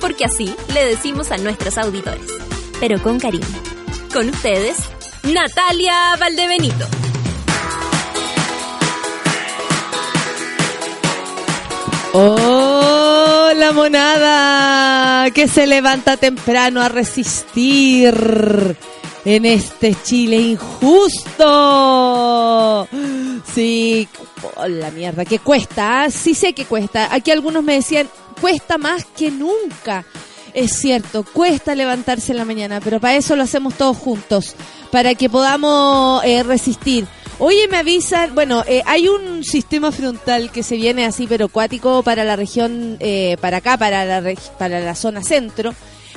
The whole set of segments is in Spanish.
Porque así le decimos a nuestros auditores, pero con cariño. Con ustedes, Natalia Valdebenito. Hola monada, que se levanta temprano a resistir en este Chile injusto. Sí, oh, la mierda, que cuesta, sí sé que cuesta. Aquí algunos me decían, cuesta más que nunca. Es cierto, cuesta levantarse en la mañana, pero para eso lo hacemos todos juntos, para que podamos eh, resistir. Oye, me avisan, bueno, eh, hay un sistema frontal que se viene así, pero acuático para la región, eh, para acá, para la, para la zona centro.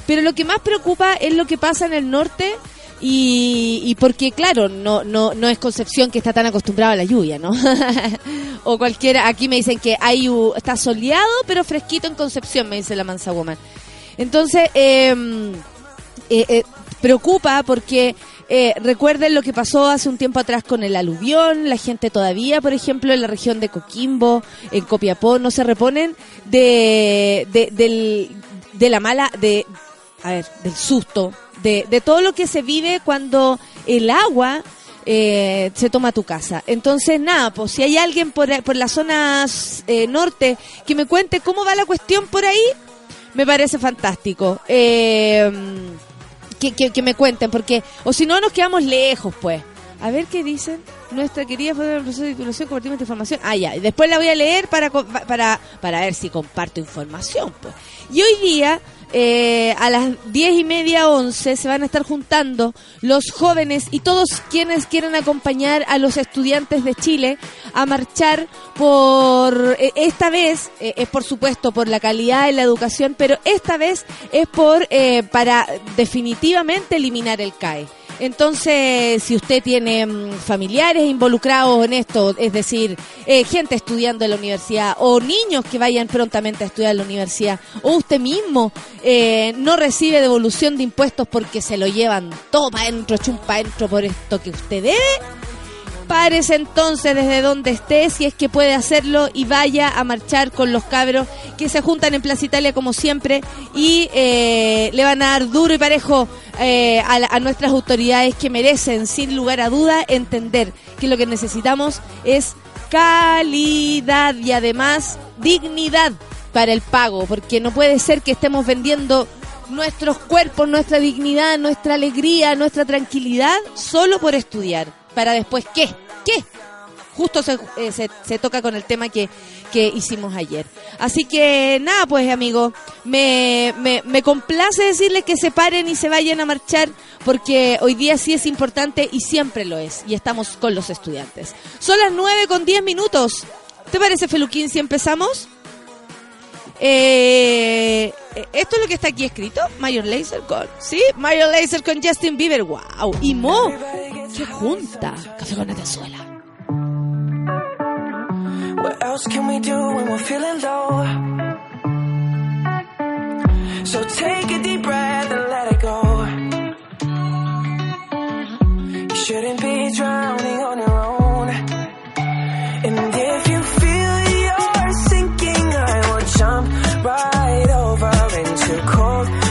Pero lo que más preocupa es lo que pasa en el norte y, porque, claro, no, no, no es Concepción que está tan acostumbrada a la lluvia, ¿no? o cualquiera, aquí me dicen que hay está soleado, pero fresquito en Concepción, me dice la Mansa Woman. Entonces, em, eh, eh, preocupa porque eh, recuerden lo que pasó hace un tiempo atrás con el aluvión, la gente todavía, por ejemplo, en la región de Coquimbo, en Copiapó, no se reponen de, de, de la mala, de, a ver, del susto, de, todo lo que se vive cuando el agua eh, se toma tu casa. Entonces, nada, pues si hay alguien por, por la zona norte que me cuente cómo va la cuestión por ahí, me parece fantástico. Eh, que, que, me cuenten, porque, o si no, nos quedamos lejos, pues. A ver qué dicen. Nuestra querida fue el proceso de titulación, compartimos esta información. Ah, ya. Después la voy a leer para, para, para ver si comparto información, pues. Y hoy día eh, a las diez y media, once, se van a estar juntando los jóvenes y todos quienes quieran acompañar a los estudiantes de Chile a marchar por, eh, esta vez, eh, es por supuesto por la calidad de la educación, pero esta vez es por, para definitivamente eliminar el CAE. Entonces, si usted tiene mm, familiares involucrados en esto, es decir, eh, gente estudiando en la universidad o niños que vayan prontamente a estudiar en la universidad, o usted mismo eh, no recibe devolución de impuestos porque se lo llevan todo para adentro, chumpa adentro por esto que usted debe, Párese entonces desde donde esté, si es que puede hacerlo, y vaya a marchar con los cabros que se juntan en Plaza Italia como siempre y eh, le van a dar duro y parejo eh, a, nuestras autoridades que merecen, sin lugar a duda, entender que lo que necesitamos es calidad y además dignidad para el pago, porque no puede ser que estemos vendiendo nuestros cuerpos, nuestra dignidad, nuestra alegría, nuestra tranquilidad solo por estudiar para después, ¿qué? ¿Qué? Justo se, eh, se, toca con el tema que, que hicimos ayer. Así que nada, pues amigo, me, me, me complace decirles que se paren y se vayan a marchar porque hoy día sí es importante y siempre lo es. Y estamos con los estudiantes. Son las 9 con 10 minutos. ¿Te parece, Feluquín, si empezamos? Eh, esto es lo que está aquí escrito. Mayor Laser con. ¿Sí? Mayor Laser con Justin Bieber. ¡Wow! Y Mo. ¡Qué junta! Café con Venezuela. What else can we do when we're feeling low? So take a deep breath and let it go. You shouldn't be drowning on your too cold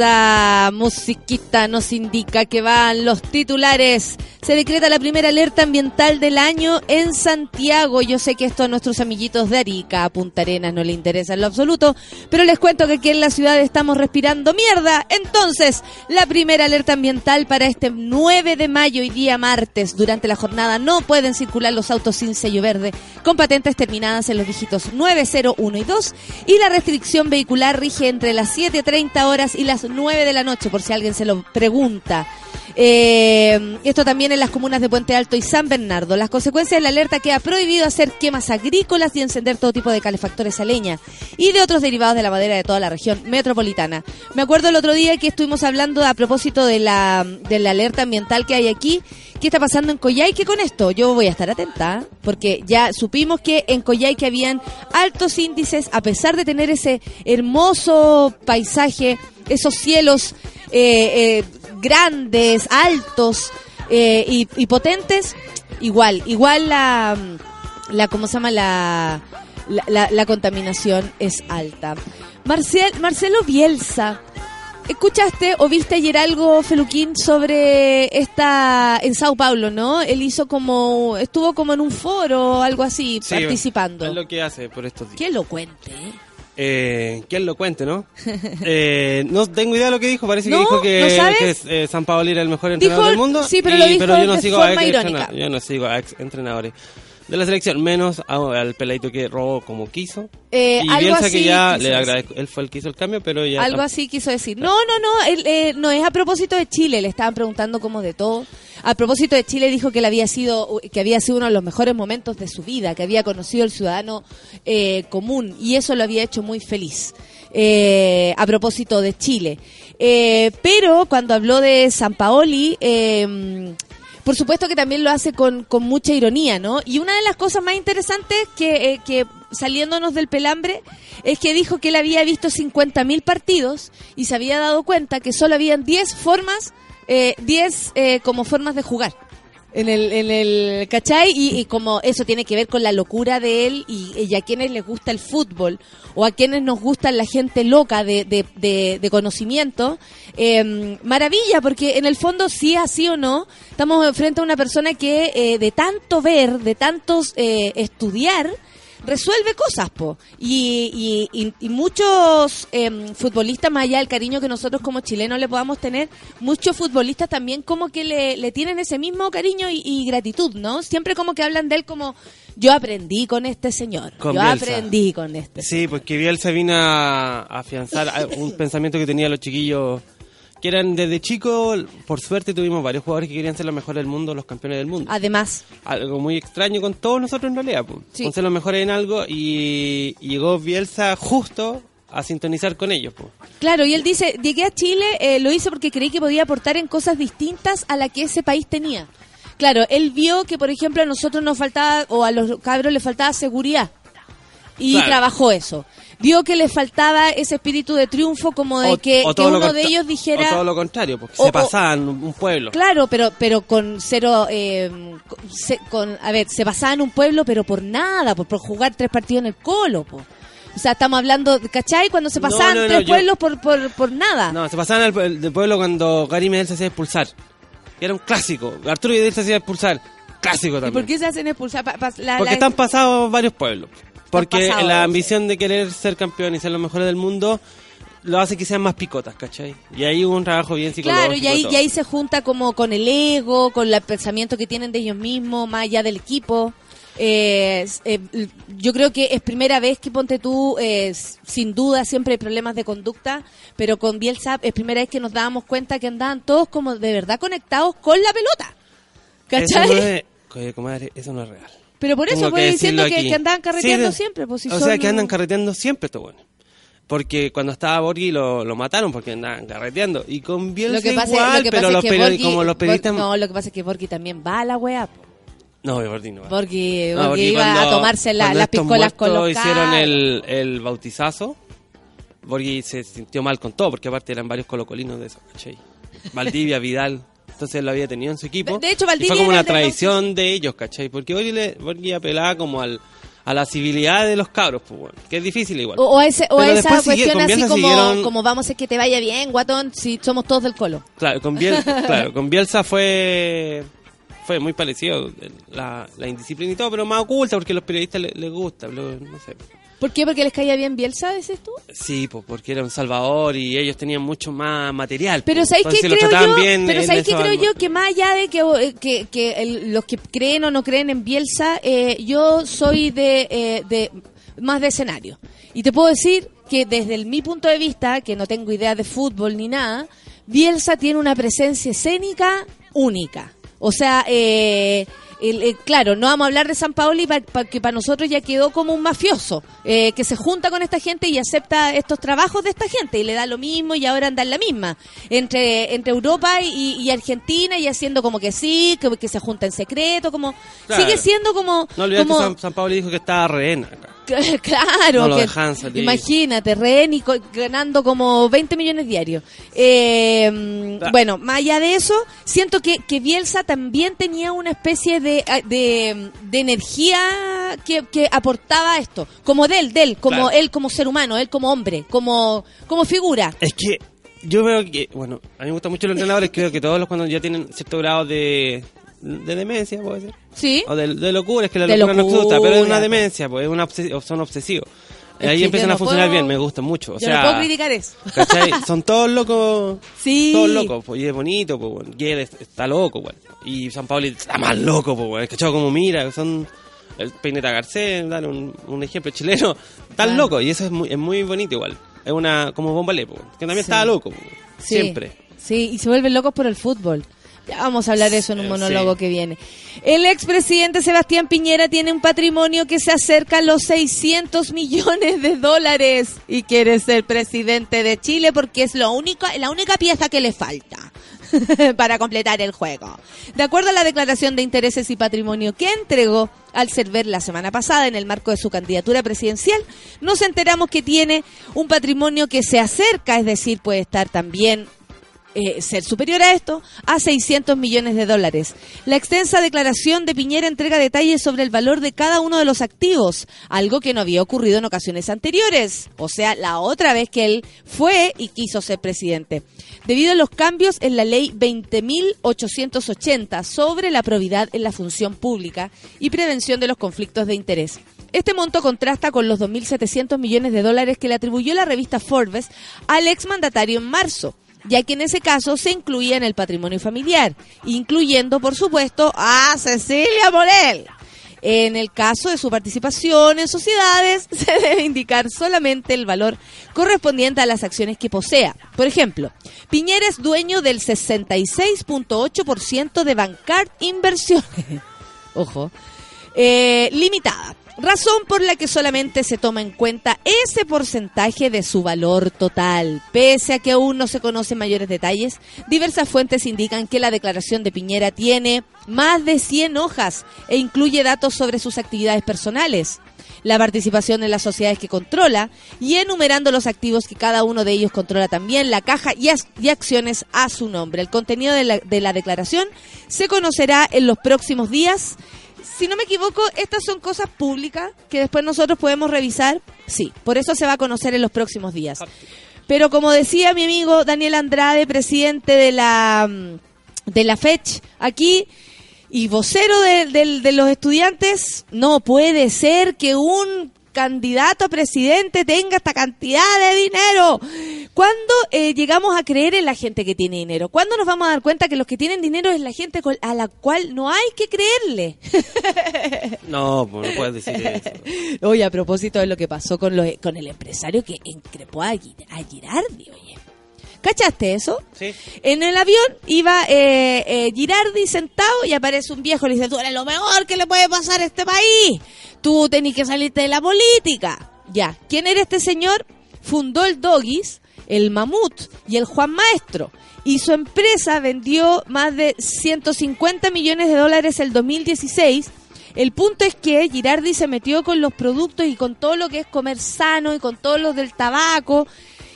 在 Esa musiquita nos indica que van los titulares. Se decreta la primera alerta ambiental del año en Santiago. Yo sé que esto a nuestros amiguitos de Arica, Punta Arenas, no le interesa en lo absoluto, pero les cuento que aquí en la ciudad estamos respirando mierda. Entonces, la primera alerta ambiental para este 9 de mayo y día martes. Durante la jornada no pueden circular los autos sin sello verde con patentes terminadas en los dígitos 9, 0, 1 y 2 y la restricción vehicular rige entre las 7.30 horas y las 9 de la noche, por si alguien se lo pregunta. Eh, esto también en las comunas de Puente Alto y San Bernardo. Las consecuencias de la alerta queda prohibido hacer quemas agrícolas y encender todo tipo de calefactores a leña y de otros derivados de la madera de toda la región metropolitana. Me acuerdo el otro día que estuvimos hablando a propósito de la, de la alerta ambiental que hay aquí. ¿Qué está pasando en Coyhaique con esto? Yo voy a estar atenta, porque ya supimos que en Coyhaique habían altos índices, a pesar de tener ese hermoso paisaje, esos cielos eh, eh, grandes, altos eh, y, potentes, igual, igual la, la ¿cómo se llama? La, la, la- la contaminación es alta. Marcel, Marcelo Bielsa, ¿escuchaste o viste ayer algo, Feluquín, sobre esta, en Sao Paulo, ¿no? Él hizo como, estuvo como en un foro o algo así, Sí, participando. Es lo que hace por estos días. Qué elocuente, ¿eh? Eh, ¿Quién lo cuente, no? Eh, no tengo idea de lo que dijo. Parece que ¿No? dijo que, ¿No que eh, San Paolo era el mejor entrenador Dijo- del mundo. sí, pero lo dijo yo no de sigo a forma ex irónica. Yo no sigo a ex entrenadores de la selección, menos a- al peladito que robó como quiso. Eh, y algo así que ya le agradezco. Él fue el que hizo el cambio, pero ya. Algo así quiso decir. No, no, no, él, eh, no es a propósito de Chile, le estaban preguntando como de todo. A propósito de Chile dijo que, le había sido, que había sido uno de los mejores momentos de su vida, que había conocido el ciudadano eh, común y eso lo había hecho muy feliz. Eh, a propósito de Chile. Eh, pero cuando habló de San Paoli, eh, por supuesto que también lo hace con, con mucha ironía, ¿no? Y una de las cosas más interesantes que, eh, saliéndonos del pelambre es que dijo que él había visto 50.000 partidos y se había dado cuenta que solo habían 10 formas, eh, 10 eh, como formas de jugar. En el, en el ¿cachai? Y, como eso tiene que ver con la locura de él y, y a quienes les gusta el fútbol o a quienes nos gusta la gente loca de, de, de, de conocimiento, eh, maravilla, porque en el fondo, sí así o no, estamos frente a una persona que eh, de tanto ver, de tantos eh, estudiar, resuelve cosas, po. Y, y, y- y muchos em, futbolistas, más allá del cariño que nosotros como chilenos le podamos tener, muchos futbolistas también como que le, le tienen ese mismo cariño y, gratitud, ¿no? Siempre como que hablan de él como, yo aprendí con este señor, Con yo Bielsa. aprendí con este Sí, pues que Bielsa vino a afianzar un pensamiento que tenían los chiquillos que eran desde chico, por suerte tuvimos varios jugadores que querían ser los mejores del mundo, los campeones del mundo. Además, Algo muy extraño con todos nosotros en realidad, pues. Sí. con ser los mejores en algo y, y llegó Bielsa justo a sintonizar con ellos. Pues. claro, y él dice, llegué a Chile, eh, lo hice porque creí que podía aportar en cosas distintas a la que ese país tenía. Claro, él vio que, por ejemplo, a nosotros nos faltaba, o a los cabros les faltaba seguridad. y Claro. trabajó eso. Vio que le faltaba ese espíritu de triunfo como de O- que, o uno de ellos O dijera... todo lo contrario, porque o- se pasaban un pueblo. Claro, pero pero con cero, eh, con, a ver, se basaba en un pueblo, pero por nada, por, por jugar tres partidos en el colo, po. O sea, estamos hablando, ¿cachai? Cuando se pasaban no, no, tres yo- pueblos por, por, por nada. No, se pasaban al el del pueblo cuando Gary Medel se hacía expulsar. Era un clásico. Arturo Vidal se hacía expulsar. Clásico ¿Y también. por qué se hacen expulsar? Pa- pa- la- Porque la- están pasados varios pueblos. Porque pasados, la ambición de querer ser campeón y ser los mejores del mundo lo hace que sean más picotas, ¿cachai? Y ahí hubo un trabajo bien psicológico. Claro, y ahí, todo. y ahí se junta como con el ego, con el pensamiento que tienen de ellos mismos, más allá del equipo. Eh, eh, yo creo que es primera vez que ponte tú, eh, sin duda siempre hay problemas de conducta, pero con Bielsa es primera vez que nos dábamos cuenta que andaban todos como de verdad conectados con la pelota. Eso ¿Cachai? no es, oye, comadre, eso no es real. Pero por eso voy diciendo que, que andaban carreteando Sí, siempre. Pues, si o son- sea, que andan carreteando siempre estos buenos. Porque cuando estaba Borghi lo, lo mataron porque andaban carreteando. Y con Bielsa Lo que pasa, igual, lo que pero pasa los es que periodi- Borghi- como los periodistas... No, lo que pasa es que Borghi también va a la weá. po. No, Borghi no va. Porque, No, porque iba cuando- a tomarse la- las piscolas con los hicieron el, el bautizazo, Borghi se sintió mal con todo, porque aparte eran varios colocolinos de esos, ¿cachai? Valdivia, Vidal, entonces él lo había tenido en su equipo. De- de hecho, y Valdivia fue como una tradición de ellos, ¿cachai? Porque Borghi, le, Borghi apelaba como al, a la civilidad de los cabros, pues bueno, que es difícil igual. O, o ese, o esa sigue- cuestión así como, siguieron- como vamos a hacer que te vaya bien, guatón, si somos todos del colo. Claro, con Bielsa, claro, con Bielsa fue fue muy parecido la, la indisciplina y todo, pero más oculta porque a los periodistas les, les gusta, no sé. ¿Por qué? Porque les caía bien Bielsa, dices tú. Sí, pues porque era un salvador y ellos tenían mucho más material. Pero. ¿sabéis qué creo yo? pero ¿sabéis qué creo yo? Que más allá de que, eh, que, que el- los que creen o no creen en Bielsa, eh, yo soy de, eh, de más de escenario. Y te puedo decir que desde el- mi punto de vista, que no tengo idea de fútbol ni nada, Bielsa tiene una presencia escénica única. O sea, eh, el- eh, claro, no vamos a hablar de San Paoli porque para nosotros ya quedó como un mafioso, eh, que se junta con esta gente y acepta estos trabajos de esta gente y le da lo mismo y ahora anda en la misma. Entre, entre Europa y, y Argentina y haciendo como que sí, que, que se junta en secreto, como... Claro. Sigue siendo como... No olvides como que San, San Pablo dijo que estaba rehén acá. Claro, No que- dejan imagínate, rehén y co- ganando como 20 millones diarios. Eh, Ah. bueno, más allá de eso, siento que, que Bielsa también tenía una especie de, ah, de, de energía que, que aportaba esto, como de él, de él, como Claro. él como ser humano, él como hombre, como, como figura. Es que yo veo que, bueno, a mí me gustan mucho los entrenadores, creo que todos los cuando ya tienen cierto grado de, de demencia, puede ser. ¿Sí? O de, de locura, es que la De locura, no locura, asusta, pero es una demencia, pues, es una obses- son obsesivos. Es Ahí empiezan a funcionar puedo- bien, me gusta mucho. O Yo sea, no puedo criticar eso. ¿cachai? Son todos locos. Sí. Todos locos, pues, y es bonito, pues, bueno. Y él es- está loco, pues. Y San Pablo está más loco, pues, bueno. ¿Cachai? Como mira, son... El Peineta Garcés, dar un, un ejemplo chileno, tan loco, y eso es muy, es muy bonito igual. Es una, como Bombalé, pues, que también Sí. estaba loco, pues, Sí, siempre. Sí, y se vuelven locos por el fútbol. Ya vamos a hablar de eso en un Sí. monólogo que viene. El expresidente Sebastián Piñera tiene un patrimonio que se acerca a los 600 millones de dólares y quiere ser presidente de Chile porque es lo único, la única pieza que le falta para completar el juego. De acuerdo a la declaración de intereses y patrimonio que entregó al Cerver la semana pasada en el marco de su candidatura presidencial, nos enteramos que tiene un patrimonio que se acerca, es decir, puede estar también eh, ser superior a esto, a 600 millones de dólares. La extensa declaración de Piñera entrega detalles sobre el valor de cada uno de los activos, algo que no había ocurrido en ocasiones anteriores, o sea, la otra vez que él fue y quiso ser presidente, debido a los cambios en la ley 20.880 sobre la probidad en la función pública y prevención de los conflictos de interés. Este monto contrasta con los 2.700 millones de dólares que le atribuyó la revista Forbes al exmandatario en marzo ya que en ese caso se incluía en el patrimonio familiar, incluyendo, por supuesto, a Cecilia Morel. En el caso de su participación en sociedades, se debe indicar solamente el valor correspondiente a las acciones que posea. Por ejemplo, Piñera es dueño del 66.8% de Bancard Inversiones. Ojo. eh, limitada. Razón por la que solamente se toma en cuenta ese porcentaje de su valor total. Pese a que aún no se conocen mayores detalles, diversas fuentes indican que la declaración de Piñera tiene más de 100 hojas e incluye datos sobre sus actividades personales, la participación en las sociedades que controla y enumerando los activos que cada uno de ellos controla también, la caja y, y acciones a su nombre. El contenido de la, de la declaración se conocerá en los próximos días. Si no me equivoco, estas son cosas públicas que después nosotros podemos revisar. Sí, por eso se va a conocer en los próximos días. Pero como decía mi amigo Daniel Andrade, presidente de la, mm, de la FECH, aquí y vocero de, de los estudiantes, no puede ser que un candidato a presidente tenga esta cantidad de dinero. ¿Cuándo eh, llegamos a creer en la gente que tiene dinero? ¿Cuándo nos vamos a dar cuenta que los que tienen dinero es la gente a la cual no hay que creerle? No, pues no puedes decir eso. Oye, a propósito de lo que pasó con, los, con el empresario que increpó a, a Girardi, oye. ¿Cachaste eso? Sí. En el avión iba eh, eh, Girardi sentado y aparece un viejo y le dice, tú eres lo mejor que le puede pasar a este país. Tú tenés que salirte de la política. Ya, ¿quién era este señor? Fundó el Doggies, el Mamut y el Juan Maestro. Y su empresa vendió más de 150 millones de dólares el 2016. El punto es que Girardi se metió con los productos y con todo lo que es comer sano y con todos los del tabaco.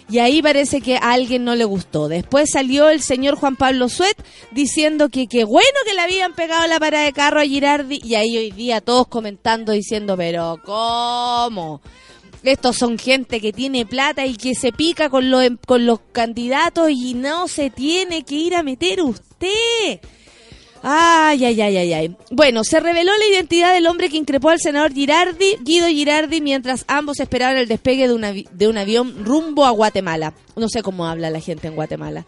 Y ahí parece que a alguien no le gustó. Después salió el señor Juan Pablo Suet diciendo que qué bueno que le habían pegado la parada de carro a Girardi. Y ahí hoy día todos comentando diciendo, pero ¿cómo? Estos son gente que tiene plata y que se pica con los, em- con los candidatos y no se tiene que ir a meter usted. Ay, ay, ay, ay, ay. Bueno, se reveló la identidad del hombre que increpó al senador Girardi, Guido Girardi, mientras ambos esperaban el despegue de, un avión rumbo a Guatemala. No sé cómo habla la gente en Guatemala.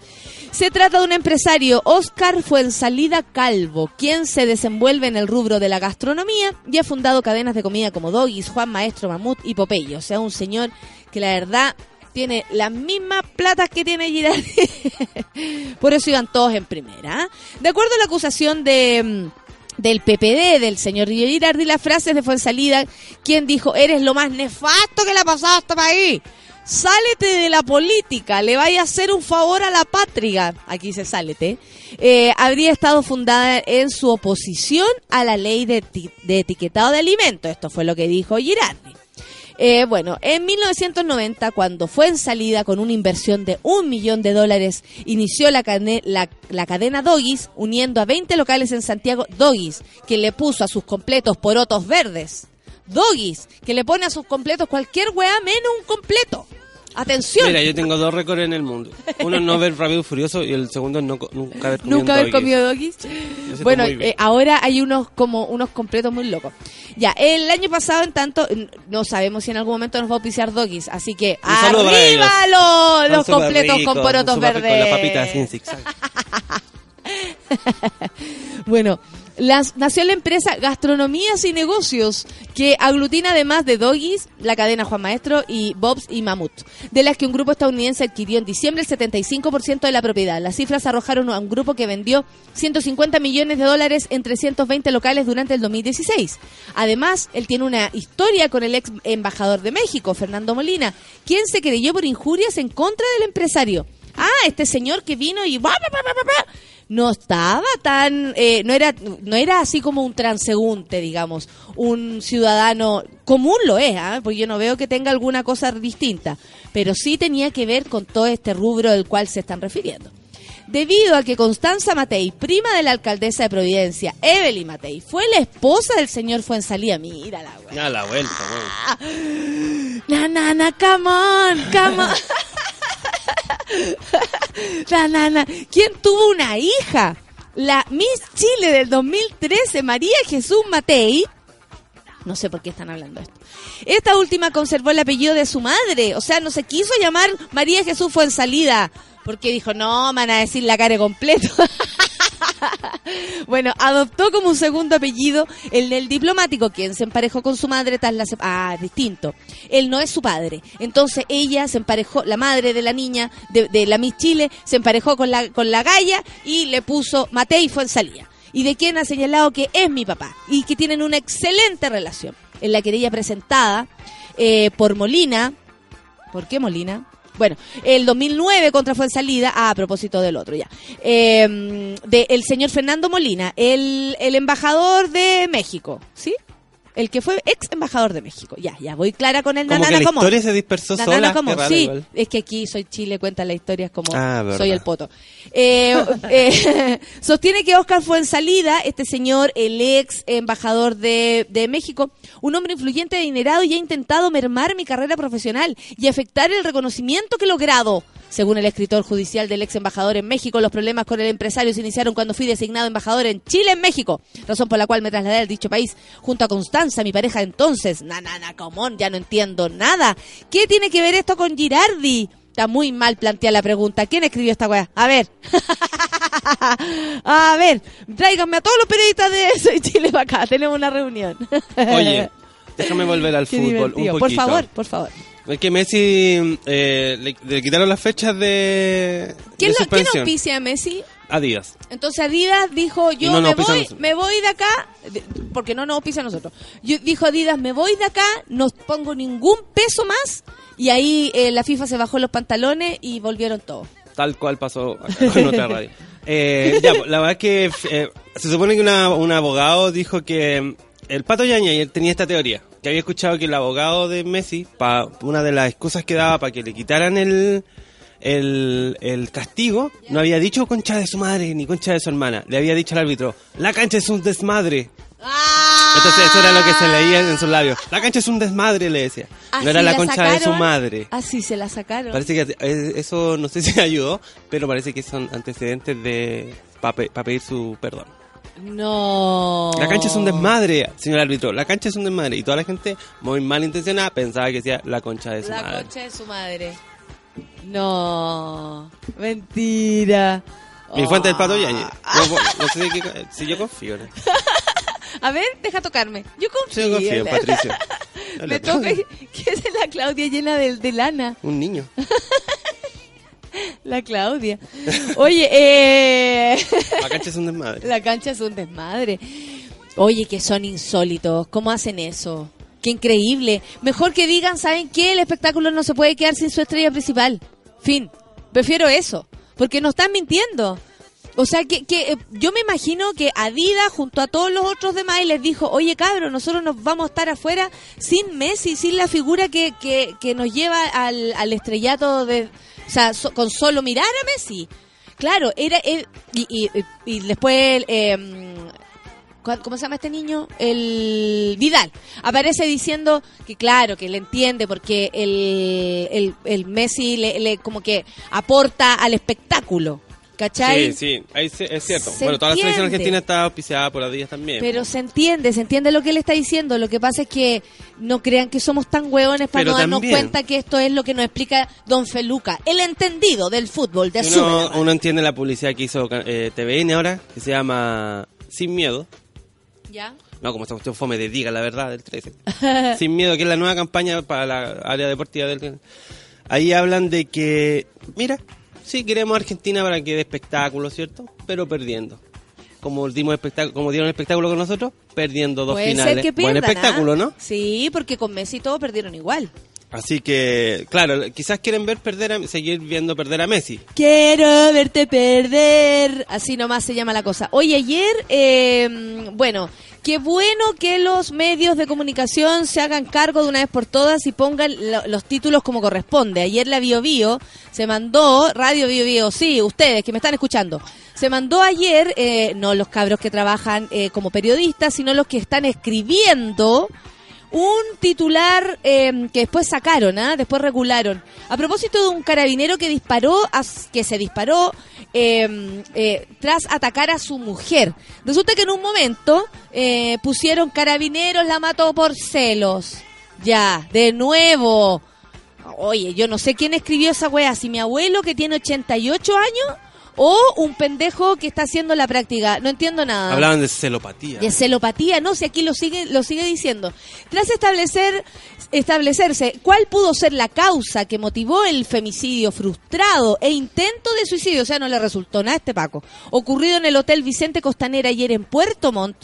Se trata de un empresario, Oscar Fuensalida Calvo, quien se desenvuelve en el rubro de la gastronomía y ha fundado cadenas de comida como Doggies, Juan Maestro, Mamut y Popeye. O sea, un señor que la verdad tiene las mismas platas que tiene Girardi. Por eso iban todos en primera. De acuerdo a la acusación de mm, del PPD, del señor Girardi, la frase de Fuensalida, quien dijo, eres lo más nefasto que le ha pasado a este país. Sálete de la política, le vaya a hacer un favor a la patria. Aquí se sálete. Eh, habría estado fundada en su oposición a la ley de, de etiquetado de alimentos. Esto fue lo que dijo Girardi. Eh, bueno, en 1990, cuando fue en salida con una inversión de un millón de dólares, inició la, la cadena Doggies, uniendo a 20 locales en Santiago. Doggies, que le puso a sus completos porotos verdes. Doggies, que le pone a sus completos cualquier weá menos un completo. Atención. Mira, yo tengo dos récords en el mundo. Uno es no ver Rápido y Furioso y el segundo es no, nunca haber comido Nunca un haber comido doggies. Bueno, eh, ahora hay unos como unos completos muy locos. Ya, el año pasado, en tanto, no sabemos si en algún momento nos va a auspiciar doggies, así que ¡arriba los, completos con porotos verdes! Las papitas sin zigzag. Bueno, las, nació la empresa Gastronomías y Negocios, que aglutina además de Doggies, la cadena Juan Maestro y Bob's y Mamut, de las que un grupo estadounidense adquirió en diciembre el 75% de la propiedad. Las cifras arrojaron a un grupo que vendió 150 millones de dólares en 320 locales durante el 2016. Además, él tiene una historia con el ex embajador de México, Fernando Molina, quien se creyó por injurias en contra del empresario. Ah, este señor que vino y no estaba tan, eh, no era, no era así como un transeúnte, digamos, un ciudadano común lo es, ¿ah? porque yo no veo que tenga alguna cosa distinta, pero sí tenía que ver con todo este rubro del cual se están refiriendo. Debido a que Constanza Matei, prima de la alcaldesa de Providencia, Evelyn Matei, fue la esposa del señor Fuensalía, mira la wea. Ya la vuelta, weón. Na, na, na, come on, come on. Na, na, na. ¿Quién tuvo una hija? La Miss Chile del 2013, María Jesús Matei. No sé por qué están hablando esto. Esta última conservó el apellido de su madre. O sea, no se quiso llamar María Jesús fue en salida. Porque dijo, no, me van a decir la cara completo. bueno, adoptó como un segundo apellido el del diplomático, quien se emparejó con su madre tras la... Ah, distinto. Él no es su padre. Entonces ella se emparejó, la madre de la niña, de, la Miss Chile, se emparejó con la, con la y le puso Matei fue en salida. y de quien ha señalado que es mi papá y que tienen una excelente relación. En la querella presentada eh, por Molina, ¿por qué Molina? Bueno, el 2009 contra Fuensalida, ah, a propósito del otro ya, eh, de el señor Fernando Molina, el, el embajador de México, ¿sí? El que fue ex embajador de México. Ya, ya, voy clara con el Como que Nanana la Común. historia se dispersó Nanana sola. Raro sí, igual. es que aquí soy Chile, cuenta la historia como Ah, soy el poto. Eh, eh, sostiene que Oscar fue en salida, este señor, el ex embajador de, de México, un hombre influyente, adinerado y ha intentado mermar mi carrera profesional y afectar el reconocimiento que he logrado. Según el escritor judicial del ex embajador en México, los problemas con el empresario se iniciaron cuando fui designado embajador en Chile, en México, razón por la cual me trasladé al dicho país junto a Constanza, mi pareja entonces. Na, na, na, come on, ya no entiendo nada. ¿Qué tiene que ver esto con Girardi? Está muy mal planteada la pregunta. ¿Quién escribió esta weá? A ver. a ver, tráiganme a todos los periodistas de Soy Chile para acá. Tenemos una reunión. Oye, déjame volver al Qué fútbol un poquito. Por favor, por favor. Es que Messi eh, le, le quitaron las fechas de, ¿Quién, de lo, ¿quién auspicia a Messi? Adidas. Entonces Adidas dijo, yo no me voy, me voy de acá, porque no nos auspicia a nosotros. Yo, dijo Adidas, me voy de acá, no pongo ningún peso más. Y ahí eh, la FIFA se bajó los pantalones y volvieron todos. Tal cual pasó acá con otra radio. Eh, ya, la verdad es que eh, se supone que una- un abogado dijo que el Pato Yañez tenía esta teoría, que había escuchado que el abogado de Messi, pa, una de las excusas que daba para que le quitaran el, el, el castigo, no había dicho concha de su madre ni concha de su hermana, le había dicho al árbitro, la cancha es un desmadre. Entonces eso era lo que se leía en sus labios. La cancha es un desmadre, le decía. Así No era la la concha de su madre. Así se la sacaron. Parece que eso no sé si ayudó, pero parece que son antecedentes de para pedir su perdón. No. La cancha es un desmadre, señor árbitro. La cancha es un desmadre. Y toda la gente, muy malintencionada, pensaba que decía la concha de su La madre. concha de su madre. No. Mentira. Mi fuente del pato Yañez. Ah. No sé de qué- si yo confío. ¿no? A ver, deja tocarme. Yo confío. Sí, yo confío en Patricio. Me toca que es la Claudia llena de, de lana. Un niño. La Claudia. Oye, eh... La cancha es un desmadre. la cancha es un desmadre. Oye, que son insólitos. ¿Cómo hacen eso? Qué increíble. Mejor que digan, ¿saben qué? El espectáculo no se puede quedar sin su estrella principal. Fin. Prefiero eso. Porque no están mintiendo. O sea, que, que eh, yo me imagino que Adidas, junto a todos los otros demás, les dijo, oye, cabro, nosotros nos vamos a estar afuera sin Messi, sin la figura que, que, que nos lleva al, al estrellato de... O sea, so- con solo mirar a Messi. Claro, era... él- y, y, y después... eh, ¿cuál- ¿Cómo se llama este niño? El Vidal. Aparece diciendo que claro, que le entiende porque el, el, el Messi le, le como que aporta al espectáculo. ¿Cachai? Sí, sí, ahí se- es cierto. Se bueno, toda la selección entiende. argentina está auspiciada por Adidas también. Pero se entiende, se entiende lo que él está diciendo. Lo que pasa es que no crean que somos tan hueones para Pero no darnos también- cuenta que esto es lo que nos explica Don Feluca, el entendido del fútbol, de Si uno, uno entiende la publicidad que hizo eh, TVN ahora, que se llama Sin Miedo. ¿Ya? No, como esta cuestión fome de Diga la verdad del 13. Sin Miedo, que es la nueva campaña para la área deportiva del... Ahí hablan de que, mira, sí queremos a Argentina para que dé espectáculo, ¿cierto? Pero perdiendo. Como dimos espectáculo, como dieron espectáculo con nosotros, perdiendo dos Puede finales. ser que Buen pierdan. espectáculo, ¿ah? ¿no? Sí, porque con Messi todos perdieron igual. Así que, claro, quizás quieren ver perder a, seguir viendo perder a Messi. Quiero verte perder. Así nomás se llama la cosa. Oye, ayer, eh, bueno, qué bueno que los medios de comunicación se hagan cargo de una vez por todas y pongan lo- los títulos como corresponde. Ayer la Bio Bio se mandó, Radio Bio Bio, sí, ustedes que me están escuchando, se mandó ayer, eh, no los cabros que trabajan eh, como periodistas, sino los que están escribiendo un titular eh, que después sacaron, ¿ah? después regularon. A propósito de un carabinero que disparó, que se disparó eh, eh, tras atacar a su mujer. Resulta que en un momento eh, pusieron carabineros, la mató por celos. Ya, de nuevo. Oye, yo no sé quién escribió esa wea, si mi abuelo que tiene 88 años o un pendejo que está haciendo la práctica. No entiendo nada. Hablaban de celopatía. De celopatía, no, si aquí lo sigue, lo sigue diciendo. Tras establecer, establecerse cuál pudo ser la causa que motivó el femicidio frustrado e intento de suicidio, o sea, no le resultó nada a este Paco, ocurrido en el Hotel Vicente Costanera ayer en Puerto Montt,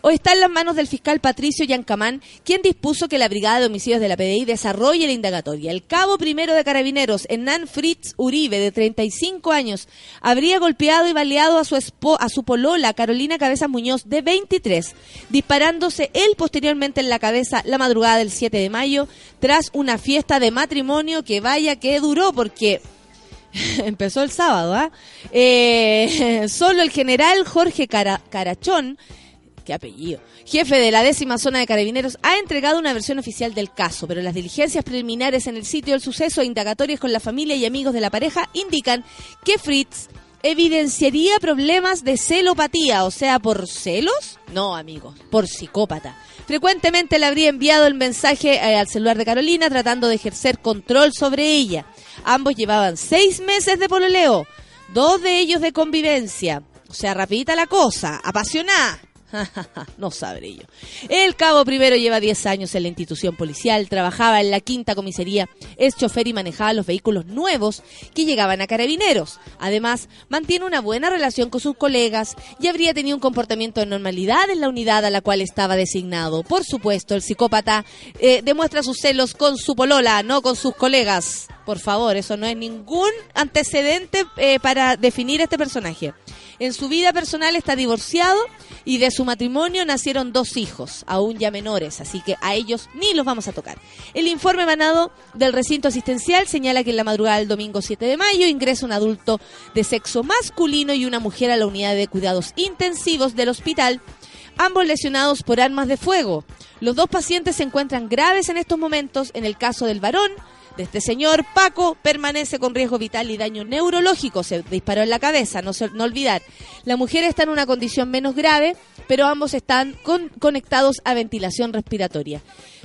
o está en las manos del fiscal Patricio Yancamán, quien dispuso que la Brigada de Homicidios de la PDI desarrolle la indagatoria. El cabo primero de carabineros, Hernán Fritz Uribe, de 35 años, habría golpeado y baleado a su, espo- a su polola, Carolina Cabeza Muñoz, de 23, disparándose él posteriormente en la cabeza la madrugada del 7 de mayo, tras una fiesta de matrimonio que vaya que duró, porque empezó el sábado, ¿ah? Eh, solo el general Jorge Cara- Carachón, qué apellido, jefe de la décima zona de carabineros, ha entregado una versión oficial del caso, pero las diligencias preliminares en el sitio del suceso e indagatorias con la familia y amigos de la pareja indican que Fritz evidenciaría problemas de celopatía, o sea, por celos, no amigos, por psicópata. Frecuentemente le habría enviado el mensaje eh, al celular de Carolina tratando de ejercer control sobre ella. Ambos llevaban seis meses de pololeo, dos de ellos de convivencia. O sea, rapidita la cosa, apasionada. no sabré yo. El cabo primero lleva 10 años en la institución policial, trabajaba en la quinta comisaría, es chofer y manejaba los vehículos nuevos que llegaban a carabineros. Además, mantiene una buena relación con sus colegas y habría tenido un comportamiento de normalidad en la unidad a la cual estaba designado. Por supuesto, el psicópata eh, demuestra sus celos con su polola, no con sus colegas. Por favor, eso no es ningún antecedente eh, para definir a este personaje. En su vida personal está divorciado y de su matrimonio nacieron dos hijos, aún ya menores, así que a ellos ni los vamos a tocar. El informe emanado del recinto asistencial señala que en la madrugada del domingo 7 de mayo ingresa un adulto de sexo masculino y una mujer a la unidad de cuidados intensivos del hospital, ambos lesionados por armas de fuego. Los dos pacientes se encuentran graves en estos momentos. En el caso del varón, de este señor Paco permanece con riesgo vital y daño neurológico. Se disparó en la cabeza, no, no olvidar. La mujer está en una condición menos grave, pero ambos están con- conectados a ventilación respiratoria.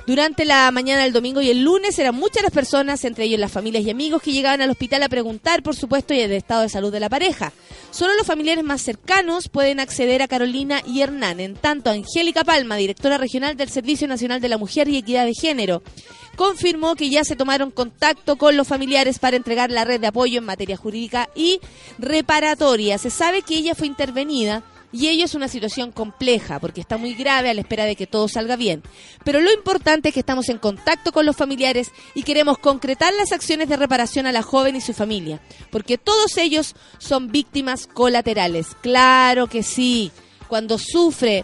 Durante la mañana del domingo y el lunes eran muchas las personas, entre ellos las familias y amigos, que llegaban al hospital a preguntar, por supuesto, y el estado de salud de la pareja. Solo los familiares más cercanos pueden acceder a Carolina y Hernán. En tanto, Angélica Palma, directora regional del Servicio Nacional de la Mujer y Equidad de Género, confirmó que ya se tomaron contacto con los familiares para entregar la red de apoyo en materia jurídica y reparatoria. Se sabe que ella fue intervenida y ello es una situación compleja porque está muy grave a la espera de que todo salga bien. Pero lo importante es que estamos en contacto con los familiares y queremos concretar las acciones de reparación a la joven y su familia, porque todos ellos son víctimas colaterales. Claro que sí. Cuando sufre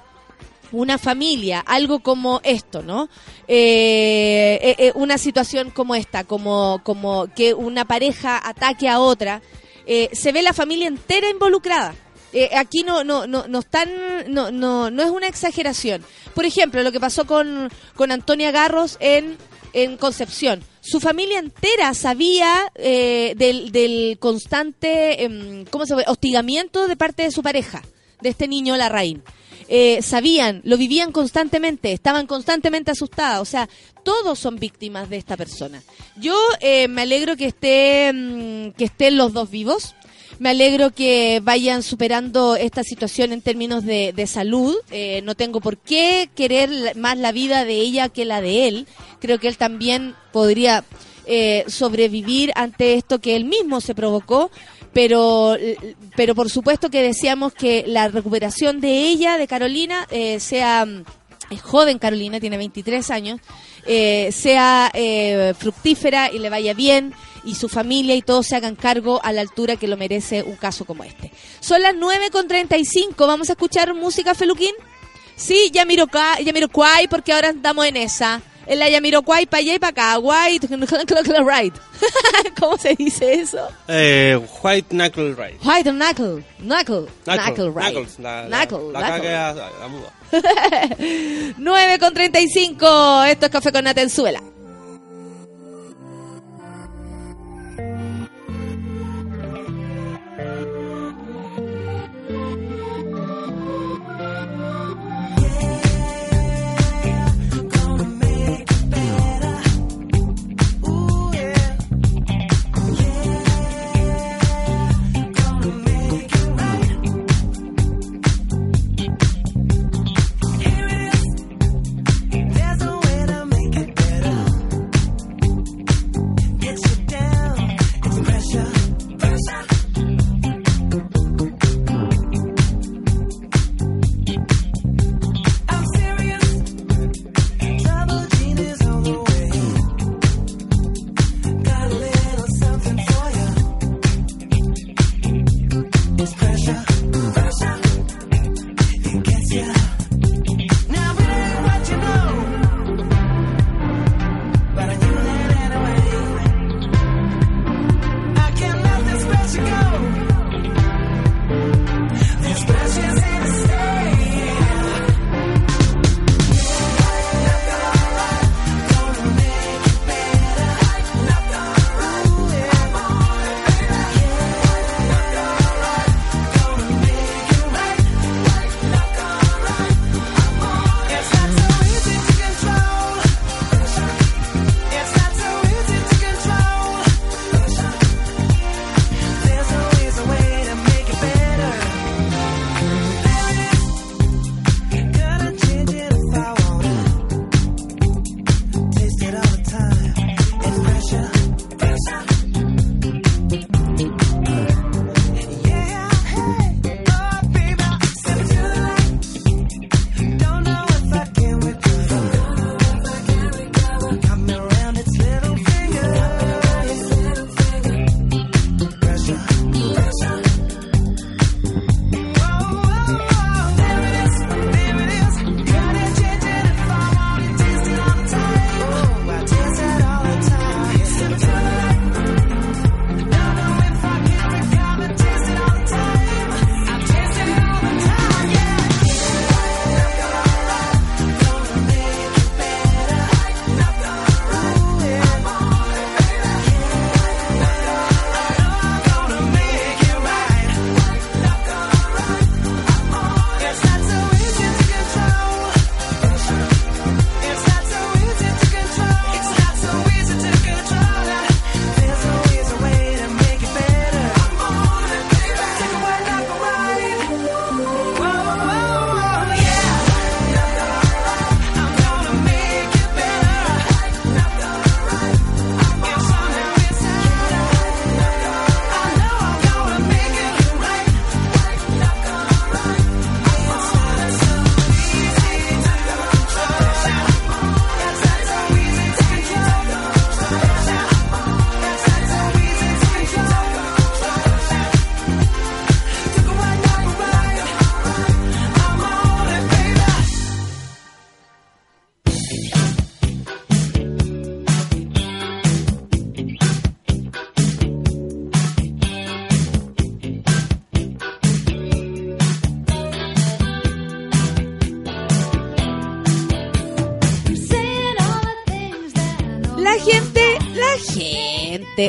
una familia, algo como esto, ¿no? Eh, eh, eh, una situación como esta, como, como que una pareja ataque a otra, eh, se ve la familia entera involucrada. Aquí no no no no están no, no no es una exageración. Por ejemplo, lo que pasó con, con Antonia Garros en en Concepción. Su familia entera sabía eh, del, del constante em, ¿cómo se hostigamiento de parte de su pareja, de este niño Larraín eh, sabían, lo vivían constantemente, estaban constantemente asustadas. O sea, todos son víctimas de esta persona. Yo eh, me alegro que, esté, mm, que estén los dos vivos. Me alegro que vayan superando esta situación en términos de, salud. Eh, no tengo por qué querer más la vida de ella que la de él. Creo que él también podría eh, sobrevivir ante esto que él mismo se provocó pero pero por supuesto que deseamos que la recuperación de ella, de Carolina, eh, sea es joven Carolina, tiene 23 años, eh, sea eh, fructífera y le vaya bien y su familia y todos se hagan cargo a la altura que lo merece un caso como este. Son las 9 con 35, vamos a escuchar música Feluquín. Sí, ya miro ya miro Kwai porque ahora andamos en esa. En la Yamiroquai para allá y para acá. White, right. ¿Cómo se dice eso? Eh, White Knuckle Ride. White knuckle, knuckle, knuckle, right. Knuckles, la, Knuckle, la knuckle. la, la muda. 9 con 35. Esto es Café con Natenzuela.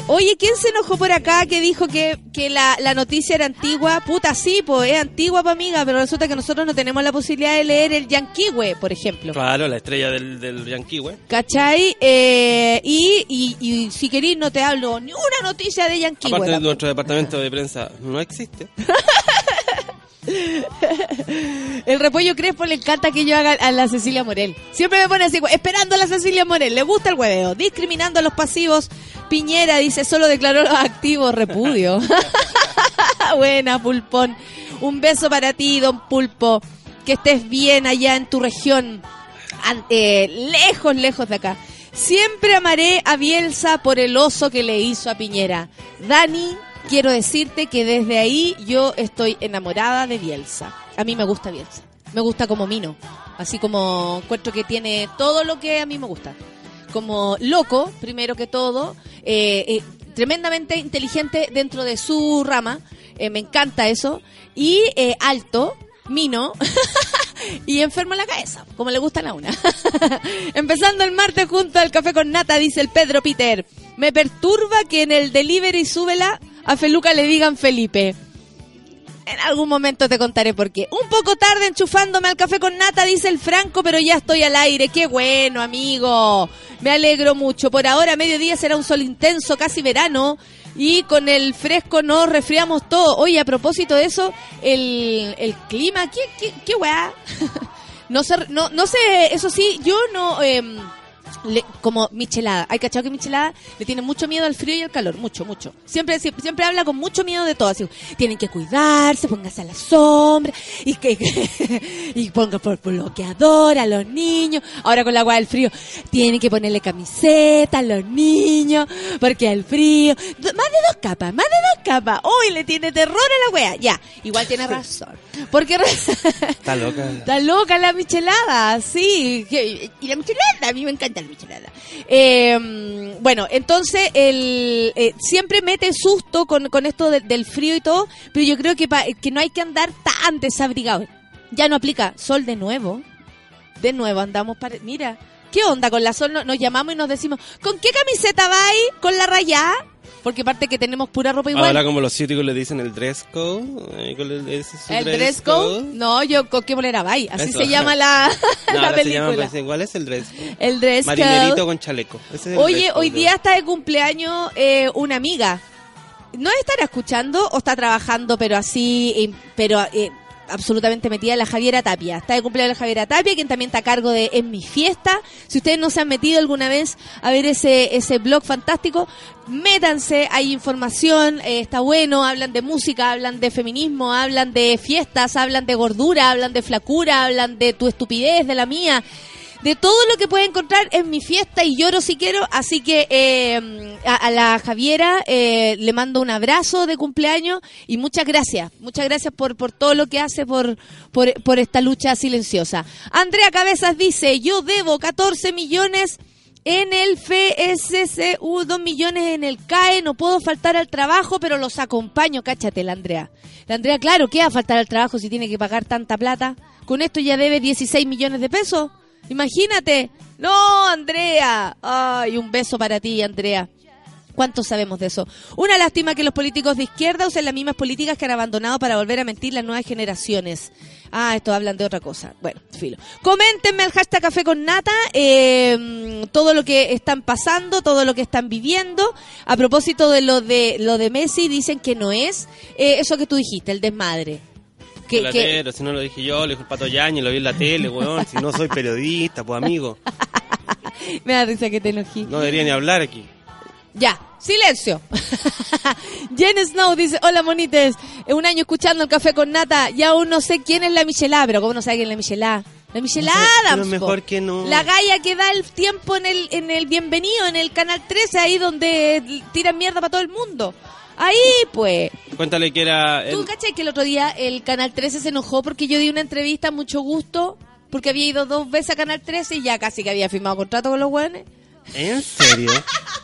Oye, ¿quién se enojó por acá que dijo que, que la, la noticia era antigua? Puta, sí, pues es antigua, pa' amiga, pero resulta que nosotros no tenemos la posibilidad de leer el Yanquiwe, por ejemplo. Claro, la estrella del, del güey. ¿Cachai? Eh, y, y, y si querís no te hablo ni una noticia de Yanquiwe. Aparte de nuestro departamento de prensa, no existe. El repollo Crespo le encanta que yo haga a la Cecilia Morel. Siempre me pone así, esperando a la Cecilia Morel. Le gusta el hueveo. Discriminando a los pasivos. Piñera dice, solo declaró los activos. Repudio. Buena, Pulpón. Un beso para ti, don Pulpo. Que estés bien allá en tu región. An- eh, lejos, lejos de acá. Siempre amaré a Bielsa por el oso que le hizo a Piñera. Dani, quiero decirte que desde ahí yo estoy enamorada de Bielsa. A mí me gusta Bielsa. Me gusta como Mino. Así como encuentro que tiene todo lo que a mí me gusta. Como loco, primero que todo. eh, eh, tremendamente inteligente dentro de su rama. eh, me encanta eso. Y alto, Mino. y enfermo en la cabeza, como le gusta a una. Empezando el martes junto al café con nata, dice el Pedro Peter. Me perturba que en el delivery súbela a Feluca le digan Felipe. En algún momento te contaré por qué. Un poco tarde enchufándome al café con nata, dice el Franco, pero ya estoy al aire. Qué bueno, amigo. Me alegro mucho. Por ahora, mediodía será un sol intenso, casi verano. Y con el fresco nos resfriamos todo. Oye, a propósito de eso, el, el clima, ¿qué, qué, qué weá? no sé, no, no sé, eso sí, yo no... em, le- como Michelada. Hay cachado que Michelada le tiene mucho miedo al frío y al calor, mucho, mucho. Siempre, siempre, siempre habla con mucho miedo de todo. Así, tienen que cuidarse, pónganse a la sombra y que y pongan por bloqueador a los niños. Ahora con la agua del frío, tienen que ponerle camiseta a los niños porque al frío. Más de dos capas, más de dos capas. Uy, le tiene terror a la wea. Ya, igual tiene razón. Porque Está loca. Está loca la michelada, sí. Y la michelada, a mí me encanta la michelada. Eh, bueno, entonces eh, siempre mete susto con, con esto de- del frío y todo, pero yo creo que, que no hay que andar tan desabrigado. Ya no aplica sol de nuevo. De nuevo andamos para... Mira, ¿qué onda con la sol? No- Nos llamamos y nos decimos, ¿con qué camiseta vais? ¿Con la rayá? Porque aparte que tenemos pura ropa igual. Ahora como los ciúticos le dicen el dress code. el, ese es su ¿El dress code? No, yo con qué bolera vais. Así Eso. se llama la, No, la llama, película. parece, ¿Cuál es el dress code? El dress code. Marinerito con chaleco. Es Oye, hoy día está de cumpleaños eh, una amiga. ¿No estará escuchando o está trabajando, pero así, eh, pero eh, absolutamente metida la Javiera Tapia? Está de cumpleaños la Javiera Tapia, quien también está a cargo de En mi fiesta. Si ustedes no se han metido alguna vez a ver ese, ese blog fantástico, métanse, hay información, eh, está bueno, hablan de música, hablan de feminismo, hablan de fiestas, hablan de gordura, hablan de flacura, hablan de tu estupidez, de la mía de todo lo que puede encontrar en mi fiesta y lloro si quiero. Así que eh, a, la Javiera eh, le mando un abrazo de cumpleaños y muchas gracias. Muchas gracias por, por todo lo que hace por, por, por esta lucha silenciosa. Andrea Cabezas dice, yo debo 14 millones en el FSCU, 2 millones en el CAE, no puedo faltar al trabajo, pero los acompaño, cáchate la Andrea. La Andrea, claro, ¿qué va a faltar al trabajo si tiene que pagar tanta plata? Con esto ya debe 16 millones de pesos. Imagínate. No, Andrea. Ay, un beso para ti, Andrea. ¿Cuánto sabemos de eso? Una lástima que los políticos de izquierda usen las mismas políticas que han abandonado para volver a mentir las nuevas generaciones. Ah, esto hablan de otra cosa. Bueno, filo. Coméntenme el hashtag Café con Nata, eh, todo lo que están pasando, todo lo que están viviendo. A propósito de lo de lo de Messi, dicen que no es eh, eso que tú dijiste, el desmadre. Que, que- si no lo dije yo, lo dijo el Pato Yañez, lo vi en la tele, weón. Si no soy periodista, pues amigo. me da risa que te enojí. No debería ni hablar aquí. Ya, silencio. Jen Snow dice, hola monites, Eh, un año escuchando el café con nata y aún no sé quién es la Michelá, pero ¿cómo no sabe quién es la Michelá? La sé, Adams, mejor que no. La galla que da el tiempo en el, en el bienvenido, en el canal 13, ahí donde tiran mierda para todo el mundo. Ahí, pues. Cuéntale que era... ¿Tú el- cachai que el otro día el Canal 13 se enojó porque yo di una entrevista mucho gusto? Porque había ido dos veces a Canal 13 y ya casi que había firmado contrato con los weones. ¿En serio?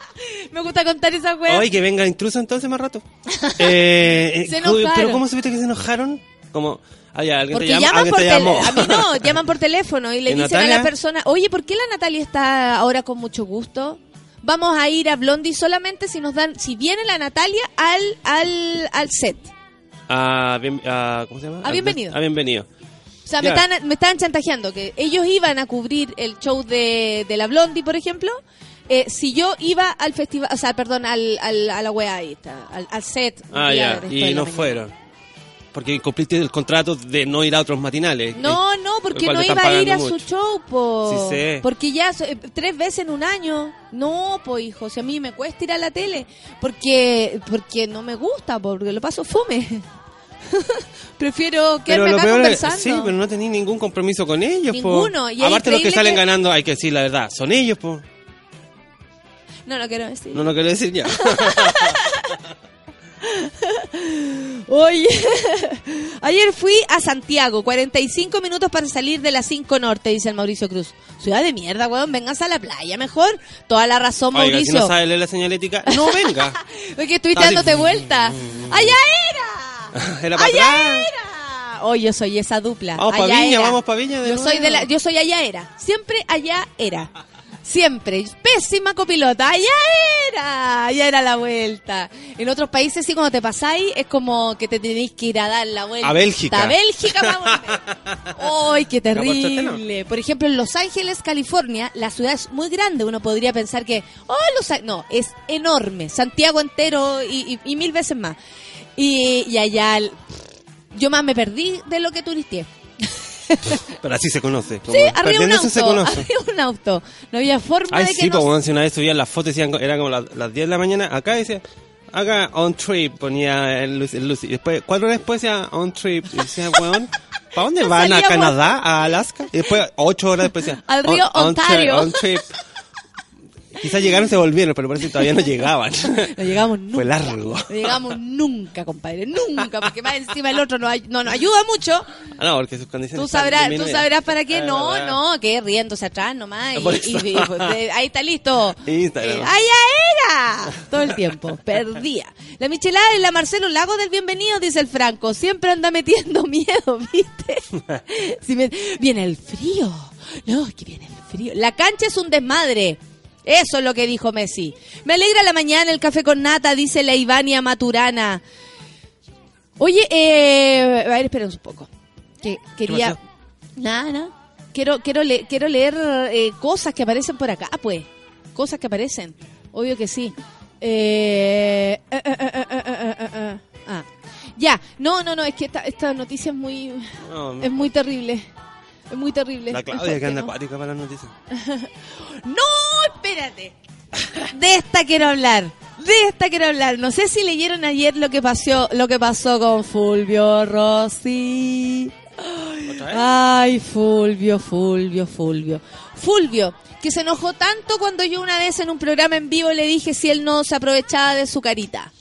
Me gusta contar esa weá. Oye, que venga intruso entonces más rato. Eh, eh, Se ¿cómo- enojaron. ¿Pero cómo supiste que se enojaron? Como... Ah, ya, alguien Porque te llama, llaman por te teléfono. A mí no, llaman por teléfono y le ¿Y dicen a Natalia? la persona, oye, ¿por qué la Natalia está ahora con mucho gusto? Vamos a ir a Blondie solamente si nos dan, si viene la Natalia al, al, al set. Ah, bien- ah, ¿Cómo se llama? Ah, bienvenido. Ah, bienvenido. O sea, me, están, me estaban chantajeando que ellos iban a cubrir el show de, de la Blondie, por ejemplo, eh, si yo iba al festival, o sea, perdón, al, al, a la wea ahí, está, al, al set. Ah, ya. Y no fueron. Porque cumpliste el contrato de no ir a otros matinales. No, no, porque no iba a ir a su show, po. Sí sé. Porque ya so- eh, tres veces en un año. No, po, hijo, si a mí me cuesta ir a la tele. Porque porque no me gusta, porque lo paso fome. Prefiero quedarme acá es, conversando. sí, pero no tenés ningún compromiso con ellos, po. Ninguno, y es Aparte los que salen que- ganando, hay que decir la verdad, son ellos, po. No, no quiero decir. No, no quiero decir ya. Oye, ayer fui a Santiago, 45 minutos para salir de la 5 Norte, dice el Mauricio Cruz. Ciudad de mierda, weón, vengas a la playa mejor. Toda la razón, Oiga, si Mauricio. no sabe leer la señalética, no venga. Porque estuviste dándote vuelta. ¡Allá era! Era ¡Allá atrás. era! Hoy yo soy esa dupla. Vamos pa' Allá Viña, era. vamos pa' Viña de yo soy de la, nuevo. yo soy allá era. Siempre allá era. Siempre. Pésima copilota. Allá era. Allá era la vuelta. En otros países sí cuando te pasáis es como que te tenéis que ir a dar la vuelta. A Bélgica. A Bélgica para volver. ¡Ay, qué terrible! Por ejemplo, en Los Ángeles, California, la ciudad es muy grande. Uno podría pensar que, oh, Los Á-". No, es enorme. Santiago entero y, y- y mil veces más. Y, y allá, yo más me perdí de lo que turisteé. Pero así se conoce. Como Sí, arriba un auto. se conoce. Arriba un auto. No había forma Ay, de que sí, no si una vez subían las fotos, decían, eran como las, las 10 de la mañana, acá decía, acá on trip, ponía el Lucy, después, cuatro horas después decía on trip, y decía, weón, ¿para dónde van? ¿A. Canadá? ¿A Alaska? Y después, ocho horas después decía, Al río on, on tri- Ontario. on trip. Quizás llegaron y se volvieron, pero parece que todavía no llegaban. No llegamos nunca. Fue largo. No llegamos nunca, compadre. Nunca, porque más encima el otro no, ay- no nos ayuda mucho. Ah, no, porque sus condiciones Tú sabrás, tú sabrás para qué. Ah, No, verdad. no, que riéndose atrás nomás. Y, y- y- y- ahí está listo. Instagram. Eh, ¡Ay, ya era! Todo el tiempo. Perdía. La michelada es la Marcelo Lago del bienvenido, dice el Franco. Siempre anda metiendo miedo, ¿viste? Si me- viene el frío. No, es que viene el frío. La cancha es un desmadre. Eso es lo que dijo Messi. Me alegra la mañana el café con nata, dice la Ivania Maturana. Oye, eh, a ver, esperen un poco. Que, quería... Nada, nada. Quiero, quiero, leer eh, cosas que aparecen por acá, pues. Cosas que aparecen. Obvio que sí. Eh eh eh, eh, eh, eh, ah. Ya, no, no, no, es que esta, esta noticia es muy, no, no. es muy terrible. Es muy terrible. la Claudia que anda acuática para las noticias. No, espérate. De esta quiero hablar. De esta quiero hablar. No sé si leyeron ayer lo que pasó, lo que pasó con Fulvio Rossi. Ay, Fulvio, Fulvio, Fulvio. Fulvio, que se enojó tanto cuando yo una vez en un programa en vivo le dije si él no se aprovechaba de su carita.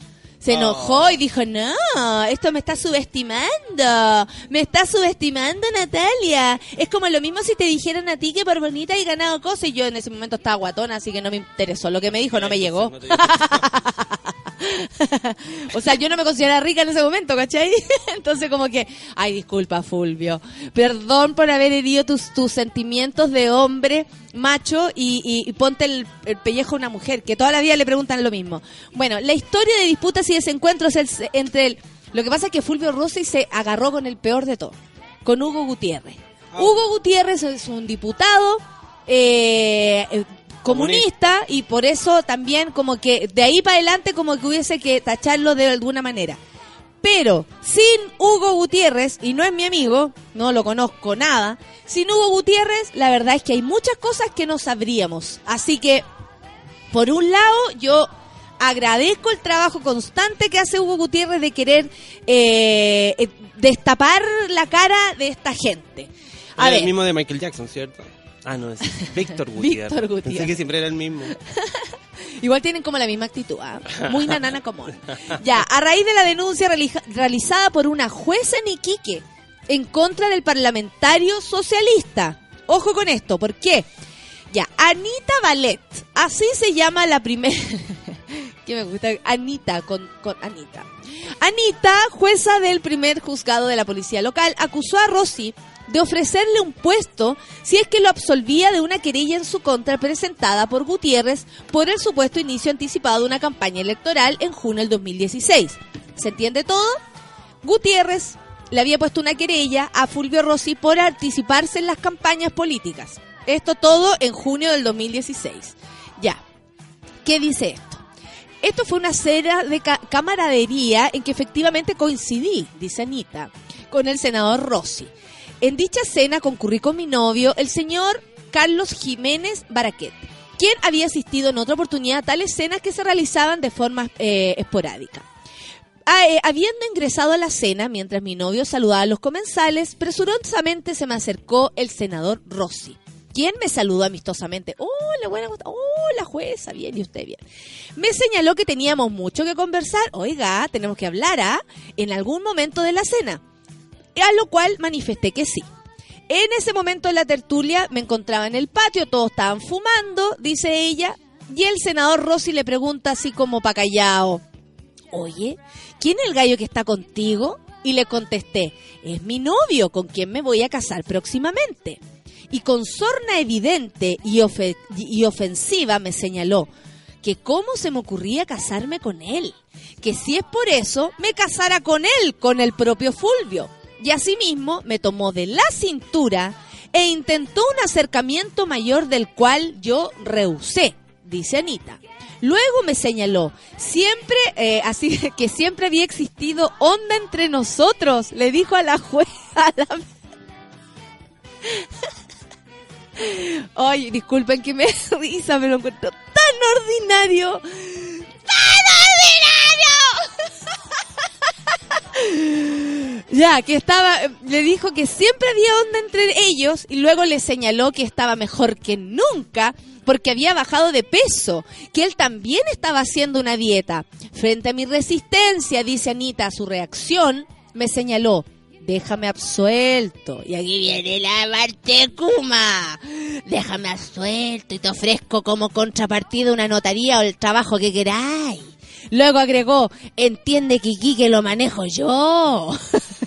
Se enojó y dijo, no, esto me está subestimando, me está subestimando Natalia. Es como lo mismo si te dijeran a ti que por bonita he ganado cosas y yo en ese momento estaba guatona, así que no me interesó. Lo que me dijo no me llegó. O sea, yo no me consideraba rica en ese momento, ¿cachai? Entonces como que, ay, disculpa, Fulvio. Perdón por haber herido tus, tus sentimientos de hombre macho y, y- y ponte el, el pellejo a una mujer, que toda la vida le preguntan lo mismo. Bueno, la historia de disputas y desencuentros entre el... Lo que pasa es que Fulvio Rossi se agarró con el peor de todo, con Hugo Gutiérrez. Hugo Gutiérrez es un diputado eh, eh, comunista y por eso también como que de ahí para adelante como que hubiese que tacharlo de alguna manera. Pero sin Hugo Gutiérrez, y no es mi amigo, no lo conozco nada, sin Hugo Gutiérrez la verdad es que hay muchas cosas que no sabríamos. Así que, por un lado, yo agradezco el trabajo constante que hace Hugo Gutiérrez de querer eh, eh, destapar la cara de esta gente. A Era ver, el mismo de Michael Jackson, ¿cierto? Ah, no, es Víctor Gutiérrez. Víctor Gutiérrez. Pensé que siempre era el mismo. Igual tienen como la misma actitud, ¿ah? muy nanana común. Ya, a raíz de la denuncia reali- realizada por una jueza en Iquique en contra del parlamentario socialista. Ojo con esto, ¿por qué? Ya, Anita Ballet, así se llama la primera... que me gusta, Anita, con, con Anita. Anita, jueza del primer juzgado de la policía local, acusó a Rossi de ofrecerle un puesto si es que lo absolvía de una querella en su contra presentada por Gutiérrez por el supuesto inicio anticipado de una campaña electoral en junio del 2016. ¿Se entiende todo? Gutiérrez le había puesto una querella a Fulvio Rossi por anticiparse en las campañas políticas. Esto todo en junio del 2016. Ya. ¿Qué dice esto? Esto fue una cena de ca- camaradería en que efectivamente coincidí, dice Anita, con el senador Rossi. En dicha cena concurrí con mi novio, el señor Carlos Jiménez Baraquet, quien había asistido en otra oportunidad a tales cenas que se realizaban de forma eh, esporádica. Ah, eh, habiendo ingresado a la cena, mientras mi novio saludaba a los comensales, presurosamente se me acercó el senador Rossi, quien me saludó amistosamente. Hola, buena, hola jueza, bien, y usted bien. Me señaló que teníamos mucho que conversar. Oiga, tenemos que hablar, ¿ah? En algún momento de la cena. A lo cual manifesté que sí. En ese momento de la tertulia me encontraba en el patio, todos estaban fumando, dice ella, y el senador Rossi le pregunta así como pa' callao, oye, ¿quién es el gallo que está contigo? Y le contesté, es mi novio con quien me voy a casar próximamente. Y con sorna evidente y, ofe- y ofensiva me señaló que cómo se me ocurría casarme con él, que si es por eso, me casara con él, con el propio Fulvio. Y asimismo me tomó de la cintura e intentó un acercamiento mayor del cual yo rehusé, dice Anita. Luego me señaló, siempre, eh, así que siempre había existido onda entre nosotros, le dijo a la jueza, Ay, disculpen que me risa, me lo encuentro tan ordinario. ¡Tan ordinario! ya, que estaba, le dijo que siempre había onda entre ellos y luego le señaló que estaba mejor que nunca porque había bajado de peso, que él también estaba haciendo una dieta. Frente a mi resistencia, dice Anita, su reacción, me señaló, déjame absuelto. Y aquí viene la parte Kuma. Déjame absuelto y te ofrezco como contrapartida una notaría o el trabajo que queráis. Luego agregó, entiende que Iquique lo manejo yo,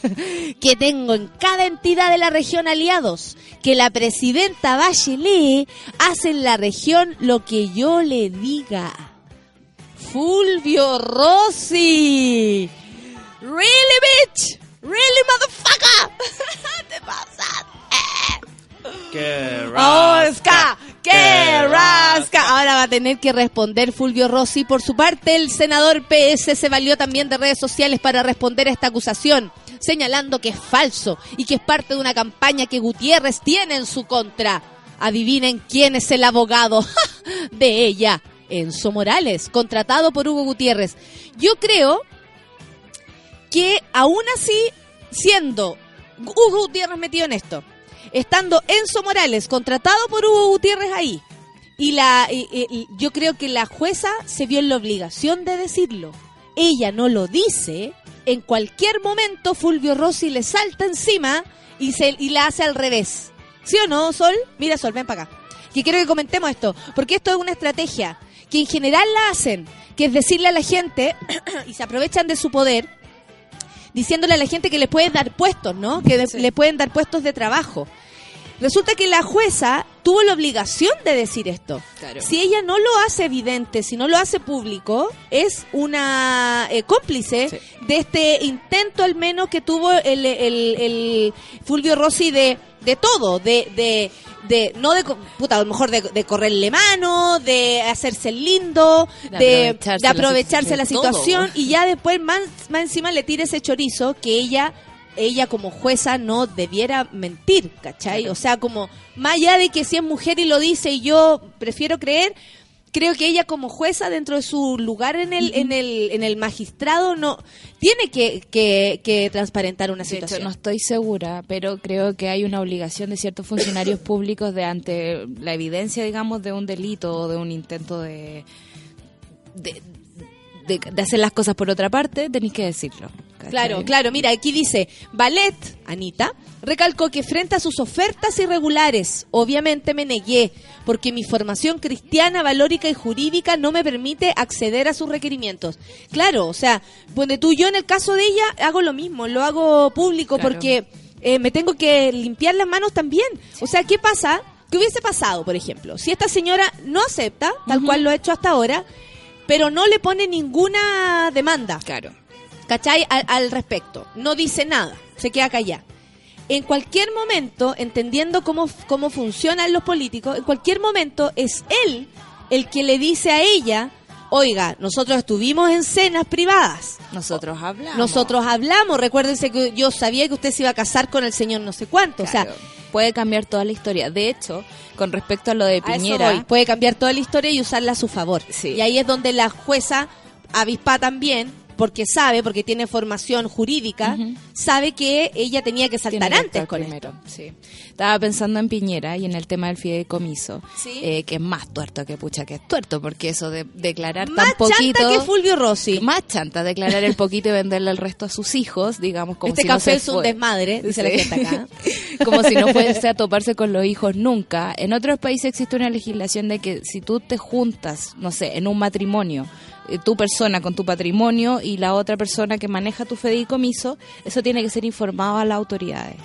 que tengo en cada entidad de la región aliados, que la presidenta Bachelet hace en la región lo que yo le diga. Fulvio Rossi. Really, bitch? Really, motherfucker? Te pasas. ¡Qué ¡Oscar! ¡Qué rasca! Ahora va a tener que responder Fulvio Rossi. Por su parte, el senador PS se valió también de redes sociales para responder a esta acusación, señalando que es falso y que es parte de una campaña que Gutiérrez tiene en su contra. Adivinen quién es el abogado de ella. Enzo Morales, contratado por Hugo Gutiérrez. Yo creo que aún así, siendo Hugo Gutiérrez metido en esto, estando Enzo Morales contratado por Hugo Gutiérrez ahí, y la y- yo creo que la jueza se vio en la obligación de decirlo. Ella no lo dice, en cualquier momento Fulvio Rossi le salta encima y se y la hace al revés. ¿Sí o no, Sol? Mira, Sol, ven para acá. Que quiero que comentemos esto, porque esto es una estrategia que en general la hacen, que es decirle a la gente y se aprovechan de su poder diciéndole a la gente que le pueden dar puestos, ¿no? Que le pueden dar puestos de trabajo. Resulta que la jueza tuvo la obligación de decir esto. Claro. Si ella no lo hace evidente, si no lo hace público, es una eh, cómplice Sí. de este intento al menos que tuvo el, el- el Fulvio Rossi de, de todo, de, de, de no de, puta, a lo mejor de, de correrle mano, de hacerse lindo, De de, aprovecharse de la aprovecharse la situación, situación todo. y ya después más, más encima le tira ese chorizo que ella ella como jueza no debiera mentir, ¿cachai? O sea, como más allá de que si es mujer y lo dice y yo prefiero creer, creo que ella como jueza dentro de su lugar en el en el en el magistrado no tiene que, que, que transparentar una De hecho, situación. no estoy segura, pero creo que hay una obligación de ciertos funcionarios públicos de ante la evidencia, digamos, de un delito o de un intento de de, de- de hacer las cosas por otra parte, tenéis que decirlo. ¿cachai? Claro, claro. Mira, aquí dice, Ballet, Anita, recalcó que frente a sus ofertas irregulares, obviamente me negué, porque mi formación cristiana, valórica y jurídica no me permite acceder a sus requerimientos. Claro, o sea, donde tú yo en el caso de ella hago lo mismo, lo hago público Claro. porque eh, me tengo que limpiar las manos también. O sea, ¿qué pasa? ¿Qué hubiese pasado, por ejemplo? Si esta señora no acepta, tal cual lo ha hecho hasta ahora, pero no le pone ninguna demanda. Claro. ¿cachai? Al, al respecto. No dice nada, se queda callada. En cualquier momento, entendiendo cómo, cómo funcionan los políticos, en cualquier momento es él el que le dice a ella, oiga, nosotros estuvimos en cenas privadas. Nosotros hablamos. Nosotros hablamos, recuérdense que yo sabía que usted se iba a casar con el señor no sé cuánto. O sea, puede cambiar toda la historia. De hecho, con respecto a lo de Piñera, voy. puede cambiar toda la historia y usarla a su favor. Sí. Y ahí es donde la jueza avispa también, porque sabe, porque tiene formación jurídica, sabe que ella tenía que saltar Tiene antes con primero, esto. sí. Estaba pensando en Piñera y en el tema del fideicomiso, Sí. eh, que es más tuerto que pucha que es tuerto, porque eso de declarar Más tan poquito... chanta que Fulvio Rossi. Más chanta, declarar el poquito y venderle el resto a sus hijos, digamos, como este si no café es un fue- desmadre, dice la gente acá. como si no fuese a toparse con los hijos nunca. En otros países existe una legislación de que si tú te juntas, no sé, en un matrimonio, eh, tu persona con tu patrimonio y la otra persona que maneja tu fideicomiso, eso tiene que ser informado a las autoridades.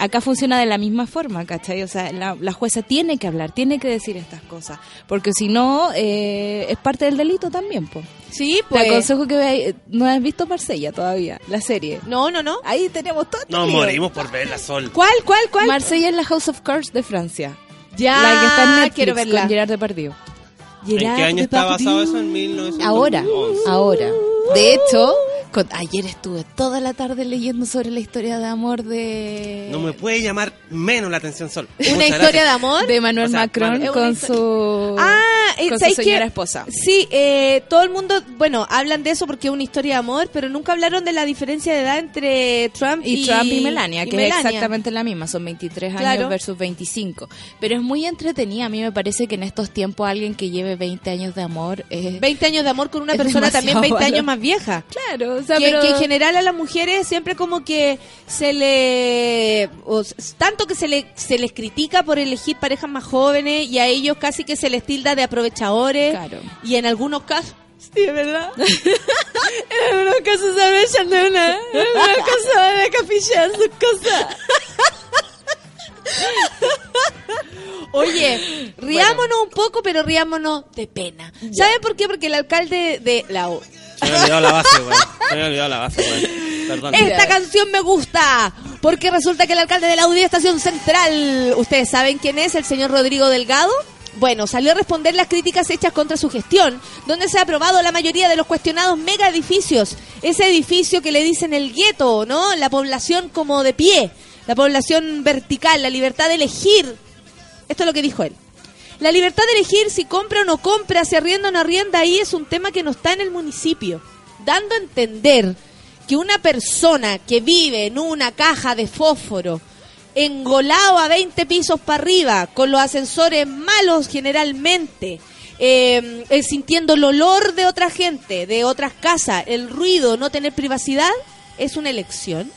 Acá funciona de la misma forma, ¿cachai? O sea, la, la jueza tiene que hablar, tiene que decir estas cosas, porque si no, eh, es parte del delito también, po. Sí, Te pues. aconsejo que veáis, no has visto Marsella todavía, la serie. No, no, no. Ahí tenemos todo. este lío. morimos por ver la sol. ¿Cuál, cuál, cuál? Marsella es la House of Cards de Francia. ya, la que está en Netflix quiero verla. con Gerard Depardieu. ¿En qué año está basado eso? En 1911. Ahora, ahora. De hecho, Con- ayer estuve toda la tarde leyendo sobre la historia de amor de... No me puede llamar menos la atención solo. Una Muchas historia gracias. de amor. de O sea, Macron es una con su, Ah, eh, con su ¿sabéis señora esposa. Sí, eh, todo el mundo, bueno, hablan de eso porque es una historia de amor, pero nunca hablaron de la diferencia de edad entre Trump y, Y Trump y Melania, que Melania. es exactamente la misma, son 23 años versus 25. Pero es muy entretenida, a mí me parece que en estos tiempos alguien que lleve 20 años de amor es... 20 años de amor con una persona también 20 demasiado años más vieja. Claro, o sea, que, pero... que en general a las mujeres siempre como que se le o tanto que se le se les critica por elegir parejas más jóvenes y a ellos casi que se les tilda de aprovechadores Claro. y en algunos casos sí es verdad en algunos casos se aprovechan de una en algunos casos capillar sus cosas Oye, riámonos un poco, pero riámonos de pena. ¿Saben por qué? Porque el alcalde de la U- Se me olvidó la base, weón. Se me olvidó la base, weón. Perdón. Esta canción me gusta, porque resulta que el alcalde de la UDI Estación Central, ¿ustedes saben quién es? El señor Rodrigo Delgado. Bueno, salió a responder las críticas hechas contra su gestión, donde se ha aprobado la mayoría de los cuestionados mega edificios. Ese edificio que le dicen el gueto, ¿no? La población como de pie, la población vertical, la libertad de elegir. Esto es lo que dijo él. La libertad de elegir si compra o no compra, si arrienda o no arrienda, ahí es un tema que no está en el municipio. Dando a entender que una persona que vive en una caja de fósforo, engolado a 20 pisos para arriba, con los ascensores malos generalmente, eh, eh, sintiendo el olor de otra gente, de otras casas, el ruido, no tener privacidad, es una elección.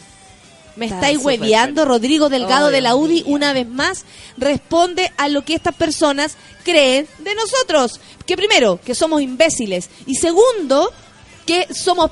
Me Está estáis súper hueveando, Rodrigo Delgado Oh, de la UDI, una vez más, responde a lo que estas personas creen de nosotros. Que primero, que somos imbéciles. Y segundo, que somos...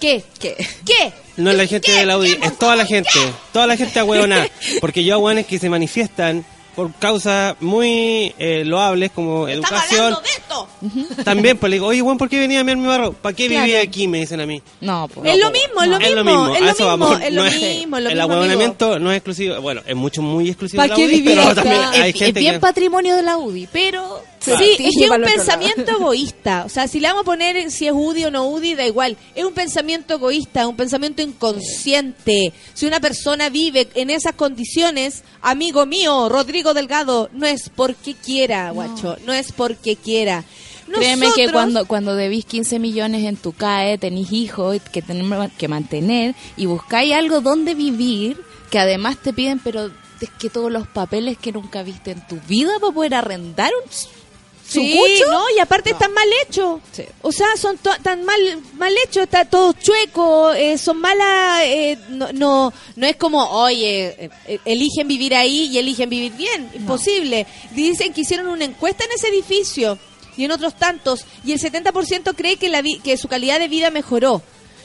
¿Qué? ¿Qué? ¿Qué? No es la gente ¿Qué? de la UDI, es toda la gente. Toda la gente ahueonada. Porque yo a que se manifiestan por causas muy eh, loables como Estamos educación. de esto. También, pues le digo, oye, Juan, ¿por qué venía a mirar mi barro? ¿Para qué Claro. vivía aquí? Me dicen a mí. No, pues. es lo mismo, es lo Es lo mismo, es a lo eso mismo, vamos. es lo No es- mismo, es El ahueonamiento no es exclusivo, bueno, es mucho, muy exclusivo ¿Pa' de la qué UDI, vivir pero también Es, hay es gente bien que... patrimonio de la UDI, pero... Sí, es que es un pensamiento egoísta. O sea, si le vamos a poner si es UDI o no UDI, da igual. Es un pensamiento egoísta, un pensamiento inconsciente. Si una persona vive en esas condiciones, amigo mío, Rodrigo Delgado, no es porque quiera, guacho. No es porque quiera. Créeme que Nosotros- cuando, cuando debís 15 millones en tu CAE, tenéis hijos que tenemos que mantener y buscáis algo donde vivir, que además te piden, pero es que todos los papeles que nunca viste en tu vida para poder arrendar un Sí, sucucho. no, y aparte están mal hechos. Sí. O sea, son tan mal mal hechos, está todo chueco, eh, son malas, eh, no, no no es como, oye, eh, eh, eligen vivir ahí y eligen vivir bien, imposible. Dicen que hicieron una encuesta en ese edificio y en otros tantos y el 70% cree que la vi- que su calidad de vida mejoró.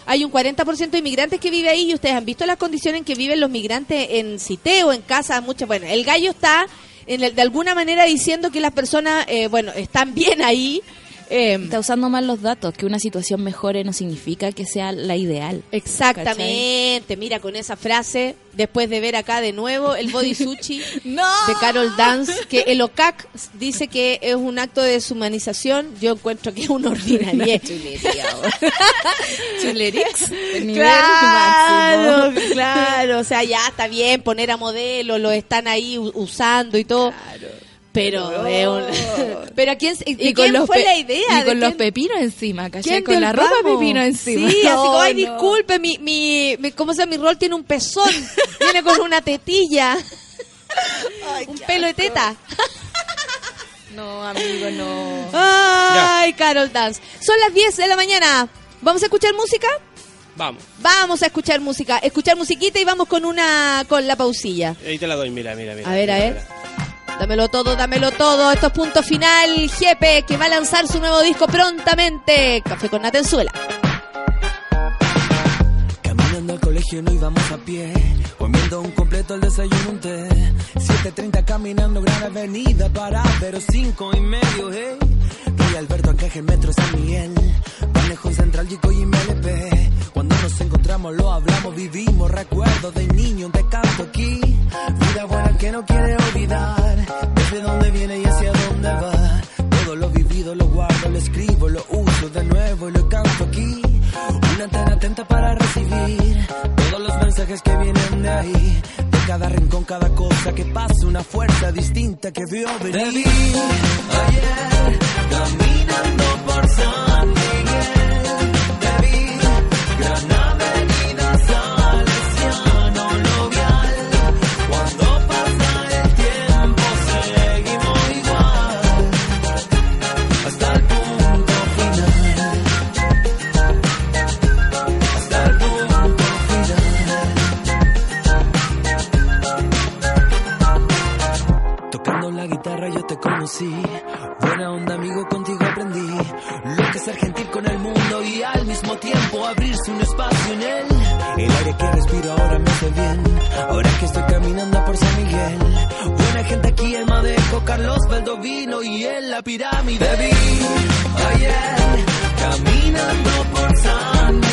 Hay un 40% de inmigrantes que vive ahí y ustedes han visto las condiciones en que viven los migrantes en Citeo, en casa, muchas. Bueno, el gallo está en el- de alguna manera diciendo que las personas, eh, bueno, están bien ahí. Eh, Está usando mal los datos, que una situación mejore no significa que sea la ideal. exactamente, mira, con esa frase, después de ver acá de nuevo el body sushi ¡No! de Carol Dance, que el OCAC dice que es un acto de deshumanización, yo encuentro que es una ordinaria. Chulerix. Claro, máximo. claro, o sea, ya está bien poner a modelo, lo están ahí usando y todo. Pero, es un- pero a quién, se- de quién fue pe- la idea? Y con ¿De los quién- pepinos encima, quién Con la ropa pepino encima. Sí, así como, ay, Oh, no. disculpe, mi, mi, mi, ¿cómo se? Mi rol tiene un pezón, viene con una tetilla, un pelo de teta. No, amigo, no. Ay, Carol Dance. Son las 10 de la mañana. ¿Vamos a escuchar música? Vamos, Vamos a escuchar música, escuchar musiquita y vamos con una con la pausilla. ahí te la doy, mira, mira, mira. A ver, a mira, ver. Dámelo todo, dámelo todo. Esto es punto final. Jepe, que va a lanzar su nuevo disco prontamente. Café con Natenzuela. Caminando al colegio no íbamos a pie, comiendo un completo el desayuno un té. 7.30 caminando gran avenida para pero cinco y medio, hey. Rey Alberto, Arcángel, Metro, San Miguel, Manejo Central, Chico y MLP. Cuando nos encontramos lo hablamos, vivimos recuerdos de niño te canto aquí. Vida buena que no quiere olvidar, desde dónde viene y hacia dónde va. Todo lo vivido lo guardo, lo escribo, lo uso de nuevo y lo canto aquí. Una antena atenta para recibir todos los mensajes que vienen de ahí. Cada rincón, cada cosa que pasa, una fuerza distinta que vio venir. Ayer caminando por San. Conocí. Buena onda, amigo, contigo aprendí. Lo que es ser gentil con el mundo y al mismo tiempo abrirse un espacio en él. El aire que respiro ahora me hace bien. Ahora que estoy caminando por San Miguel. Buena gente aquí, el Madejo, Carlos Valdovino y en la pirámide. Vi ayer caminando por San Miguel.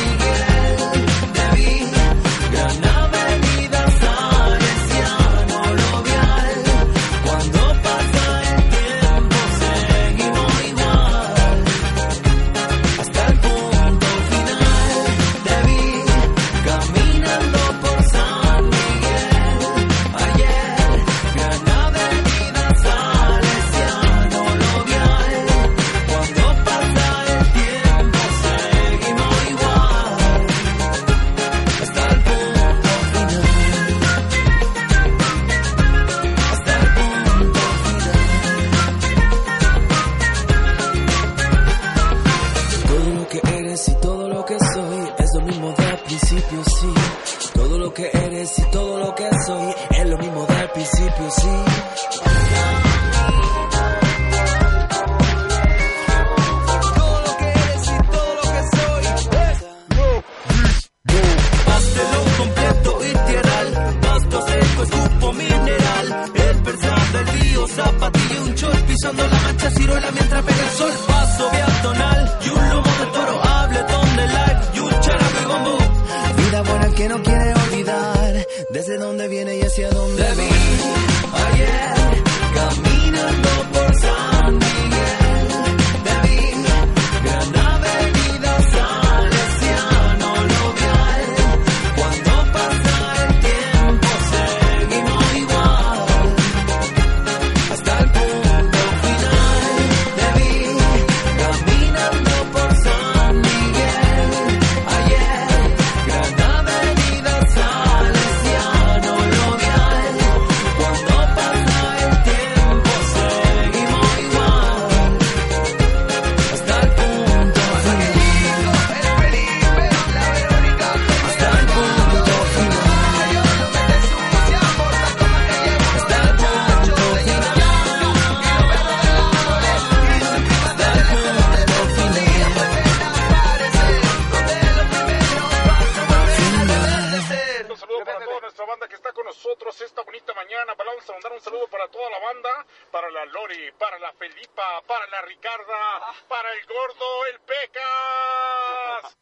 Toda la banda, para la Lori, para la Felipa, para la Ricarda, para el Gordo, el Pecas.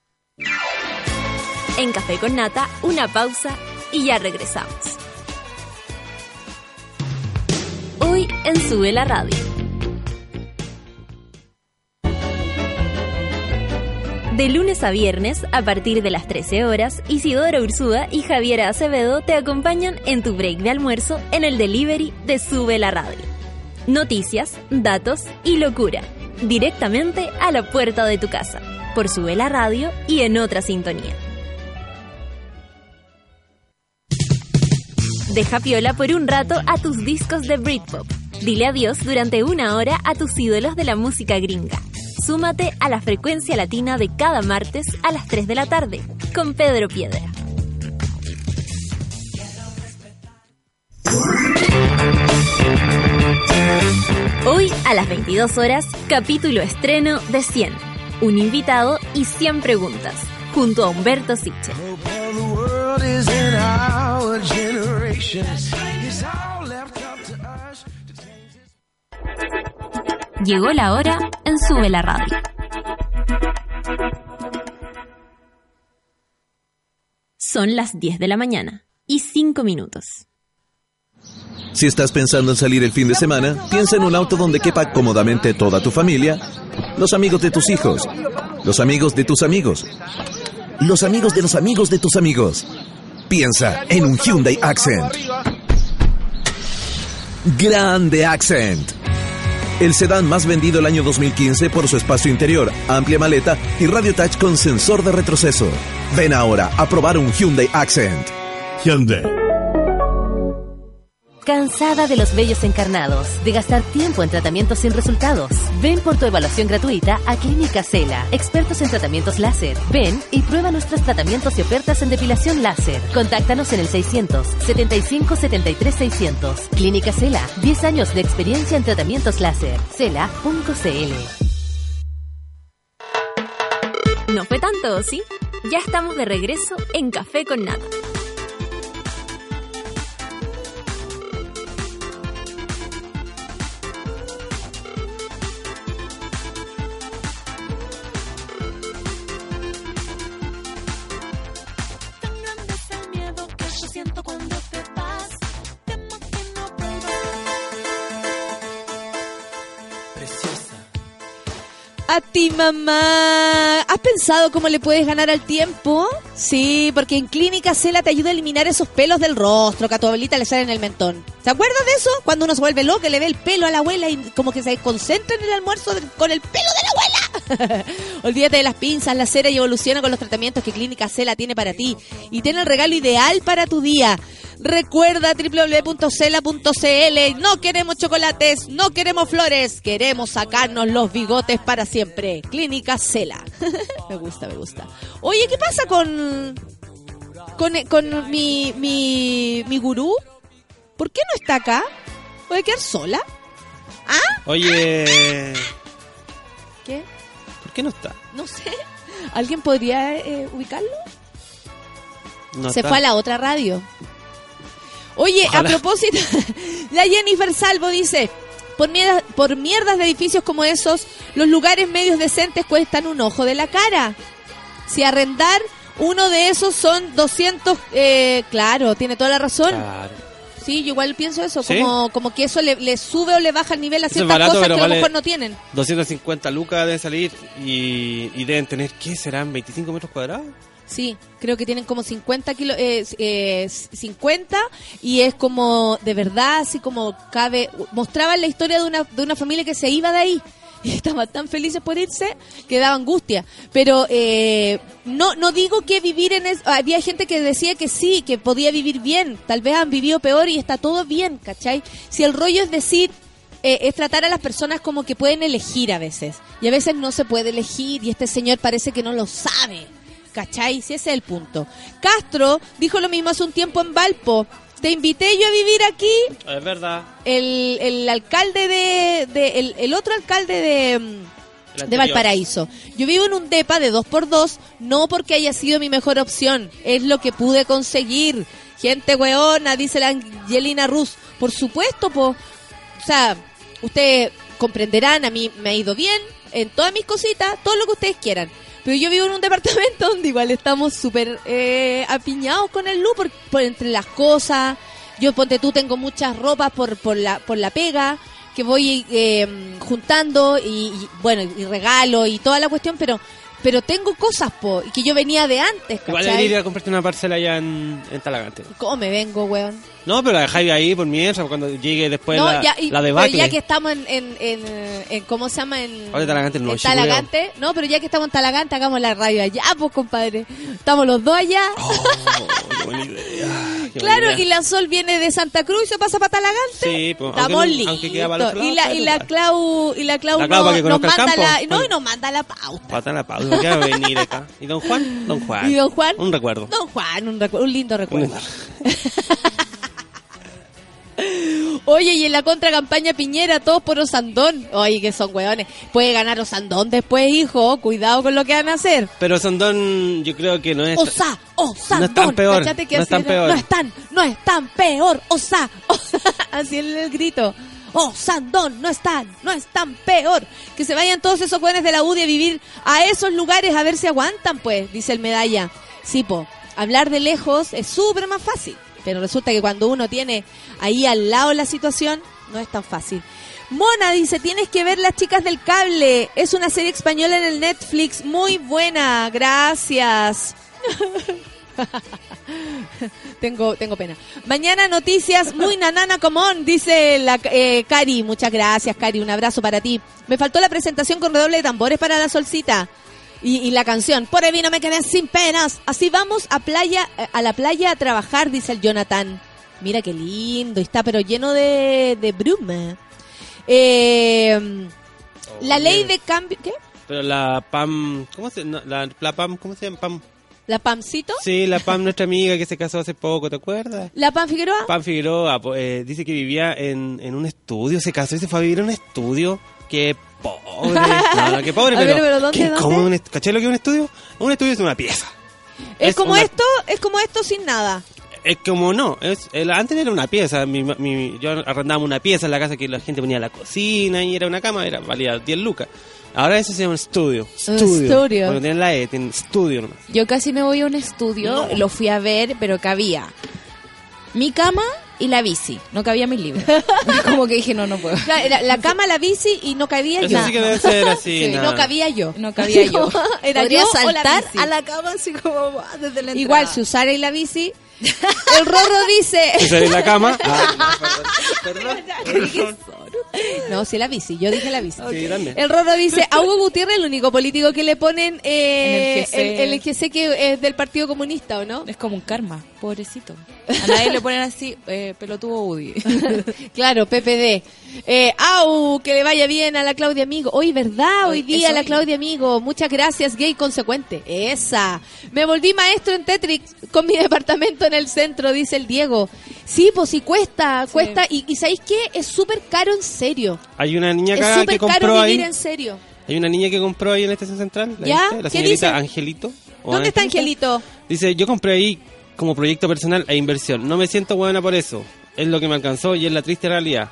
En Café con Nata, una pausa y ya regresamos. Hoy en Sube la Radio. De lunes a viernes, a partir de las 13 horas, Isidora Ursúa y Javiera Acevedo te acompañan en tu break de almuerzo en el delivery de Sube la Radio. Noticias, datos y locura. Directamente a la puerta de tu casa. Por Sube la Radio y en otra sintonía. Deja piola por un rato a tus discos de Britpop. Dile adiós durante una hora a tus ídolos de la música gringa. Súmate a la frecuencia latina de cada martes a las 3 de la tarde con Pedro Piedra. Hoy a las 22 horas, capítulo estreno de 100. Un invitado y 100 preguntas, junto a Humberto Siche. Llegó la hora en Sube la Radio. Son las 10 de la mañana y 5 minutos. Si estás pensando en salir el fin de semana, piensa en un auto donde quepa cómodamente toda tu familia, los amigos de tus hijos Los amigos de tus amigos. Los amigos de los amigos de tus amigos. Piensa en un Hyundai Accent. Grande Accent. El sedán más vendido el año 2015 por su espacio interior, amplia maleta y radio touch con sensor de retroceso. Ven ahora a probar un Hyundai Accent. Hyundai. ¿Cansada de los vellos encarnados? ¿De gastar tiempo en tratamientos sin resultados? Ven por tu evaluación gratuita a Clínica Cela, expertos en tratamientos láser. Ven y prueba nuestros tratamientos y ofertas en depilación láser. Contáctanos en el 600 75 73 600. Clínica Cela, 10 años de experiencia en tratamientos láser. Cela.cl. No fue tanto, ¿sí? Ya estamos de regreso en Café con Nata. A ti, mamá. ¿Has pensado cómo le puedes ganar al tiempo? Sí, porque en Clínica Cela te ayuda a eliminar esos pelos del rostro que a tu abuelita le salen en el mentón. ¿Se acuerdas de eso? Cuando uno se vuelve loco, le ve el pelo a la abuela y como que se concentra en el almuerzo con el pelo de la abuela. Olvídate de las pinzas, la cera y evoluciona con los tratamientos que Clínica Cela tiene para ti. Y tiene el regalo ideal para tu día. Recuerda www.cela.cl. No queremos chocolates, no queremos flores, queremos sacarnos los bigotes para siempre. Clínica Cela. me gusta, me gusta. Oye, ¿qué pasa con con, con mi, mi, mi gurú? ¿Por qué no está acá? ¿Puede quedar sola? ¿Ah? Oye, ¿Qué? ¿Por qué no está? No sé. ¿Alguien podría eh, ubicarlo? No Se está. fue a la otra radio. Oye, Ojalá. a propósito, la Jennifer Salvo dice, por, mierda- por mierdas de edificios como esos, los lugares medios decentes cuestan un ojo de la cara. Si arrendar uno de esos son 200, eh, claro, tiene toda la razón. Claro. Sí, yo igual pienso eso, ¿Sí? como, como que eso le, le sube o le baja el nivel a ciertas barato, cosas que a lo mejor no tienen. 250 lucas deben salir y, y deben tener, ¿qué serán? ¿25 metros cuadrados? Sí, creo que tienen como 50 kilos, eh, eh, 50 y es como, de verdad, así como cabe, mostraban la historia de una, de una familia que se iba de ahí y estaban tan felices por irse que daba angustia. Pero eh, no, no digo que vivir en... Es, había gente que decía que sí, que podía vivir bien, tal vez han vivido peor y está todo bien, ¿cachai? Si el rollo es decir... eh, es tratar a las personas como que pueden elegir a veces. Y a veces no se puede elegir y este señor parece que no lo sabe. ¿Cachai? Si ese es el punto. Castro dijo lo mismo hace un tiempo en Valpo. Te invité yo a vivir aquí. Es verdad. El, el alcalde de... de- el, el otro alcalde de... mm, de. Valparaíso. Yo vivo en un depa de 2x2, no porque haya sido mi mejor opción, es lo que pude conseguir. Gente weona, dice la Angelina Rus. Por supuesto, po. O sea, ustedes comprenderán, a mí me ha ido bien en todas mis cositas, todo lo que ustedes quieran. Pero yo vivo en un departamento donde igual estamos súper eh, apiñados con el luz por, por entre las cosas. Yo, ponte tú, tengo muchas ropas por, por, la, por la pega que voy eh, juntando y, y, bueno, y regalo y toda la cuestión, pero pero tengo cosas, po, y que yo venía de antes, Igual ¿cachai? debería ir a comprarte una parcela allá en, en Talagante. ¿Cómo me vengo, weón? No, pero la dejáis ahí por mientras, cuando llegue después no, la, ya, y- la pero ya que estamos en, en, en, en- ¿cómo se llama? En, Ahora Talagante no, en. Talagante. No, pero ya que estamos en Talagante, hagamos la radio allá, pues, compadre. Estamos los dos allá. Oh, qué buena idea, qué claro, buena idea. y la Sol viene de Santa Cruz y se pasa para Talagante. Sí, pues, Estamos aunque, listos. aunque queda para otro y la, y la. Clau, y la Clau, La Clau no- nos manda la, y nos manda la pauta. Pata la pausa, ¿qué va a venir acá? ¿Y don Juan? Don Juan. ¿Y don Juan? Un recuerdo. Don Juan, un, recu- un lindo recuerdo. Un- Oye, y en la contracampaña Piñera, todos por Osandón. Oye, que son hueones. Puede ganar Osandón después, hijo. Cuidado con lo que van a hacer. Pero Sandón, yo creo que no es. Osa, Osandón. No es tan peor, que no es así tan era. peor. No es tan, no es tan peor. Osa, osa. Así es el grito. Osandón, no es tan, no es tan peor. Que se vayan todos esos jóvenes de la UDI a vivir a esos lugares a ver si aguantan, pues, dice el medalla. Sí, po, hablar de lejos es súper más fácil. Pero resulta que cuando uno tiene ahí al lado la situación, no es tan fácil. Mona dice, tienes que ver Las Chicas del Cable. Es una serie española en el Netflix. Muy buena. Gracias. tengo, tengo pena. Mañana noticias muy nanana común, dice la eh, Cari. Muchas gracias, Cari. Un abrazo para ti. Me faltó la presentación con redoble de tambores para la solcita. Y, y la canción, por el vino me quedé sin penas. Así vamos a playa, a la playa a trabajar, dice el Jonathan. Mira qué lindo, está pero lleno de, de bruma. Eh, la ley de cambio, ¿qué? Pero la Pam, ¿cómo se no, la, la Pam, ¿cómo se llama? Pam. ¿La Pamcito? Sí, la Pam, nuestra amiga que se casó hace poco, ¿te acuerdas? ¿La Pam Figueroa? Pam Figueroa eh, dice que vivía en, en un estudio, se casó y se fue a vivir en un estudio. Qué pobre. No, no, qué pobre, pero. pero un ¿Cachai lo que es un estudio? Un estudio es una pieza. Es, Es como una- esto, es como esto sin nada. Es como no, es, el- antes era una pieza, mi, mi- yo arrendaba una pieza en la casa que la gente ponía la cocina y era una cama, era valía 10 lucas. Ahora eso se llama estudio. Estudio. Porque tienen la E, tienen estudio nomás. Yo casi me voy a un estudio, lo fui a ver, pero cabía mi cama y la bici. No cabía mis libros. Como que dije, no, no puedo. Claro, era la cama, la bici y no cabía Eso yo. sí que debe ser así. Sí, nada. no cabía yo. No cabía yo. Era Podría yo o la saltar a la cama así como ah, desde la Igual, entrada. si usara y la bici. El Rorro dice. Si en la cama. ah, perdón, perdón. No, sí, la bici. Yo dije la bici. Sí, también. El Rorro dice, a Hugo Gutiérrez el único político que le ponen eh, En el GC. el, el GC que es del Partido Comunista, ¿o no? Es como un karma, pobrecito. A nadie le ponen así, eh, pelotudo Woody. Claro, PPD. Eh, au, que le vaya bien a la Claudia Amigo. Hoy, ¿verdad? Hoy Hoy, día la hoy. Claudia Amigo. Muchas gracias, gay consecuente. Esa. Me volví maestro en Tetris con mi departamento en el centro, dice el Diego. Sí, pues sí, cuesta, cuesta. Y, y ¿sabéis qué? Es súper caro en serio. Hay una niña Es que compró caro ahí. en serio. Hay una niña que compró ahí en la estación central. ¿la ¿Ya? viste? La ¿Qué señorita dice? Angelito. ¿O ¿Dónde está Angelito? Dice, yo compré ahí como proyecto personal e inversión. No me siento buena por eso. Es lo que me alcanzó y es la triste realidad.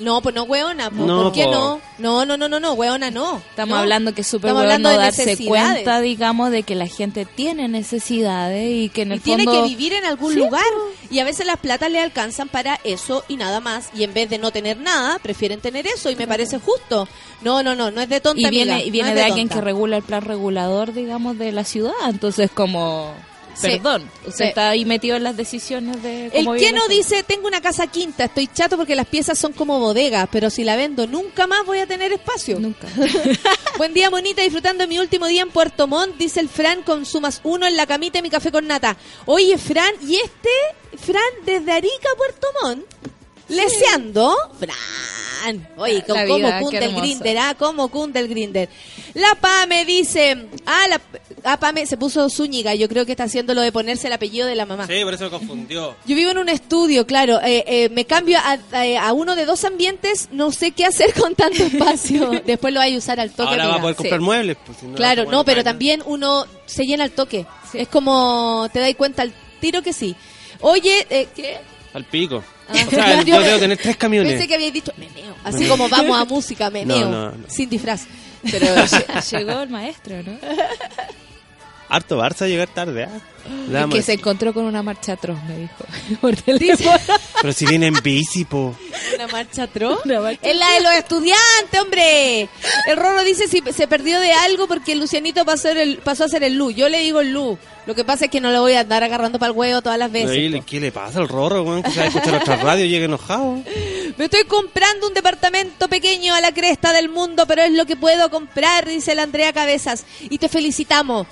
No, pues no, weona. po. No, ¿Por qué po. no? No, no, no, no, no, weona, no. Estamos No. hablando que es súper bueno darse cuenta, digamos, de que la gente tiene necesidades y que en Y el tiene fondo... que vivir en algún Sí, lugar. Y a veces las platas le alcanzan para eso y nada más. Y en vez de no tener nada, prefieren tener eso. Y me parece justo. No, no, no, no es de tonta. y viene, amiga, y viene no de, alguien que regula el plan regulador, digamos, de la ciudad. Entonces, como... Sí. Perdón, usted Sí. está ahí metido en las decisiones de... El que no dice, tengo una casa quinta, estoy chato porque las piezas son como bodegas, pero si la vendo nunca más voy a tener espacio. Nunca. Buen día, monita, disfrutando mi último día en Puerto Montt, dice el Fran con sumas uno en la camita y mi café con nata. Oye, Fran, ¿y este, Fran, desde Arica Puerto Montt? Leseando, Fran. Oye, La ¿cómo vida, cunde el grinder? ¿Ah? ¿Cómo cunde el grinder? La Pame dice, ah, la ah, Pame se puso Zúñiga, yo creo que está haciendo lo de ponerse el apellido de la mamá. Sí, por eso me confundió. Yo vivo en un estudio, claro. eh, eh, me cambio a, a- a uno de dos ambientes, no sé qué hacer con tanto espacio. Después lo hay a usar al toque. Ahora va a poder comprar Sí. muebles. pues, si no, Claro, no, pero también uno se llena al toque. Es como, te das cuenta al tiro que sí. Oye, eh, ¿qué? Al pico. Ah. O sea, Yo debo tener tres camiones. Pensé que habíais dicho meneo. Así como vamos a música, meneo. No, no, no. Sin disfraz. Pero lle- llegó el maestro, ¿no? Harto Barça llegar tarde, ¿ah? Que se encontró con una marcha atroz, me dijo. Por teléfono. Pero si viene en bici, po. Una marcha atroz. Es la de los estudiantes, hombre. El Rorro dice si se perdió de algo porque el Lucianito pasó, a ser el, pasó a ser el Lu. Yo le digo el Lu. Lo que pasa es que no lo voy a andar agarrando para el huevo todas las veces. Oye, ¿Qué le pasa al rorro, weón? Que se va a escuchar otra radio y llega enojado. Me estoy comprando un departamento pequeño a la cresta del mundo, pero es lo que puedo comprar, dice la Andrea Cabezas. Y te felicitamos.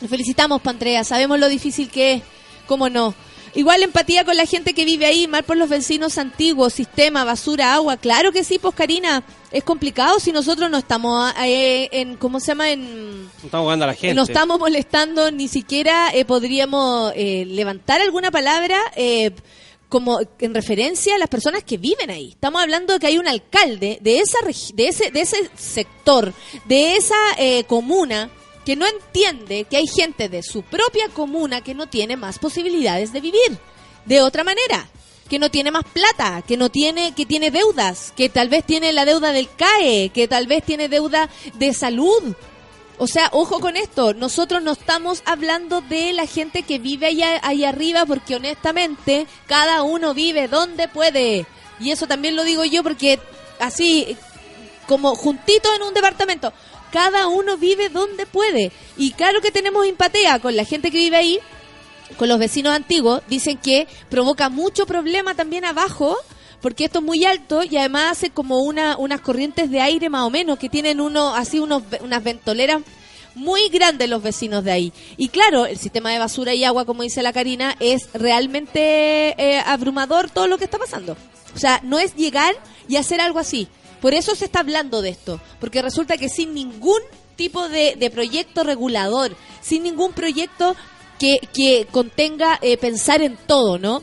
Te felicitamos, Pantrea. Sabemos lo difícil que es. ¿Cómo no? Igual empatía con la gente que vive ahí, mal por los vecinos antiguos, sistema, basura, agua. Claro que sí, pues Karina. Es complicado si nosotros no estamos eh, en, ¿cómo se llama? En, Estamos jugando a la gente. no estamos molestando, ni siquiera eh, podríamos eh, levantar alguna palabra eh, como en referencia a las personas que viven ahí. Estamos hablando de que hay un alcalde de esa de ese de ese sector, de esa eh, comuna que no entiende que hay gente de su propia comuna que no tiene más posibilidades de vivir de otra manera que no tiene más plata, que no tiene, que tiene deudas, que tal vez tiene la deuda del CAE, que tal vez tiene deuda de salud, o sea, ojo con esto, nosotros no estamos hablando de la gente que vive allá, ahí arriba porque honestamente cada uno vive donde puede. Y eso también lo digo yo porque así como juntitos en un departamento. Cada uno vive donde puede. Y claro que tenemos empatía con la gente que vive ahí, con los vecinos antiguos. Dicen que provoca mucho problema también abajo, porque esto es muy alto y además hace como una, unas corrientes de aire más o menos, que tienen uno, así unos, unas ventoleras muy grandes los vecinos de ahí. Y claro, el sistema de basura y agua, como dice la Karina, es realmente eh, abrumador todo lo que está pasando. O sea, no es llegar y hacer algo así. Por eso se está hablando de esto, porque resulta que sin ningún tipo de, de proyecto regulador, sin ningún proyecto que, que contenga eh, pensar en todo, ¿no?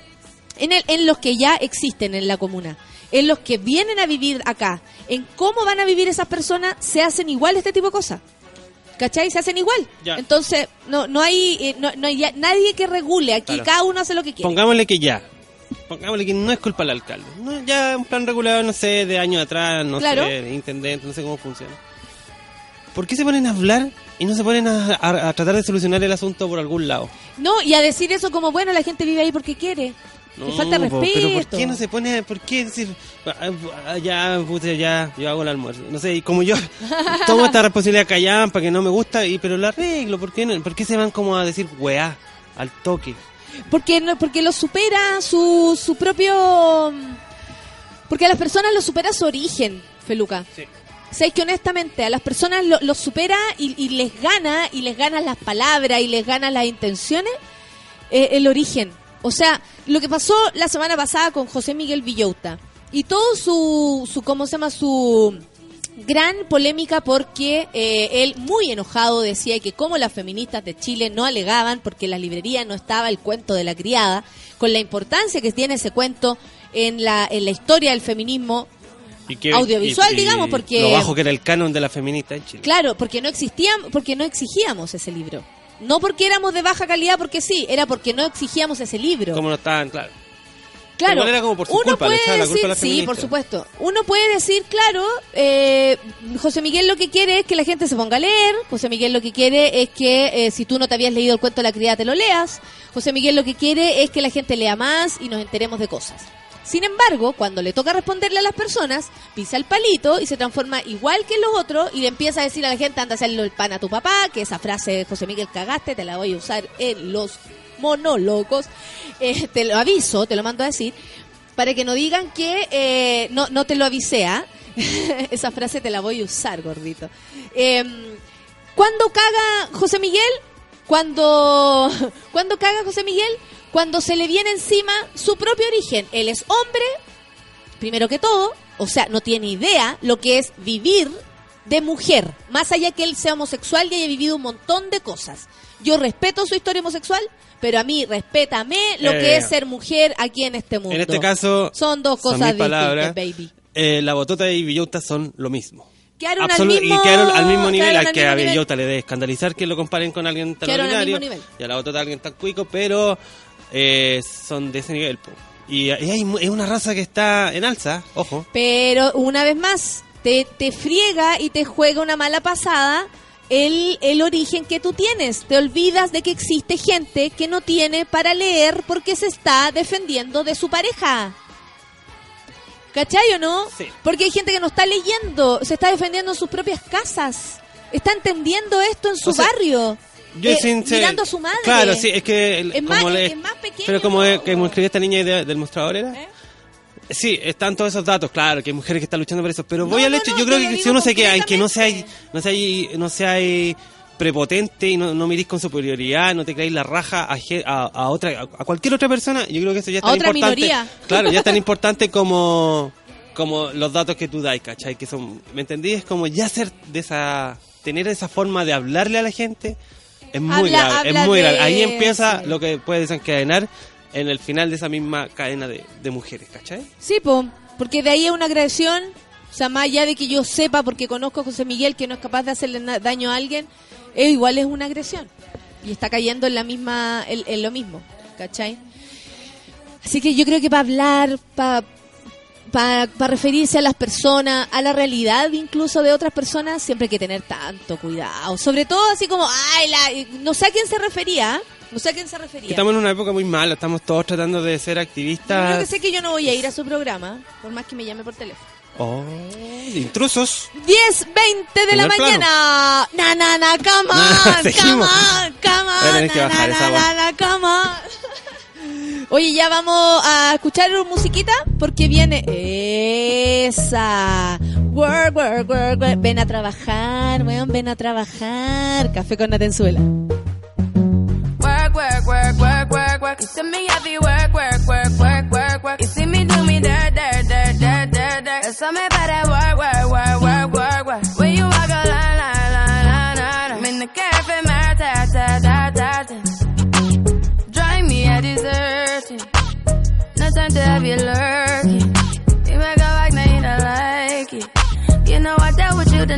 En, el, en los que ya existen en la comuna, en los que vienen a vivir acá, en cómo van a vivir esas personas, se hacen igual este tipo de cosas. ¿Cachai? Se hacen igual. Ya. Entonces, no, no hay, eh, no, no hay ya- nadie que regule. Aquí Claro. cada uno hace lo que quiere. Pongámosle que ya. Pongámosle que no es culpa del alcalde. No, ya un plan regulador, no sé, de años atrás, no Claro. sé, de intendente, no sé cómo funciona. ¿Por qué se ponen a hablar y no se ponen a, a- a tratar de solucionar el asunto por algún lado? No, y a decir eso como, bueno, la gente vive ahí porque quiere. No, Le falta respeto. Pero ¿por qué no se pone, por qué decir, ah, ah, ya, puta, ya, yo hago el almuerzo? No sé, y como yo tomo esta responsabilidad callada para que no me gusta, y pero la arreglo, ¿por qué, no? ¿por qué se van como a decir weá al toque? Porque porque lo supera su, su propio... Porque a las personas lo supera su origen, Feluca. Sí. Sabes que honestamente a las personas lo, lo supera y, y les gana, y les gana las palabras, y les gana las intenciones, eh, el origen. O sea, lo que pasó la semana pasada con José Miguel Villota y todo su, su ¿cómo se llama? Su gran polémica porque eh, él muy enojado decía que como las feministas de Chile no alegaban porque en las librerías no estaba el cuento de la criada, con la importancia que tiene ese cuento en la, en la historia del feminismo, Y que- Audiovisual, digamos, porque- Lo bajo que era el canon de la feminista en Chile. Claro, porque no existían, porque no exigíamos ese libro. No porque éramos de baja calidad, porque sí, era porque no exigíamos ese libro. Como no estaban, claro. Claro, igual era como por su uno culpa, le puede echaban la culpa decir, a sí, por supuesto. Uno puede decir, claro, eh, José Miguel lo que quiere es que la gente se ponga a leer. José Miguel lo que quiere es que eh, si tú no te habías leído el cuento de la criada te lo leas. José Miguel lo que quiere es que la gente lea más y nos enteremos de cosas. Sin embargo, cuando le toca responderle a las personas, pisa el palito y se transforma igual que los otros y le empieza a decir a la gente, anda a hacerle el pan a tu papá, que esa frase de José Miguel cagaste, te la voy a usar en los monólogos. Eh, te lo aviso, te lo mando a decir, para que no digan que eh, no, no te lo avisé, ¿ah? esa frase te la voy a usar, gordito. Eh, ¿Cuándo caga José Miguel? Cuando, cuando caga José Miguel? Cuando se le viene encima su propio origen. Él es hombre, primero que todo, o sea, no tiene idea lo que es vivir de mujer, más allá que él sea homosexual y haya vivido un montón de cosas. Yo respeto su historia homosexual, pero a mí respétame lo Eh, que es ser mujer aquí en este mundo. En este caso, son dos son cosas mis palabras. distintas, baby. Eh, la botota y Villota son lo mismo. Quedaron al mismo, y quedaron al mismo nivel, al que a. Villota le debe escandalizar que lo comparen con alguien tan ordinario mismo nivel. y a la botota alguien tan cuico, pero eh, son de ese nivel. po. Y, y hay es una raza que está en alza, ojo. Pero una vez más, te, te friega y te juega una mala pasada el, el origen que tú tienes. Te olvidas de que existe gente que no tiene para leer porque se está defendiendo de su pareja. ¿Cachai o no? Sí. Porque hay gente que no está leyendo, se está defendiendo en sus propias casas. Está entendiendo esto en su O sea, barrio. Yo Eh, sin ser- mirando a su madre. Claro, sí, es que el- Es como más- le- es más pequeño, Pero como, es- ¿no? como escribió esta niña de- del mostrador era. ¿Eh? Sí, están todos esos datos, claro, que hay mujeres que están luchando por eso, pero No, voy al hecho, no, yo creo que si uno se queda en que no sea no sea no sea prepotente y no, no mirís con superioridad, no te creáis la raja a, a, a otra a, a cualquier otra persona, yo creo que eso ya es A tan otra importante. minoría. Claro, ya es tan importante como como los datos que tú dais, ¿cachai? Que son, ¿me entendí? Es como ya ser de esa tener esa forma de hablarle a la gente es muy Habla- grave, habla es muy de- grave. Ahí empieza sí. lo que puede desencadenar en el final de esa misma cadena de, mujeres, ¿cachai? Sí, po, porque de ahí es una agresión, o sea, más allá de que yo sepa, porque conozco a José Miguel que no es capaz de hacerle daño a alguien, eh, igual es una agresión. Y está cayendo en la misma, en, lo mismo, ¿cachai? Así que yo creo que para hablar, para para referirse a las personas, a la realidad incluso de otras personas, siempre hay que tener tanto cuidado. Sobre todo así como, ay, la, no sé a quién se refería, ¿eh? No sé a quién se Que refería. estamos en una época muy mala, estamos todos tratando de ser Yo creo que activistas. sé que yo no voy a ir a su programa, por más que me llame por teléfono. Oh, intrusos. 10, 20 de la mañana. Na, na, na, come on, come on, come on. na, na, na, come on. Oye, ya vamos a escuchar musiquita porque viene esa. Work, work, work, work. Ven a trabajar, weón, ven a trabajar. Café con Natenzuela. Work. You see me heavy work, work, work, work, work, work. You see me do me dirt, dirt, dirt, dirt, dirt, dirt. It's something about that work, work, work, work, work, work. When you walk a line, line, line, line, line. I'm in the cafe, my ta, ta, ta, ta, ta. Drive me a deserting. No time to have you lurking. You make a like, now you don't like it. You know I dealt with you the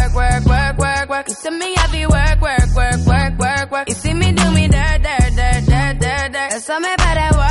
work. You see me, be work, work, work, work, work, work. You see me do me dirt, dirt, dirt, dirt, dirt, dirt. There's something about that work, work, work,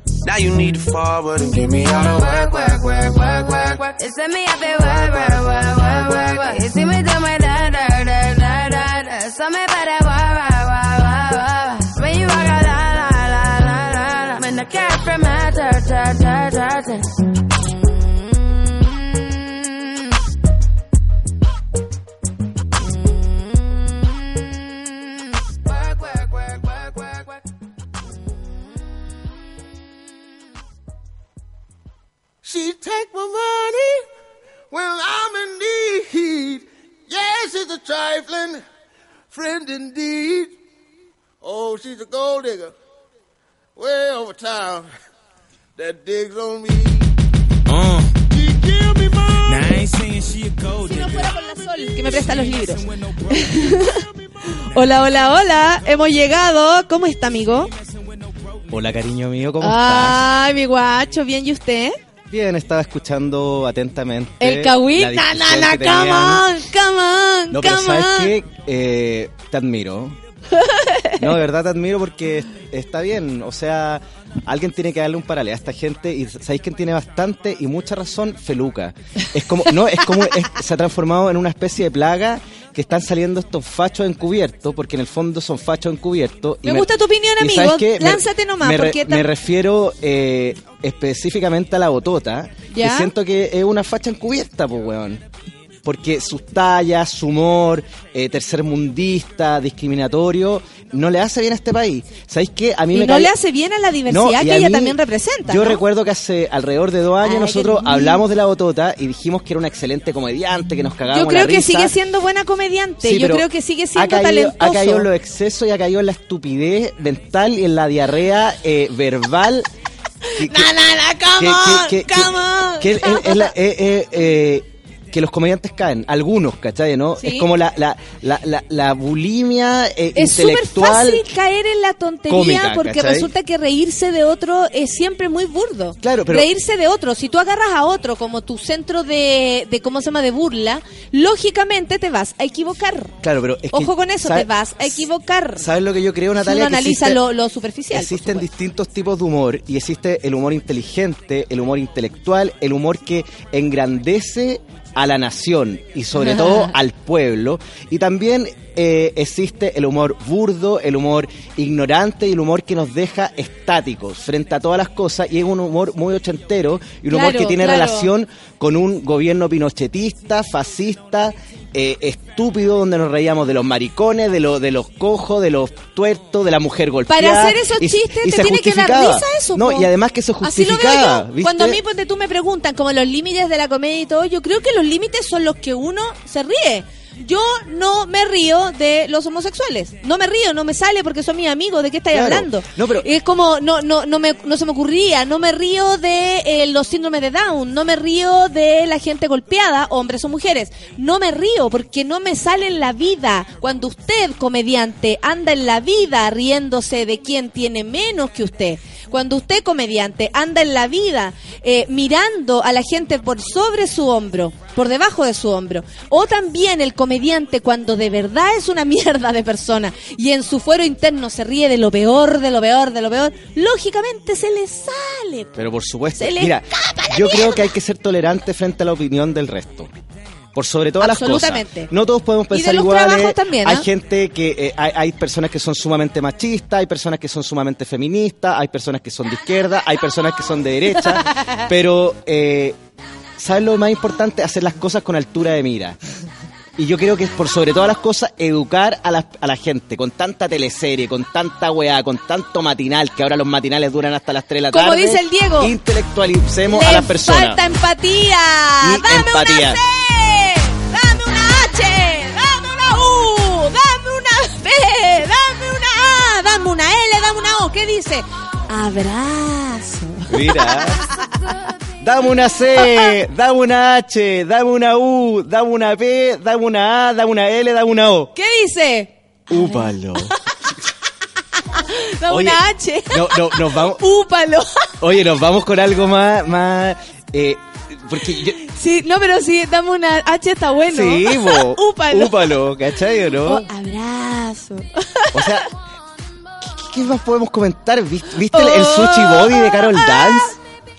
Now you need to forward and give me all the work, work, work, work, work, work. It's me, I feel work, work, work, work, work, work. You see me take my money when I'm in need. Yes, she's a trifling friend indeed. Oh, she's a gold digger way over town that digs on me. Uh. She give me money. Now I ain't saying she a gold Si no digger. fuera por la Sol, que me presta los libros. hola, hola, hola. Hemos llegado. ¿Cómo está, amigo? Hola, cariño mío, ¿cómo Ay, mi guacho, bien, ¿y usted? Bien, estaba escuchando atentamente. El Kawin. Na, na, na, come on, come on, No, pero come ¿sabes on. qué? Eh, te admiro. No, de verdad te admiro porque está bien. O sea, alguien tiene que darle un paralelo a esta gente. Y ¿sabéis quién tiene bastante y mucha razón? Feluca. Es como, no, es como, es- se ha transformado en una especie de plaga que están saliendo estos fachos encubiertos, porque en el fondo son fachos encubiertos. y Me gusta tu opinión, y amigo. Lánzate nomás, Me, porque me refiero eh, específicamente a la botota. ¿Ya? Que siento que es una facha encubierta, pues, weón. Porque sus tallas, su humor, eh, tercermundista, discriminatorio, no le hace bien a este país. ¿Sabéis qué? A mí Y me no cae- le hace bien a la diversidad No, que ella mí- también representa. Yo ¿no? recuerdo que hace alrededor de dos años Ay, nosotros hablamos de la botota y dijimos que era una excelente comediante, que nos cagábamos Yo creo la que risa. sigue siendo buena comediante. Sí, Yo creo que sigue ha siendo caído, talentoso. ha caído en los excesos y ha caído en la estupidez mental y en la diarrea eh, verbal. que- que- come que- on, come on. que es- es la- eh, eh, eh, que los comediantes caen, algunos, ¿cachai? ¿no? Sí. Es como la, la, la, la, la bulimia eh, Es súper intelectual. fácil caer en la tontería cómica, porque ¿cachai? resulta que reírse de otro es siempre muy burdo. Claro, pero- Reírse de otro, si tú agarras a otro como tu centro de, de ¿cómo se llama?, de burla, lógicamente te vas a equivocar. Claro, pero es que, Ojo con eso, ¿sabe- te vas a equivocar. ¿Sabes lo que yo creo, Natalia? uno Que analiza existe- lo, lo superficial. Existen distintos tipos de humor y existe el humor inteligente, el humor intelectual, el humor que engrandece a la nación y sobre todo al pueblo. Y también eh, existe el humor burdo, el humor ignorante y el humor que nos deja estáticos frente a todas las cosas y es un humor muy ochentero y un humor que tiene claro. relación con un gobierno pinochetista, fascista, eh, estúpido, donde nos reíamos de los maricones, de, los de los cojos, de los tuertos, de la mujer golpeada. Para hacer esos y- chistes y te se tiene que dar risa eso. No, po. y además que se Así lo veo justificaba. Cuando a mí ponte tú me preguntan como los límites de la comedia y todo, yo creo que los límites son los que uno se ríe. Yo no me río de los homosexuales. No me río, no me sale porque son mis amigos. ¿De qué estáis Claro. hablando? No, pero- Es como, no, no, no, me, no se me ocurría. No me río de eh, los síndromes de Down. No me río de la gente golpeada, hombres o mujeres. No me río porque no me sale en la vida. Cuando usted, comediante, anda en la vida riéndose de quien tiene menos que usted. Cuando usted, comediante, anda en la vida eh, mirando a la gente por sobre su hombro, por debajo de su hombro. O también el comediante cuando de verdad es una mierda de persona y en su fuero interno se ríe de lo peor, de lo peor, de lo peor, lógicamente se le sale. Pero por supuesto, Se le mira, yo creo que hay que ser tolerante frente a la opinión del resto. Por sobre todas las cosas. Absolutamente. No todos podemos pensar también, Hay ¿ah? gente que eh, hay, hay personas que son sumamente machistas, hay personas que son sumamente feministas, hay personas que son de izquierda, hay personas que son de derecha, pero eh, ¿sabes lo más importante? Hacer las cosas con altura de mira. Y yo creo que es por sobre todas las cosas educar a la, a la gente con tanta teleserie, con tanta weá, con tanto matinal, que ahora los matinales duran hasta las 3 de la Como tarde. dice el Diego, Intelectualicemos a las personas. falta empatía. Y Dame empatía. una Dame una H, dame una U, dame una B, dame una A, dame una L, dame una O. ¿Qué dice? Abrazo. Mira. Dame una C, dame una H, dame una U, dame una P, dame una A, dame una L, dame una O. ¿Qué dice? Úpalo. Dame Oye, una H. No, no, nos vamos. Úpalo. Oye, nos vamos con algo más, más, eh, porque yo, Sí, no, pero sí, dame una H está bueno. sí, bo, Úpalo. úpalo, ¿cachai o no? Oh, abrazo. O sea, ¿qué, qué más podemos comentar? ¿Viste, viste el, el sushi body de Carol Dance?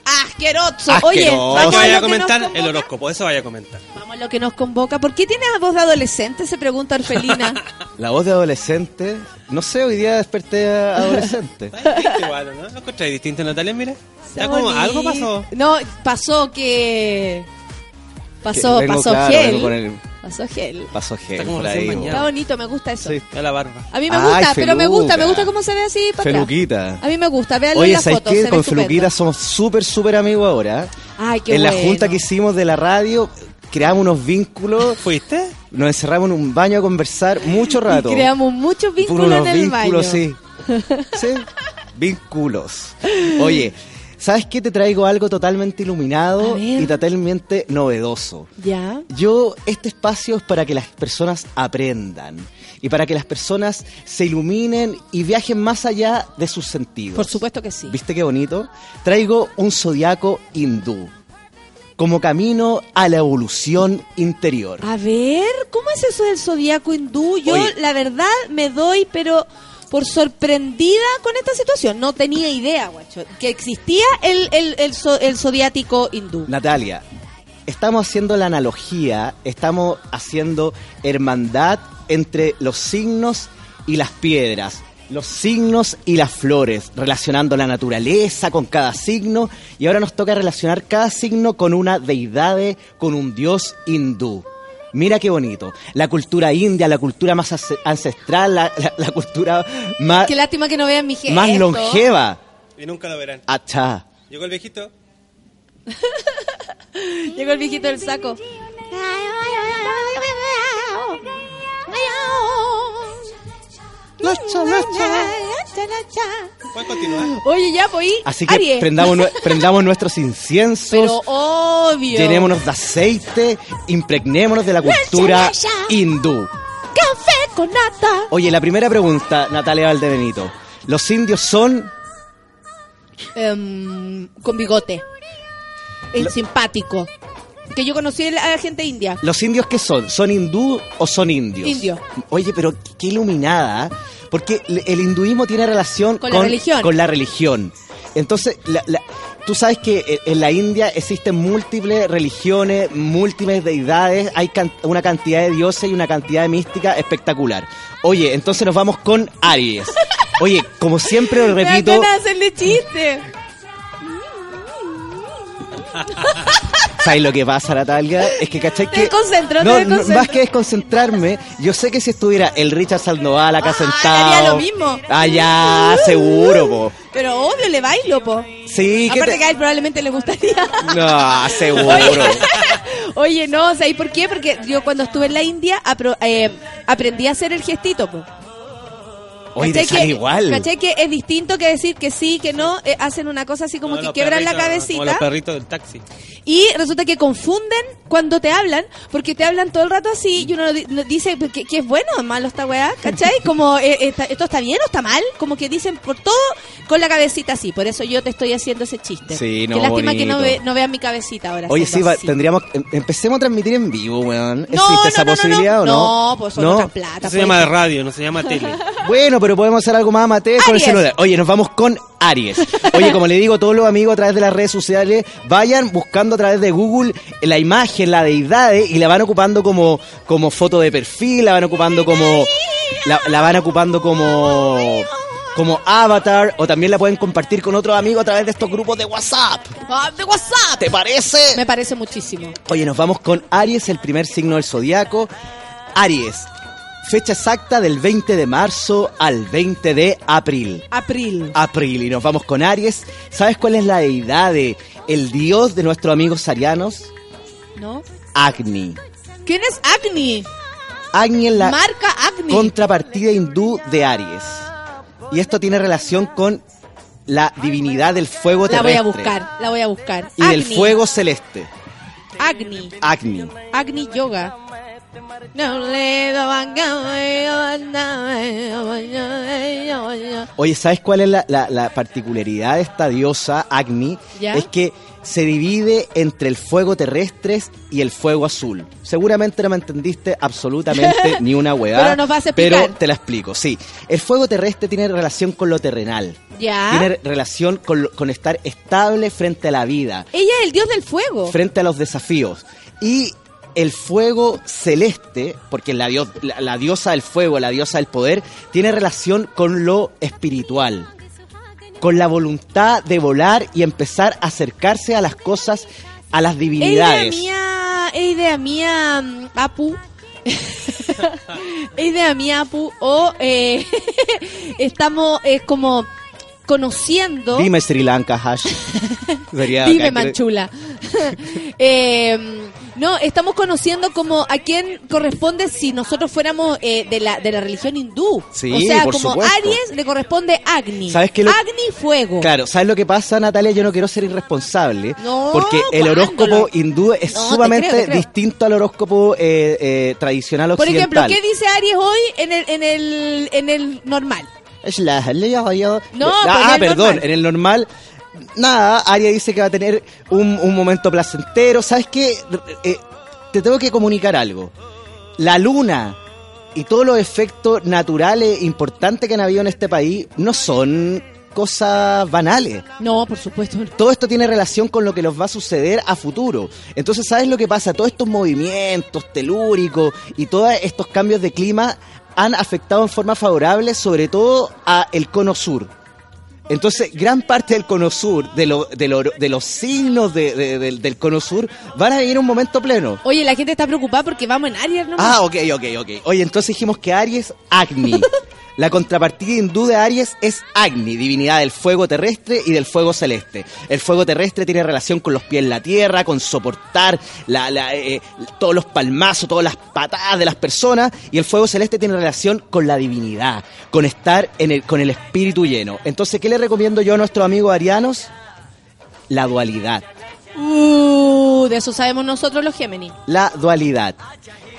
Asqueroso. Asqueroso. Oye, ¿Qué vamos a vaya a comentar? El horóscopo, eso vaya a comentar. Vamos a lo que nos convoca. ¿Por qué tienes voz de adolescente? Se pregunta Orfelina. La voz de adolescente. No sé, hoy día desperté a adolescente. Distinto igual, ¿no? ¿Lo encontráis distinto, Natalia? Mira. Ya como algo pasó. No, pasó que. Pasó, Que vengo, pasó claro, gel. vengo con el- Pasó gel. Pasó gel Está por ahí. Está bonito, me gusta eso. Sí. A la barba. A mí me Ay, gusta, pero me gusta, me gusta cómo se ve así para atrás. Feluquita. A mí me gusta, en Oye, la ¿sabes foto. qué? se ve Con. Feluquita somos súper, súper amigos ahora. Ay, qué en la junta que hicimos de la radio, creamos unos vínculos. ¿Fuiste? Nos encerramos en un baño a conversar mucho rato. Y creamos muchos vínculos unos en el vínculos, baño. sí. Sí, vínculos. Oye, ¿sabes qué? Te traigo algo totalmente iluminado y totalmente novedoso. Ya. Yo, este espacio es para que las personas aprendan y para que las personas se iluminen y viajen más allá de sus sentidos. Por supuesto que sí. ¿Viste qué bonito? Traigo un zodiaco hindú como camino a la evolución interior. A ver, ¿cómo es eso del zodiaco hindú? Yo, Oye. la verdad, me doy, pero por sorprendida con esta situación. No tenía idea, guacho, que existía el, el, el, el zodiático hindú. Natalia, estamos haciendo la analogía, estamos haciendo hermandad entre los signos y las piedras, los signos y las flores, relacionando la naturaleza con cada signo y ahora nos toca relacionar cada signo con una deidad, con un dios hindú. Mira qué bonito. La cultura india, la cultura más ancestral, la, la- la cultura más, Qué lástima que no vean mi gesto. más longeva. Y nunca lo verán. Achá. Llegó el viejito. Llegó el viejito del saco. Continuar. Oye, ya, pues, Así que Aries. prendamos, nue- prendamos nuestros inciensos. Pero obvio. Llenémonos de aceite, impregnémonos de la cultura hindú. Café con nata. Oye, la primera pregunta, Natalia Valdebenito. ¿Los indios son Em, con bigote. Es Lo- simpático. Que yo conocí a la gente india. ¿Los indios qué son? ¿Son hindú o son indios? Indio. Oye, pero qué iluminada. ¿eh? Porque el hinduismo tiene relación Con la religión. con la religión. Entonces, la- la- tú sabes que en- en la India existen múltiples religiones, múltiples deidades, hay can- una cantidad de dioses y una cantidad de mística espectacular. Oye, entonces nos vamos con Aries. Oye, como siempre lo repito, hacerle chiste. ¿Sabes lo que pasa, Natalia? Es que, ¿cachai? Te Que, desconcentro, no, te no, desconcentro. más que desconcentrarme, yo sé que si estuviera el Richard Sandoval acá sentado... haría lo mismo. Allá, seguro, po. Pero obvio, le bailo, po. Sí, que Aparte te- que a él probablemente le gustaría. No, seguro. Oye, no, ¿sabes por qué? Porque yo cuando estuve en la India apro- eh, aprendí a hacer el gestito, po. Oye, te ¿Cachai sale que- igual. ¿Cachai que es distinto que decir que sí, que no? Eh, hacen una cosa así como Como que los quebran la perritos- Como cabecita. los perritos del taxi. Y resulta que confunden cuando te hablan, porque te hablan todo el rato así y uno di- no- dice que, que es bueno o malo esta weá, ¿cachai? Como, eh, esta- ¿esto está bien o está mal? Como que dicen por todo con la cabecita así. Por eso yo te estoy haciendo ese chiste. Sí, no, Qué lástima que no, bonito. ve- no vean mi cabecita ahora. Oye, sí, va- tendríamos... em- Empecemos a transmitir en vivo, weón. No, ¿Existe no, esa no, no, posibilidad no. o no? No, pues son otras plata, No se pues. llama de radio, no se llama tele. Bueno, pero podemos hacer algo más con el celular. Oye, nos vamos con Aries. Oye, como le digo todos los amigos a través de las redes sociales, vayan buscando a través de Google la imagen, la deidad, y la van ocupando como, como foto de perfil, la van ocupando como... La, la van ocupando como... Como avatar, o también la pueden compartir con otros amigos a través de estos grupos de WhatsApp. Ah, de WhatsApp. ¿Te parece? Me parece muchísimo. Oye, nos vamos con Aries, el primer signo del zodiaco. Aries, fecha exacta del 20 de marzo al 20 de abril. April. Abril, y nos vamos con Aries. ¿Sabes cuál es la deidad de el dios de nuestros amigos sarianos? ¿No? Agni. ¿Quién es Agni? Agni es la Marca Agni. contrapartida hindú de Aries. Y esto tiene relación con la divinidad del fuego La voy terrestre. a buscar, la voy a buscar. Y del Agni. fuego celeste. Agni. Agni. Agni Yoga. Oye, ¿sabes cuál es la, la- la particularidad de esta diosa, Agni? ¿Ya? Es que se divide entre el fuego terrestre y el fuego azul. Seguramente no me entendiste absolutamente ni una hueá. Pero nos vas a explicar. Pero te la explico, sí. El fuego terrestre tiene relación con lo terrenal. Ya. Tiene relación con, con estar estable frente a la vida, Ella es el dios del fuego. frente a los desafíos. Y el fuego celeste, porque la, dios- la- la diosa del fuego, la diosa del poder, tiene relación con lo espiritual, con la voluntad de volar y empezar a acercarse a las cosas, a las Es idea divinidades. mía, es idea mía, mm, Apu. es idea mía, Apu. O eh, estamos es como conociendo. Dime Sri Lanka, Hash. Dime, Manchula. Eh, no, estamos conociendo como a quién corresponde si nosotros fuéramos eh, de, la, de la religión hindú. Sí, o sea, por como supuesto. Aries le corresponde Agni. ¿Sabes qué lo- Agni, fuego. Claro, ¿sabes lo que pasa, Natalia? Yo no quiero ser irresponsable. No, porque el ¿cuándo horóscopo lo- hindú es No, te sumamente creo, te creo. distinto al horóscopo eh, eh, tradicional Por ejemplo, occidental. ¿qué dice Aries hoy en el, en el, en el normal? Es la- No, No, ah, pues en el perdón, normal. en el normal. Nada, Aria dice que va a tener un, un momento placentero. ¿Sabes qué? Eh, te tengo que comunicar algo. La luna y todos los efectos naturales importantes que han habido en este país no son cosas banales. No, por supuesto. Todo esto tiene relación con lo que nos va a suceder a futuro. Entonces, ¿sabes lo que pasa? Todos estos movimientos telúricos y todos estos cambios de clima han afectado en forma favorable sobre todo a el cono sur. Entonces, gran parte del cono sur, de, lo- de, lo- de los signos de- de- del- cono sur, van a vivir un momento pleno. Oye, la gente está preocupada porque vamos en Aries, ¿no? Ah, ok, ok, ok. Oye, entonces dijimos que Aries, Agni. La contrapartida hindú de Aries es Agni, divinidad del fuego terrestre y del fuego celeste. El fuego terrestre tiene relación con los pies en la tierra, con soportar la- la, eh, todos los palmazos, todas las patadas de las personas. Y el fuego celeste tiene relación con la divinidad, con estar en el, con el espíritu lleno. Entonces, ¿qué le recomiendo yo a nuestros amigos arianos? La dualidad. Uh, de eso sabemos nosotros los Géminis. la dualidad.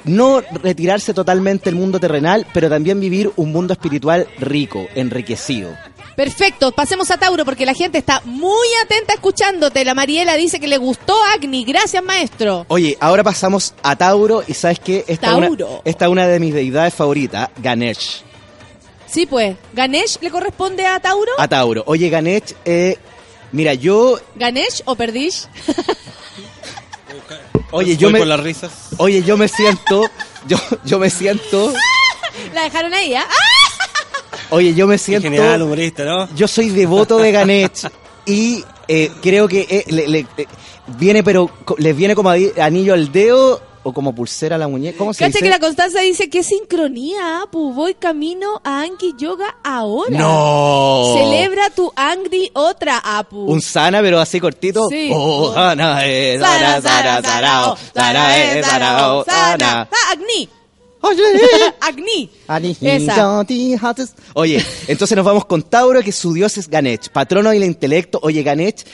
No retirarse totalmente del mundo terrenal, pero también vivir un mundo espiritual rico, enriquecido. Perfecto, pasemos a Tauro porque la gente está muy atenta escuchándote. La Mariela dice que le gustó Agni. Gracias, maestro. Oye, ahora pasamos a Tauro y ¿sabes qué? Esta es una, esta es una de mis deidades favoritas, Ganesh. Sí, pues. ¿Ganesh le corresponde a Tauro? A Tauro. Oye, Ganesh, eh, mira, yo... ¿Ganesh o Perdish? Oye, yo me... por las risas. Oye, yo me siento... Yo, yo me siento... la dejaron ahí, ¿ah? Oye, yo me siento... Genial, humorista, ¿no? Yo soy devoto de Ganesh y eh, creo que eh, le- le- viene, pero les viene como anillo al dedo o como pulsera a la muñeca. ¿Cómo se Cacha dice? que la Constanza dice que sincronía, Apu. Voy camino a Anki Yoga ahora. No. Celebra tu Angry otra, Apu. Un sana, pero así cortito. Sí. Oh, sana, eh, sana, sana, sana, sana, eh, sana, oh, sana. Ah, Agni. Agni. Oye, entonces nos vamos con Tauro, que su dios es Ganesh, patrono del intelecto. Oye, Ganesh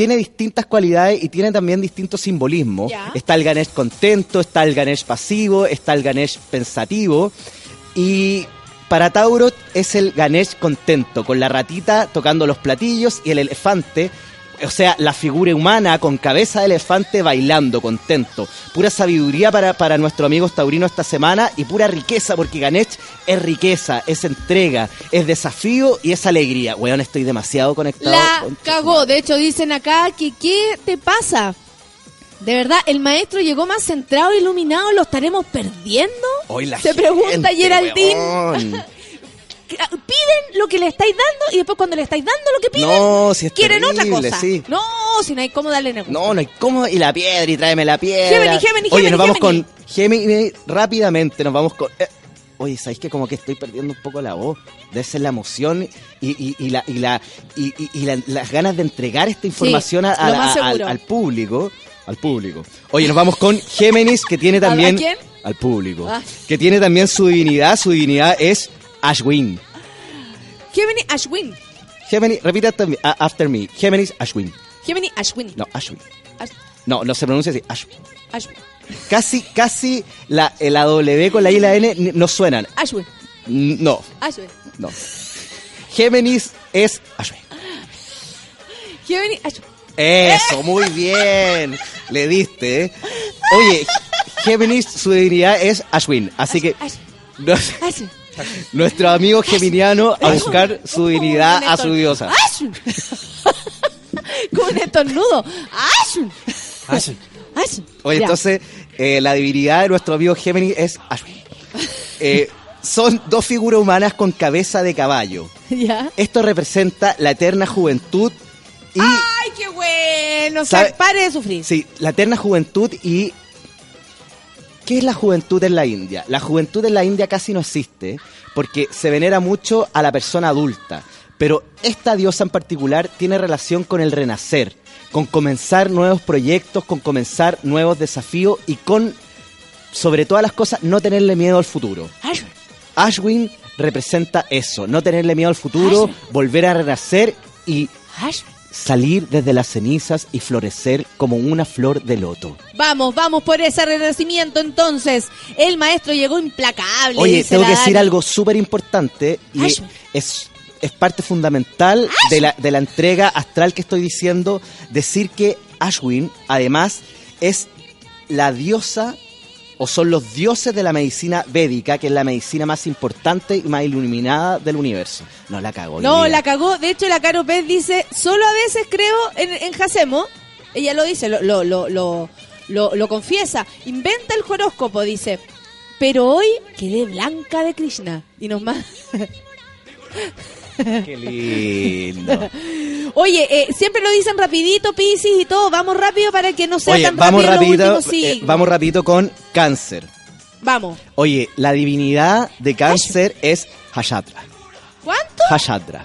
tiene distintas cualidades y tiene también distintos simbolismos. Está el Ganesh contento, está el Ganesh pasivo, está el Ganesh pensativo. Y para Tauro es el Ganesh contento, con la ratita tocando los platillos y el elefante. O sea, la figura humana con cabeza de elefante bailando, contento. Pura sabiduría para, para nuestros amigos taurinos esta semana y pura riqueza, porque Ganesh es riqueza, es entrega, es desafío y es alegría. Weón, estoy demasiado conectado. La con- cagó. De hecho, dicen acá que ¿qué te pasa? De verdad, el maestro llegó más centrado, iluminado, ¿lo estaremos perdiendo? Hoy la Se pregunta Geraldine. weón. Piden lo que le estáis dando y después cuando le estáis dando lo que piden, No, si es quieren otra cosa. sí. No, si no hay cómo darle negocio. No, no hay cómo. Y la piedra, y tráeme la piedra. Gemini, Gemini, Oye, Gemini, nos vamos con Gemini rápidamente. Nos vamos con. eh, Oye, ¿sabéis que como que estoy perdiendo un poco la voz? Debe ser la emoción y, y, y la, y, la, y, y- y la- las ganas de entregar esta información a- a- lo más a- al, público. Al público. Oye, nos vamos con Géminis, que tiene ¿A- a también. quién? Al público. Ah. Que tiene también su divinidad. Su divinidad es Ashwin. Gemini Ashwin. Gemini, repita after me. me. Géminis Ashwin. Gemini Ashwin. No, Ashwin. Ash- No, no se pronuncia así. Ashwin. Ashwin. Casi, casi la, la W con la I y la N no suenan. Ashwin. No, Ashwin. no. Géminis es Ashwin. Gemini Ashwin. Eso, muy bien. Le diste, ¿eh? Oye, Géminis, su divinidad es Ashwin. Así que no- Ashwin. Nuestro amigo geminiano a buscar su divinidad a su diosa. Como un estornudo. Oye, entonces, eh, la divinidad de nuestro amigo Géminis es. Eh, son dos figuras humanas con cabeza de caballo. Ya. Esto representa la eterna juventud y... ¡Ay, qué bueno! O ¿Sabe- sea, pare de sufrir. Sí, la eterna juventud y... ¿Qué es la juventud en la India? La juventud en la India casi no existe porque se venera mucho a la persona adulta. Pero esta diosa en particular tiene relación con el renacer, con comenzar nuevos proyectos, con comenzar nuevos desafíos y con, sobre todas las cosas, no tenerle miedo al futuro. Ashwin. Ashwin representa eso, no tenerle miedo al futuro, Ashwin. volver a renacer y Ashwin. Salir desde las cenizas y florecer como una flor de loto. Vamos, vamos por ese renacimiento entonces. El maestro llegó implacable. Oye, tengo que decir algo súper importante y es, es parte fundamental de la, de la entrega astral que estoy diciendo, decir que Ashwin además es la diosa o son los dioses de la medicina védica, que es la medicina más importante y más iluminada del universo. No la cago. No, la cagó. De hecho, la Caro Pez dice, solo a veces creo en, en Jacemo. Ella lo dice, lo, lo, lo, lo, lo- lo confiesa. Inventa el horóscopo, dice. Pero hoy quedé blanca de Krishna. Y manda... Qué lindo. Oye, eh, siempre lo dicen rapidito, Piscis y todo. Vamos rápido para que no sea Oye, tan vamos rápido rapidito, los últimos eh, vamos rapidito con cáncer. Vamos. Oye, la divinidad de cáncer es Hashatra. ¿Cuánto? Hashatra.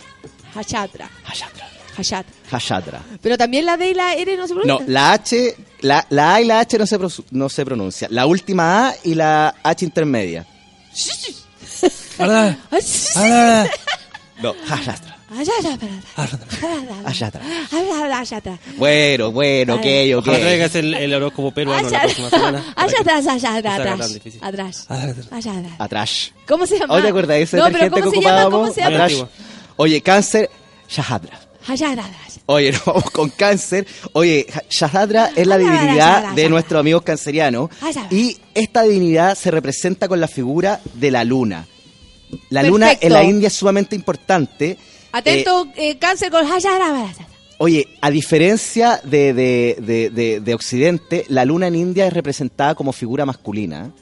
Hashatra. Hashatra. Hashatra. Hashatra. Pero también la D y la R no se No, pronuncian. la H, la, la A y la H no se, pro- no se pronuncia. La última A y la H intermedia. Ah, No, Hashatra. Hashatra. Hashatra. Bueno, bueno, ok, ok. Ojalá traigas el, el horóscopo peruano la próxima semana. Allá atrás, allá atrás. difícil. Atrás. Ah, Allá atrás. Atrás. ¿Cómo se llama? ¿Hoy te acuerdas de ese No, pero ¿cómo que se llama? ocupábamos? ¿Cómo se llama? Atrás. Oye, cáncer, Shahadra. Allá atrás. Oye, nos vamos con cáncer. Oye, Shahadra es la divinidad de nuestros amigos cancerianos. Y esta divinidad se representa con la figura de la luna. La luna Perfecto. en la India es sumamente importante. Eh, Atento, eh, cáncer con. Oye, a diferencia de, de, de, de- de Occidente, la luna en India es representada como figura masculina.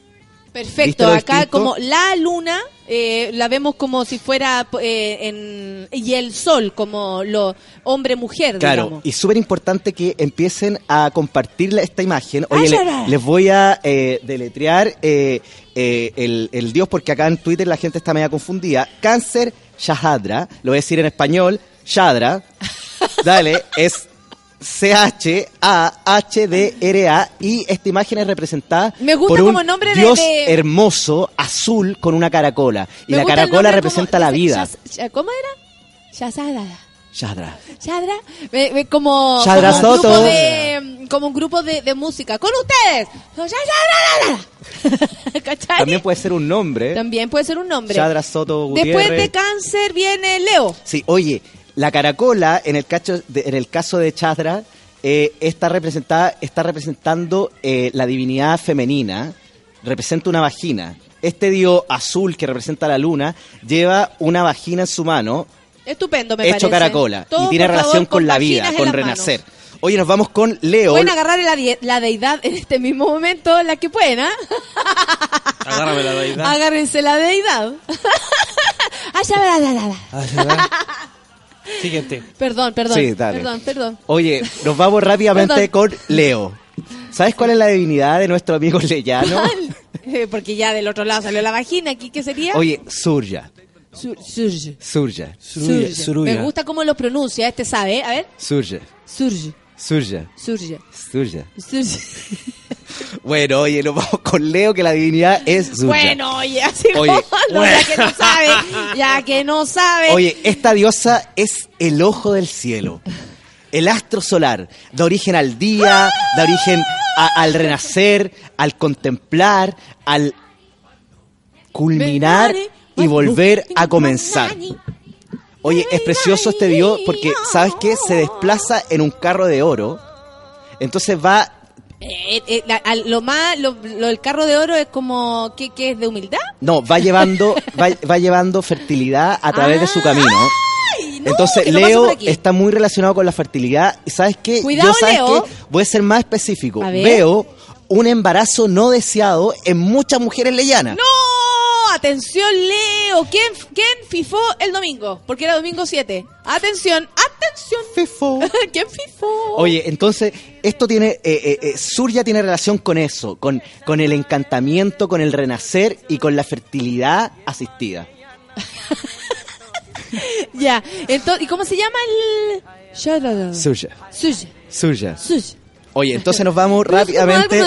¿Viste Perfecto, acá distinto? como la luna eh, la vemos como si fuera eh, en, y el sol como lo hombre-mujer, Claro, digamos. y súper importante que empiecen a compartir esta imagen. Oye, le- les voy a eh, deletrear eh, eh, el, el dios porque acá en Twitter la gente está media confundida. Cáncer Shahadra, lo voy a decir en español, Shadra. Dale, es C-H-A-H-D-R-A y esta imagen es representada Me gusta por un como nombre de- dios de- hermoso, azul, con una caracola. Y Me la gusta el caracola nombre representa la vida. Shaz- Shaz- ¿Cómo era? Shazada. Shadra. Shadra, me- me- como, Shadra como un grupo, Soto. de, como un grupo de, de música. ¡Con ustedes! ¿Cachai? También puede ser un nombre. También puede ser un nombre. Shadra Soto Gutiérrez. Después de cáncer viene Leo. Sí, oye, la caracola, en el, cacho, de- en el caso de Chadra, eh, está, representada, está representando eh, la divinidad femenina, representa una vagina. Este dios azul que representa la luna lleva una vagina en su mano, Estupendo, me hecho parece. caracola, Todos, y tiene relación favor, con la vida, con renacer. manos. Oye, nos vamos con Leo. Pueden agarrar la, deidad en este mismo momento, la que pueden, ¿ah? Agárrame la deidad. Agárrense la deidad. Ah, ya, la, la, la, la. Ah, ¿se va? Siguiente. Perdón, perdón. Sí, dale. Perdón, perdón. Oye, nos vamos rápidamente Perdón. con Leo. ¿Sabes cuál es la divinidad de nuestro amigo Leyano? Eh, Porque ya del otro lado salió la vagina, ¿aquí qué sería? Oye, Surya. Sur- Surge. Surge. Suruya. Me gusta cómo lo pronuncia, este sabe, ¿eh? A ver. Surge. Surya. Surge. Surya. Surge. Bueno, oye, nos vamos con Leo, que la divinidad es. Bueno, oye, así Oye, no, ya que no sabe, ya que no sabe. Oye, esta diosa es el ojo del cielo. El astro solar da origen al día, da origen a- al renacer, al contemplar, al culminar y volver a comenzar. Oye, es precioso este dios porque, ¿sabes qué? Se desplaza en un carro de oro. Entonces va Eh, eh, la- al- lo más, lo, lo del carro de oro es como, ¿qué, qué es de humildad? No, va llevando, va, va llevando fertilidad a través de su camino. Entonces, que no pase Leo está muy relacionado con la fertilidad. ¿Y sabes qué? Cuidado, Yo, ¿sabes Leo. qué? Voy a ser más específico. A. Veo un embarazo no deseado en muchas mujeres leyanas. ¡No! Atención, Leo. ¿Quién, ¿Quién fifó el domingo? Porque era domingo 7. Atención, atención. Fifó. ¿Quién fifó? Oye, entonces, esto tiene, eh, eh, eh, Surya tiene relación con eso, con, con el encantamiento, con el renacer y con la fertilidad asistida. Ya. Entonces, ¿Y cómo se llama el...? Shadada. Surya. Suya. Surya. Oye, entonces nos vamos rápidamente.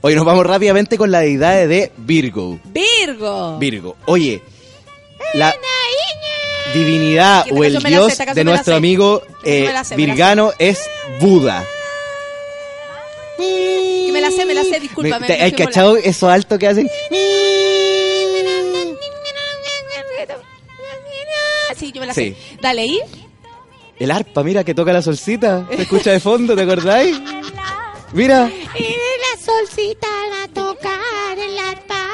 Oye, nos vamos rápidamente con la deidad de Virgo. Virgo. Virgo. Oye, la divinidad o el sé, dios de nuestro amigo eh, sé, virgano es Buda. Que me la sé, me la sé, Me- discúlpame. te- me ¿Hay fui cachado eso alto que hacen? Sí, yo me la Sí. sé. Dale, ¿y? El arpa, mira que toca la solcita. Se escucha de fondo, ¿te acordáis? Mira. Y la solcita va a tocar el arpa.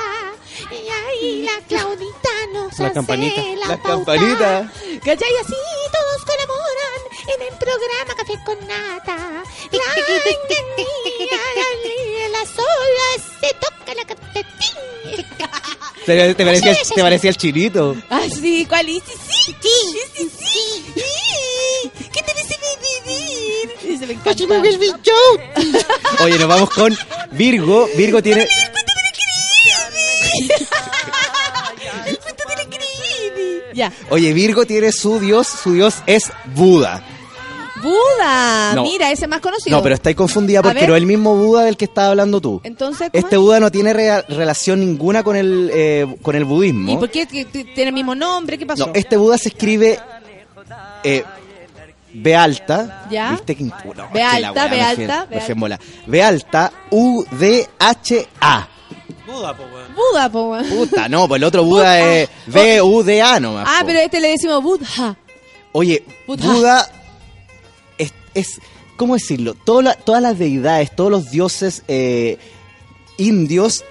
Y ahí la Claudita nos La hace campanita. la La campanita. ¿Cachai? Así todos colaboran. En el programa Café con Nata. La, la sola se toca la capetín. ¿Te, te parecía, te parecía el chinito? Ah, sí, ¿cuál es? Sí, sí, sí, sí. ¿Qué te dice vivir? Dice, me encanta. Oye, nos vamos con Virgo. Virgo tiene... Ya. Oye, Virgo tiene su dios, su dios es Buda. Buda, No. mira, ese más conocido. No, pero estáis confundida A porque no es el mismo Buda del que estaba hablando tú. Entonces, ¿cómo Este es? Buda no tiene relación ninguna con el, eh, con el budismo. ¿Y por qué tiene el mismo nombre? ¿Qué pasó? No, este Buda se escribe eh, B alta. ¿Ya? ¿Viste que no, B alta, B alta, me B alta, U, D, H, A. Buda, po, weón. Buda, po. weón. Puta, no, pues el otro Buda es B, U, D, A nomás. Ah, po. pero este le decimos Buddha. Oye, Buda. Buda es, ¿cómo decirlo? La- todas las deidades, todos los dioses eh, indios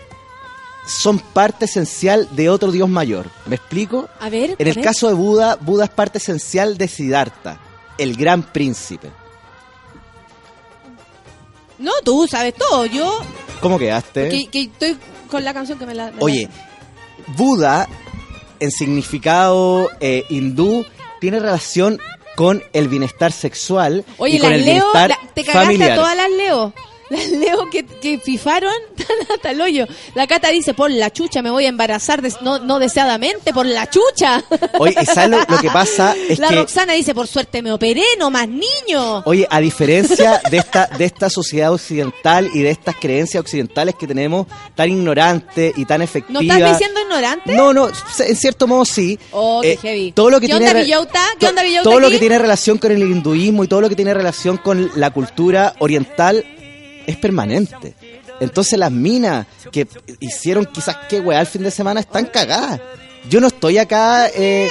son parte esencial de otro dios mayor. ¿Me explico? A ver. En a el ver. caso de Buda, Buda es parte esencial de Siddhartha, el gran príncipe. No, tú sabes todo. Yo, ¿Cómo quedaste? que, que estoy con la canción que me la. me la- Oye, Buda, en significado eh, hindú, tiene relación con el bienestar sexual Oye, y con el Leo, bienestar la- te cagaste familiar. a todas las Leo. Las Leo que, que fifaron hasta el hoyo. La Cata dice, por la chucha me voy a embarazar des- no, no deseadamente, por la chucha. Oye, ¿y sabes lo, lo que pasa? Es la que, Roxana dice, por suerte me operé, no más niños. oye, a diferencia de esta, de esta sociedad occidental y de estas creencias occidentales que tenemos tan ignorantes y tan ¿No efectivas... estás diciendo ignorante? No, no, en cierto modo sí. Oh, qué Eh, heavy. Todo lo que ¿Qué tiene onda Villauta? ¿Qué onda Villauta Todo lo que tiene relación con el hinduismo y todo lo que tiene relación con la cultura oriental es permanente. Entonces las minas que hicieron quizás qué weá el fin de semana están cagadas. Yo no estoy acá, eh,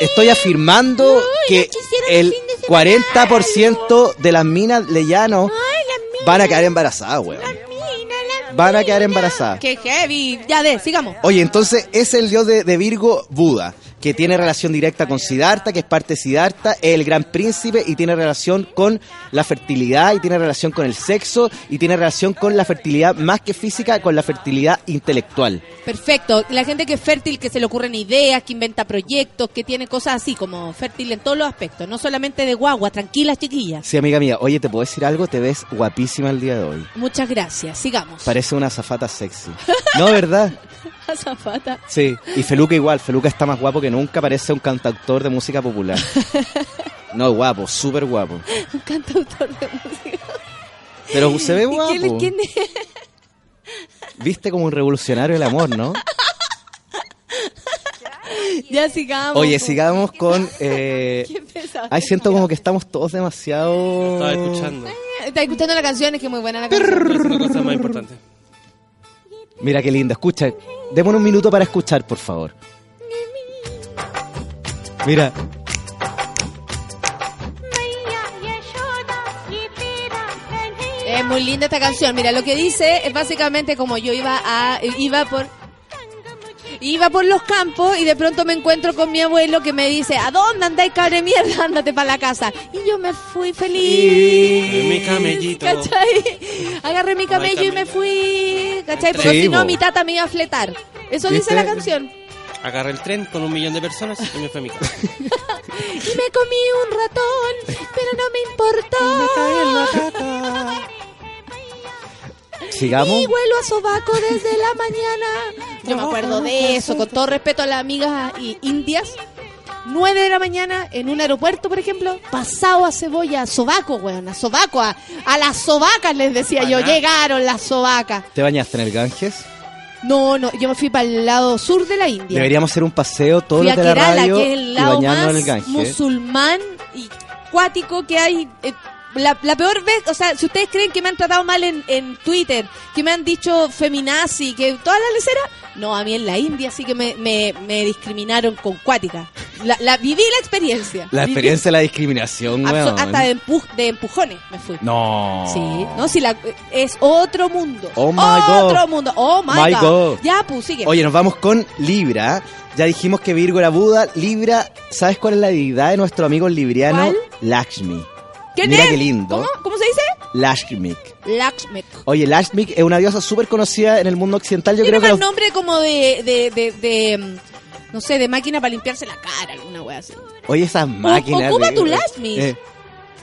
estoy afirmando que el 40% de las minas leyanos van a quedar embarazadas, weón. Van a quedar embarazadas. Qué heavy. Ya de, sigamos. Oye, entonces es el dios de, de Virgo, Buda, que tiene relación directa con Siddhartha, que es parte de Siddhartha, es el gran príncipe y tiene relación con la fertilidad y tiene relación con el sexo y tiene relación con la fertilidad más que física, con la fertilidad intelectual. Perfecto. La gente que es fértil, que se le ocurren ideas, que inventa proyectos, que tiene cosas así, como fértil en todos los aspectos, no solamente de guagua, tranquilas chiquillas. Sí, amiga mía, oye, ¿te puedo decir algo? Te ves guapísima el día de hoy. Muchas gracias. Sigamos. Parece una azafata sexy. No, ¿verdad? Azafata. Sí. Y Feluca igual, Feluca está más guapo que nunca, parece un cantautor de música popular. No, guapo, súper guapo. Un cantautor de música. Pero se ve ¿Y guapo. quién, quién es? Viste como un revolucionario el amor, ¿no? Ya sigamos. Oye, sigamos con... Eh... Ay, siento como que estamos todos demasiado... Estaba escuchando. Está escuchando la canción, es que es muy buena la canción. Es una cosa más importante. Mira qué linda, escucha. Démonos un minuto para escuchar, por favor. Mira. Es muy linda esta canción. Mira, lo que dice es básicamente como yo iba a iba por iba por los campos y de pronto me encuentro con mi abuelo que me dice, "¿A dónde andáis, cabre mierda? Ándate para la casa." Y yo me fui feliz. En mi camellito. ¿Cachai? Agarré mi camello y me fui, ¿cachai? Porque Sí, si no mi tata me iba a fletar. Eso dice la canción. Agarré el tren con un millón de personas y me fue a mi casa. Y me comí un ratón, pero no me importó. Sigamos. Y vuelo a sobaco desde la mañana. Yo me acuerdo de eso, con todo respeto a las amigas indias. 9 de la mañana en un aeropuerto, por ejemplo, pasado a cebolla, sobaco, weón, a sobaco, a, a las sobacas les decía yo, llegaron las sobacas. ¿Te bañaste en el Ganges? No, no, yo me fui para el lado sur de la India. Deberíamos hacer un paseo todos Fui los a de la Kerala, radio que es el y lado bañarnos más en el Ganges. musulmán y cuático que hay. eh, la, la peor vez, o sea, si ustedes creen que me han tratado mal en, en Twitter, que me han dicho feminazi, que toda la lecera, no, a mí en la India sí que me, me, me discriminaron con cuática. La, la, viví la experiencia. La experiencia de la discriminación, hasta de, empu- de empujones me fui. No. Sí, no, si la, es otro mundo. Oh my otro God. mundo. Oh my, My God. God. Ya, pues sigue. Oye, nos vamos con Libra. Ya dijimos que Virgo era Buda. Libra, ¿sabes cuál es la deidad de nuestro amigo libriano? ¿Cuál? Lakshmi. ¿Quién Mira es? qué lindo. ¿Cómo? ¿Cómo se dice? Lakshmi. Lakshmi. Oye, Lakshmi es una diosa súper conocida en el mundo occidental. Yo Tiene creo que más los- nombre como de, de, de, de, mm, no sé, de máquina para limpiarse la cara, alguna wea así. Oye, esas máquinas. ocupa de- tu Lakshmi. Eh,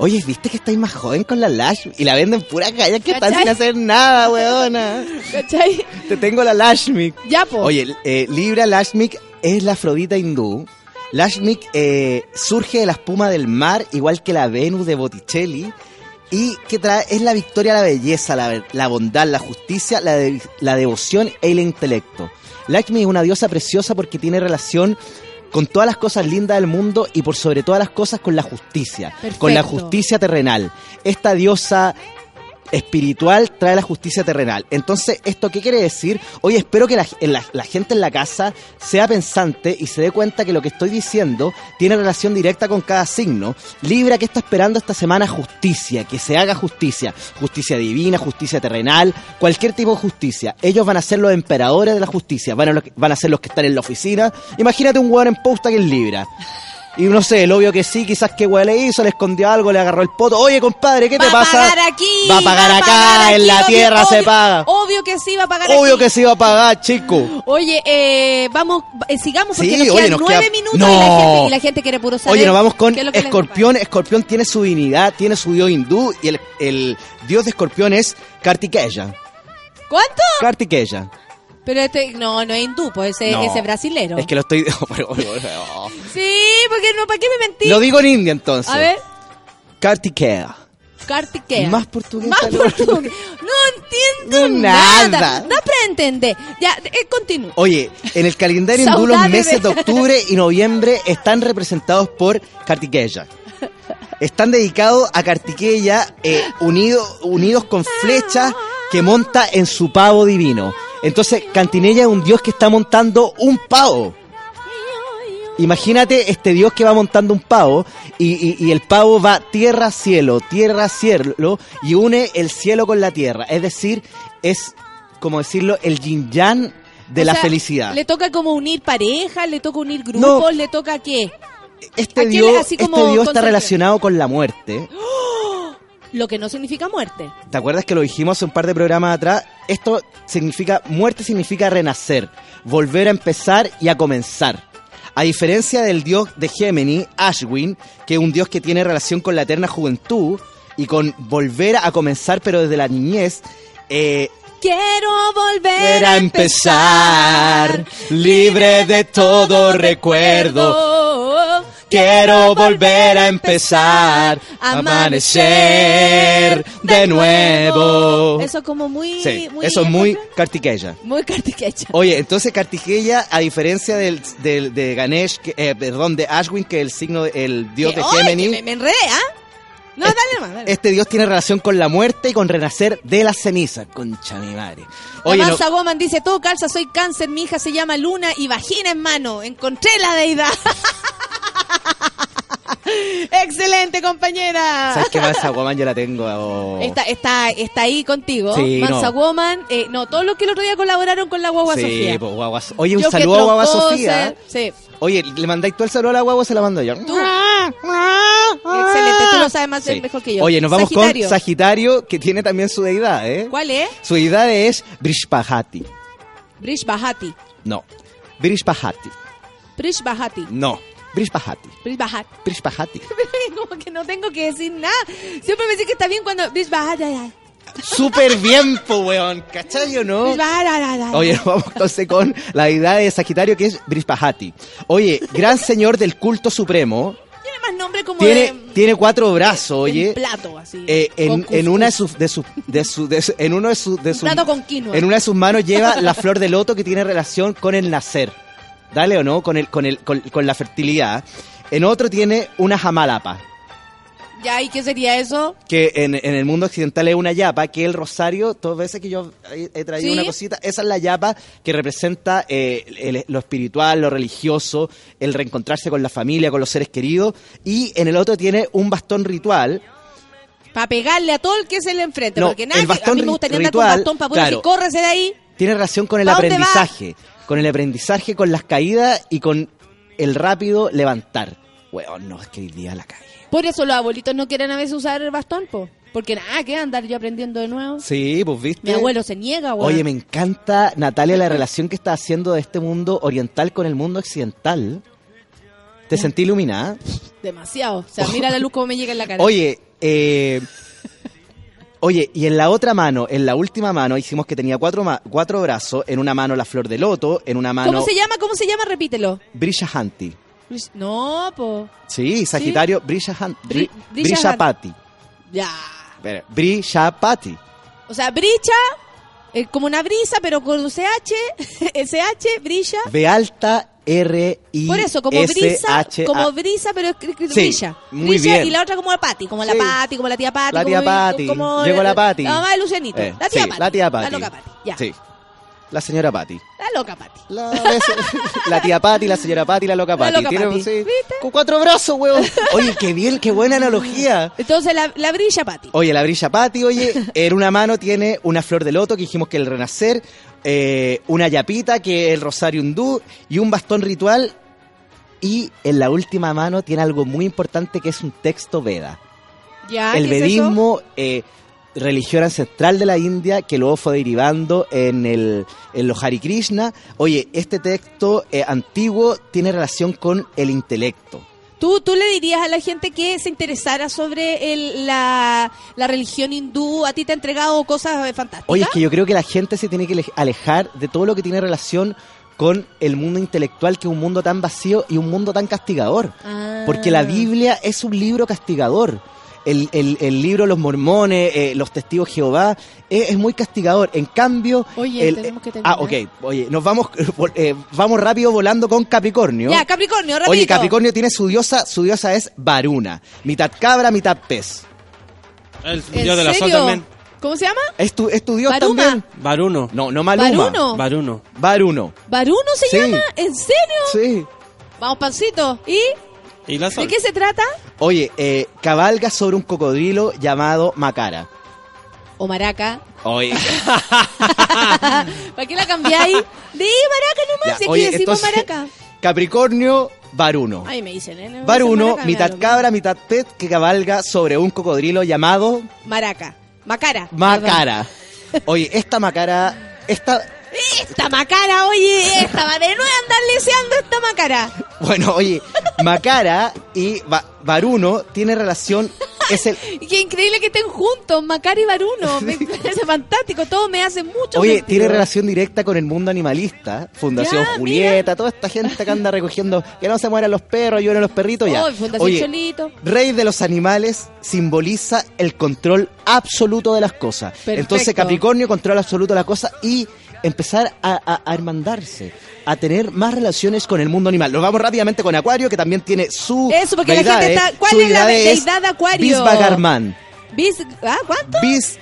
Oye, ¿viste que estáis más joven con la Lakshmi? Y la venden pura calle que están sin hacer nada, weona. ¿Cachai? Te tengo la Lashmik. Ya, po. Oye, eh, Libra Lashmik es la Afrodita hindú. Lashmik eh, surge de la espuma del mar, igual que la Venus de Botticelli. Y que trae, es la victoria, la belleza, la, la bondad, la justicia, la, de- la devoción e el intelecto. Lakshmi es una diosa preciosa porque tiene relación con todas las cosas lindas del mundo y por sobre todas las cosas con la justicia, con la justicia terrenal. Esta diosa espiritual trae la justicia terrenal. Entonces, ¿esto qué quiere decir? Oye, espero que la, la- gente en la casa sea pensante y se dé cuenta que lo que estoy diciendo tiene relación directa con cada signo. Libra, que está esperando esta semana? Justicia, que se haga justicia. Justicia divina, justicia terrenal, cualquier tipo de justicia. Ellos van a ser los emperadores de la justicia, van a, van a ser los que están en la oficina. Imagínate un hueón en posta que es Libra. Y no sé, el obvio que sí, quizás que hueá le hizo, le escondió algo, le agarró el poto. Oye, compadre, ¿qué te va pasa? a pagar aquí. Va a pagar acá, pagar en aquí, la obvio, tierra se obvio, paga. Obvio que sí va a pagar Obvio aquí. que se iba a pagar, chico. Oye, eh, vamos, eh, sigamos porque Sí, nos oye, quedan nos nueve queda- minutos y, No. la gente, y la gente quiere puro saber. Oye, nos vamos con Escorpión. Escorpión tiene su divinidad, tiene su dios hindú y el, el dios de Escorpión es Kartikeya. ¿Cuánto? Kartikeya. Pero este, no, no es hindú, pues ese, No. ese brasilero. Es que lo estoy... Sí, porque no, ¿para qué me mentí? lo digo en india entonces. A ver, Kartikeya. Kartikeya. Más portugués. Más portugués. No entiendo No, nada. nada. Da para entender. Ya, eh, continúa. Oye, en el calendario hindú los meses de- de octubre y noviembre están representados por Kartikeya. Están dedicados a Kartikeya eh, unido- unidos con flechas que monta en su pavo divino. Entonces, Cantinella es un dios que está montando un pavo. Imagínate este dios que va montando un pavo y, y- y el pavo va tierra cielo, tierra cielo y une el cielo con la tierra. Es decir, es como decirlo el yin yang de O la sea, felicidad. Le toca como unir parejas, le toca unir grupos, le toca qué. Este ¿a quién dios, le- así como este dios está relacionado con la muerte. Lo que no significa muerte. ¿Te acuerdas que lo dijimos hace un par de programas atrás? Esto significa, muerte significa renacer, volver a empezar y a comenzar. A diferencia del dios de Gemini, Ashwin, que es un dios que tiene relación con la eterna juventud y con volver a comenzar pero desde la niñez, eh, Quiero volver a empezar, libre de todo recuerdo. Quiero volver a empezar, amanecer de nuevo. Eso como muy... Sí, muy eso es muy Kartikeya. Muy Kartikeya. Oye, entonces Kartikeya, a diferencia del, del- de Ganesh, que- eh, perdón, de Ashwin, que es el signo, el dios de Gemini, Me, me enredé, ¿ah? No, dale más, dale. este dios tiene relación con la muerte y con renacer de las cenizas. Concha mi madre. Oye, no- Mansa Woman dice, todo calza, soy cáncer, mi hija se llama Luna y vagina en mano. Encontré la deidad. Excelente, compañera. ¿sabes qué más? Woman yo la tengo. oh. Está, está, está ahí contigo. Sí, Mansa no. Woman. eh, no, todos los que el otro día colaboraron con la guagua Sí, Sofía. pues, guagua Oye, un Yo saludo a Guagua Sofía. Sí. Oye, ¿le mandáis tú el saludo a la guagua o se la mando yo? Tú. Excelente, tú lo sabes más Sí. mejor que yo. Oye, nos vamos Sagitario. con Sagitario, que tiene también su deidad, ¿eh? ¿Cuál es? Su deidad es Brishpahati. Brish Bahati. No. Brishpahati. Brish Bahati. No. Brishpahati. Brish Bahati. Brishpahati. Como que no tengo que decir nada. Siempre me dicen que está bien cuando... Brish Bahati. Súper bien, po, weón. ¿Cachai o no? Oye, vamos entonces con la deidad de Sagitario, que es Brishpahati. Oye, gran señor del culto supremo. Tiene más nombre como Tiene, de... tiene cuatro brazos, oye. Plato, así. Eh, en, cuscús. en una de sus de sus de su, de su- en uno de sus de plato con quinoa. en una de sus manos lleva la flor de loto que tiene relación con el nacer dale o no con el con el con, con la fertilidad en otro tiene una jamalapa Ya, ¿y qué sería eso? que en, en el mundo occidental es una yapa, que el rosario, todas veces que yo he, he traído Sí. una cosita, esa es la yapa que representa eh, el- lo espiritual, lo religioso, el reencontrarse con la familia, con los seres queridos, y en el otro tiene un bastón ritual. Para pegarle a todo el que se le enfrente. No, porque nada, el que- a bastón mí me gustaría andar con ritual, bastón para poder claro. decir, córrese de ahí. Tiene relación con el ¿Pa' dónde va? Con el aprendizaje, con las caídas y con el rápido levantar. Weón, no, es que hoy día la calle. Por eso los abuelitos no quieren a veces usar el bastón, po. Porque nada, que andar yo aprendiendo de nuevo. Sí, pues viste. Mi abuelo se niega, weón. Oye, me encanta, Natalia, la relación que está haciendo de este mundo oriental con el mundo occidental. ¿Te sentí iluminada? Demasiado. O sea, mira la luz como me llega en la cara. Oye, eh, oye, y en la otra mano, en la última mano, hicimos que tenía cuatro, cuatro brazos. En una mano la flor de loto, en una mano ¿Cómo se llama? ¿Cómo se llama? Repítelo. Brilla Hanti. No, po. Sí, Sagitario, Brilla Hanti. Bri- Brilla Brilla Han- Pati. Ya. Espera, Brilla Pati. O sea, bricha, eh, como una brisa, pero con CH, SH, brilla. B alta R I Por eso, como brisa, como brisa, pero escrito Sí, brilla. muy Brilla, bien. Y la otra como la Pati, como la. Pati, como la tía Pati. La como tía Pati. Llegó la Pati. La mamá de Lucianito. Eh, la tía Pati. la tía Pati. La loca Pati. Ya. Sí. La señora Pati. La loca Pati. La, la tía Pati, la señora Pati, la loca La Pati. loca Tiene- sí, con cuatro brazos, huevón. Oye, qué bien, qué buena analogía. Entonces la, la brilla Pati. Oye, la brilla Pati, oye, en una mano tiene una flor de loto que dijimos que el renacer, eh, una yapita que es el rosario hindú y un bastón ritual. Y en la última mano tiene algo muy importante que es un texto Veda. Ya, el ¿qué es eso? vedismo, eh, religión ancestral de la India, que luego fue derivando en, el, en los Hare Krishna. Oye, este texto eh, antiguo tiene relación con el intelecto. ¿Tú, ¿Tú le dirías a la gente que se interesara sobre el- la, la religión hindú? ¿A ti te ha entregado cosas eh, fantásticas? Oye, es que yo creo que la gente se tiene que ale- alejar de todo lo que tiene relación con el mundo intelectual, que es un mundo tan vacío y un mundo tan castigador. Ah. Porque la Biblia es un libro castigador. El, el- el libro Los Mormones, eh, Los Testigos de Jehová, es, es muy castigador. En cambio... Oye, el- tenemos que terminar. Ah, ok. Oye, nos vamos, eh, vamos rápido volando con Capricornio. Ya, Capricornio, rapidito. Oye, Capricornio tiene su diosa, su diosa es Varuna. Mitad cabra, mitad pez. El ¿En dios de la sol también. ¿Cómo se llama? ¿Es tu, es tu dios también? Varuno. No, no Maluma. ¿Varuno? Varuno. Varuno. ¿Varuno se Sí. llama? ¿En serio? Sí. Vamos, pancito. ¿Y Y la de qué se trata? Oye, eh, cabalga sobre un cocodrilo llamado Macara. O maraca. Oye, ¿Para qué la cambiáis? De maraca nomás, ya, si aquí oye, decimos entonces, maraca. Capricornio, Varuno. Ay, me dicen, ¿eh? No, Varuno, maraca, mitad cabra, mitad pez, que cabalga sobre un cocodrilo llamado. Maraca. Macara. Macara. Oye, esta Macara, esta. Esta macara, oye, esta va de nuevo a andar leseando esta macara. bueno, oye, Macara y Va- Varuno tiene relación, es el, qué increíble que estén juntos, Macara y Varuno. Me parece fantástico, todo me hace mucho Oye, sentido. tiene relación directa con el mundo animalista. Fundación Ya, Julieta, toda esta gente que anda recogiendo que no se mueran los perros, lloren los perritos, ya. Ay, Fundación Oye, Cholito. Rey de los animales simboliza el control absoluto de las cosas. Perfecto. Entonces Capricornio control absoluto de las cosas y empezar a, a- a hermandarse, a tener más relaciones con el mundo animal. Nos vamos rápidamente con Acuario, que también tiene su Eso, porque la deidad, gente ¿eh? está- ¿cuál es la deidad de Acuario? Bisbagarman. Bis, ¿Ah, cuánto? Bis,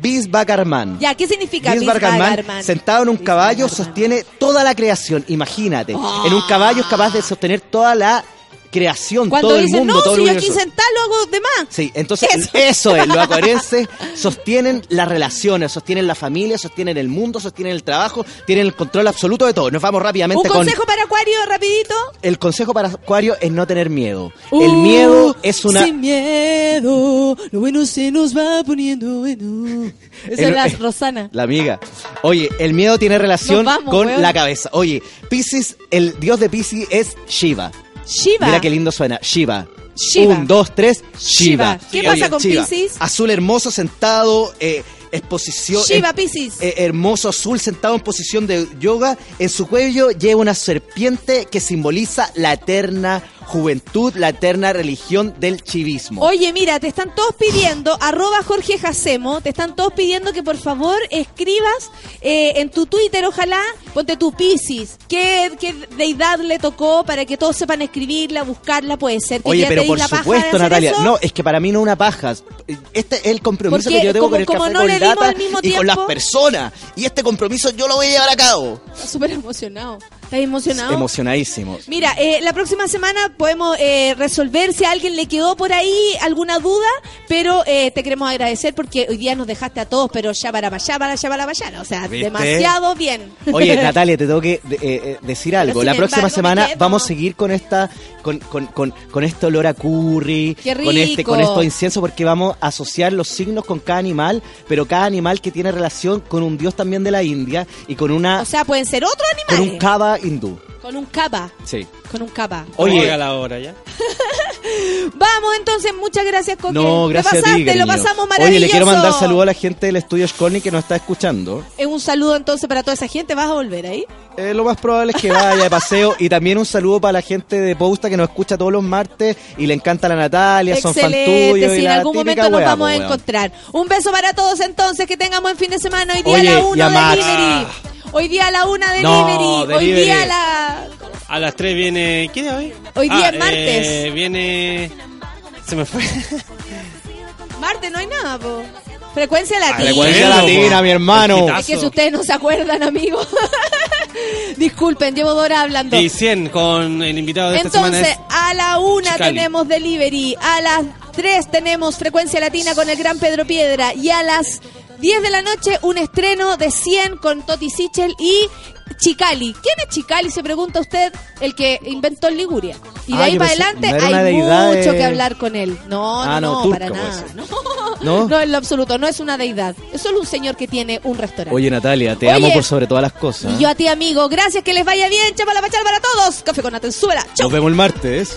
Bisbagarman. Ya, ¿qué significa Bisbargarman? sentado en un caballo, sostiene toda la creación. Imagínate. En un caballo es capaz de sostener toda la creación, Cuando todo el mundo, no, todo si el yo sentado lo hago de más. Sí, entonces Eso. eso, es, los acuarienses sostienen las relaciones, sostienen la familia, sostienen el mundo, sostienen el trabajo, tienen el control absoluto de todo. Nos vamos Un rápidamente con consejo para Acuario, rapidito. el consejo para Acuario es no tener miedo. Uh, el miedo es una Sin miedo, lo bueno se nos va poniendo bueno. Esa El- es la Rosana. La amiga. Oye, el miedo tiene relación vamos, con weón. la cabeza. Oye, Pisces, el dios de Pisces es Shiva. Shiva. Mira qué lindo suena. Shiva. Shiva. Un, dos, tres, Shiva. Shiva. ¿Qué pasa con Piscis? Azul hermoso sentado, eh, exposición. Shiva eh, Piscis. eh, hermoso azul sentado en posición de yoga. En su cuello lleva una serpiente que simboliza la eterna juventud, la eterna religión del chivismo. Oye, mira, te están todos pidiendo, arroba Jorge Jacemo, te están todos pidiendo que por favor escribas eh, en tu Twitter, ojalá, ponte tu Piscis, ¿qué, qué deidad le tocó para que todos sepan escribirla, buscarla, puede ser. que Oye, pero por supuesto, Natalia. eso. No, es que para mí no una paja. Este es el compromiso Porque que yo tengo como- con el como café no con le mismo y con las tiempo- personas. Y este compromiso yo lo voy a llevar a cabo. Está súper emocionado. ¿Estás emocionado? Emocionadísimo. Mira, eh, la próxima semana podemos eh, resolver si a alguien le quedó por ahí alguna duda, pero eh, te queremos agradecer porque hoy día nos dejaste a todos, pero ya para allá, para allá, para allá. O sea, ¿Viste? demasiado bien. Oye, Natalia, te tengo que eh, eh, decir algo. La próxima embargo, semana quedo. vamos a seguir con esta, con, con, con, con este olor a curry, con este, con estos inciensos, porque vamos a asociar los signos con cada animal, pero cada animal que tiene relación con un dios también de la India y con una, O sea, pueden ser otros con animales. un kava hindú. Con un capa. Sí. Con un capa. Oye. Llega la hora ya. Vamos entonces, muchas gracias, Coque. No, gracias Lo a pasaste, ti, cariño. lo pasamos maravilloso. Oye, le quiero mandar saludo a la gente del estudio Skolny que nos está escuchando. Eh, Un saludo entonces para toda esa gente. ¿Vas a volver ahí? Eh, lo más probable es que vaya de paseo. Y también un saludo para la gente de Posta que nos escucha todos los martes y le encanta la Natalia, son fan Excelente, tuyo. si y en la algún momento nos vamos a weón. encontrar. Un beso para todos entonces, que tengamos buen fin de semana. Hoy día Oye, a la y 1 a Max. delivery. Hoy día a la 1 No, delivery. Hoy delivery. día a la... A las 3 viene. ¿Quién es hoy? Hoy día Ah, es martes. eh, viene. Se me fue. Martes no hay nada, po. Frecuencia latina. Frecuencia latina, mi hermano. Es que si ustedes no se acuerdan, amigos. Disculpen, llevo dos horas hablando. Y 100 con el invitado de esta semana. Entonces, Es a la una Chicali. tenemos delivery, a las tres tenemos frecuencia latina con el gran Pedro Piedra y a las 10 de la noche un estreno de 100 con Toti Sichel y Chicali. ¿Quién es Chicali? Se pregunta usted, el que inventó Liguria. Y de Ah, ahí para adelante no hay mucho de- que hablar con él. No, Ah, no, no, para puede nada. No. ¿No? no, en lo absoluto, no es una deidad. Es solo un señor que tiene un restaurante. Oye, Natalia, te Oye. amo por sobre todas las cosas. Y yo a ti, amigo, gracias, que les vaya bien. Chapala pachal para todos. Café con Atenzuela. Chau. Nos vemos el martes.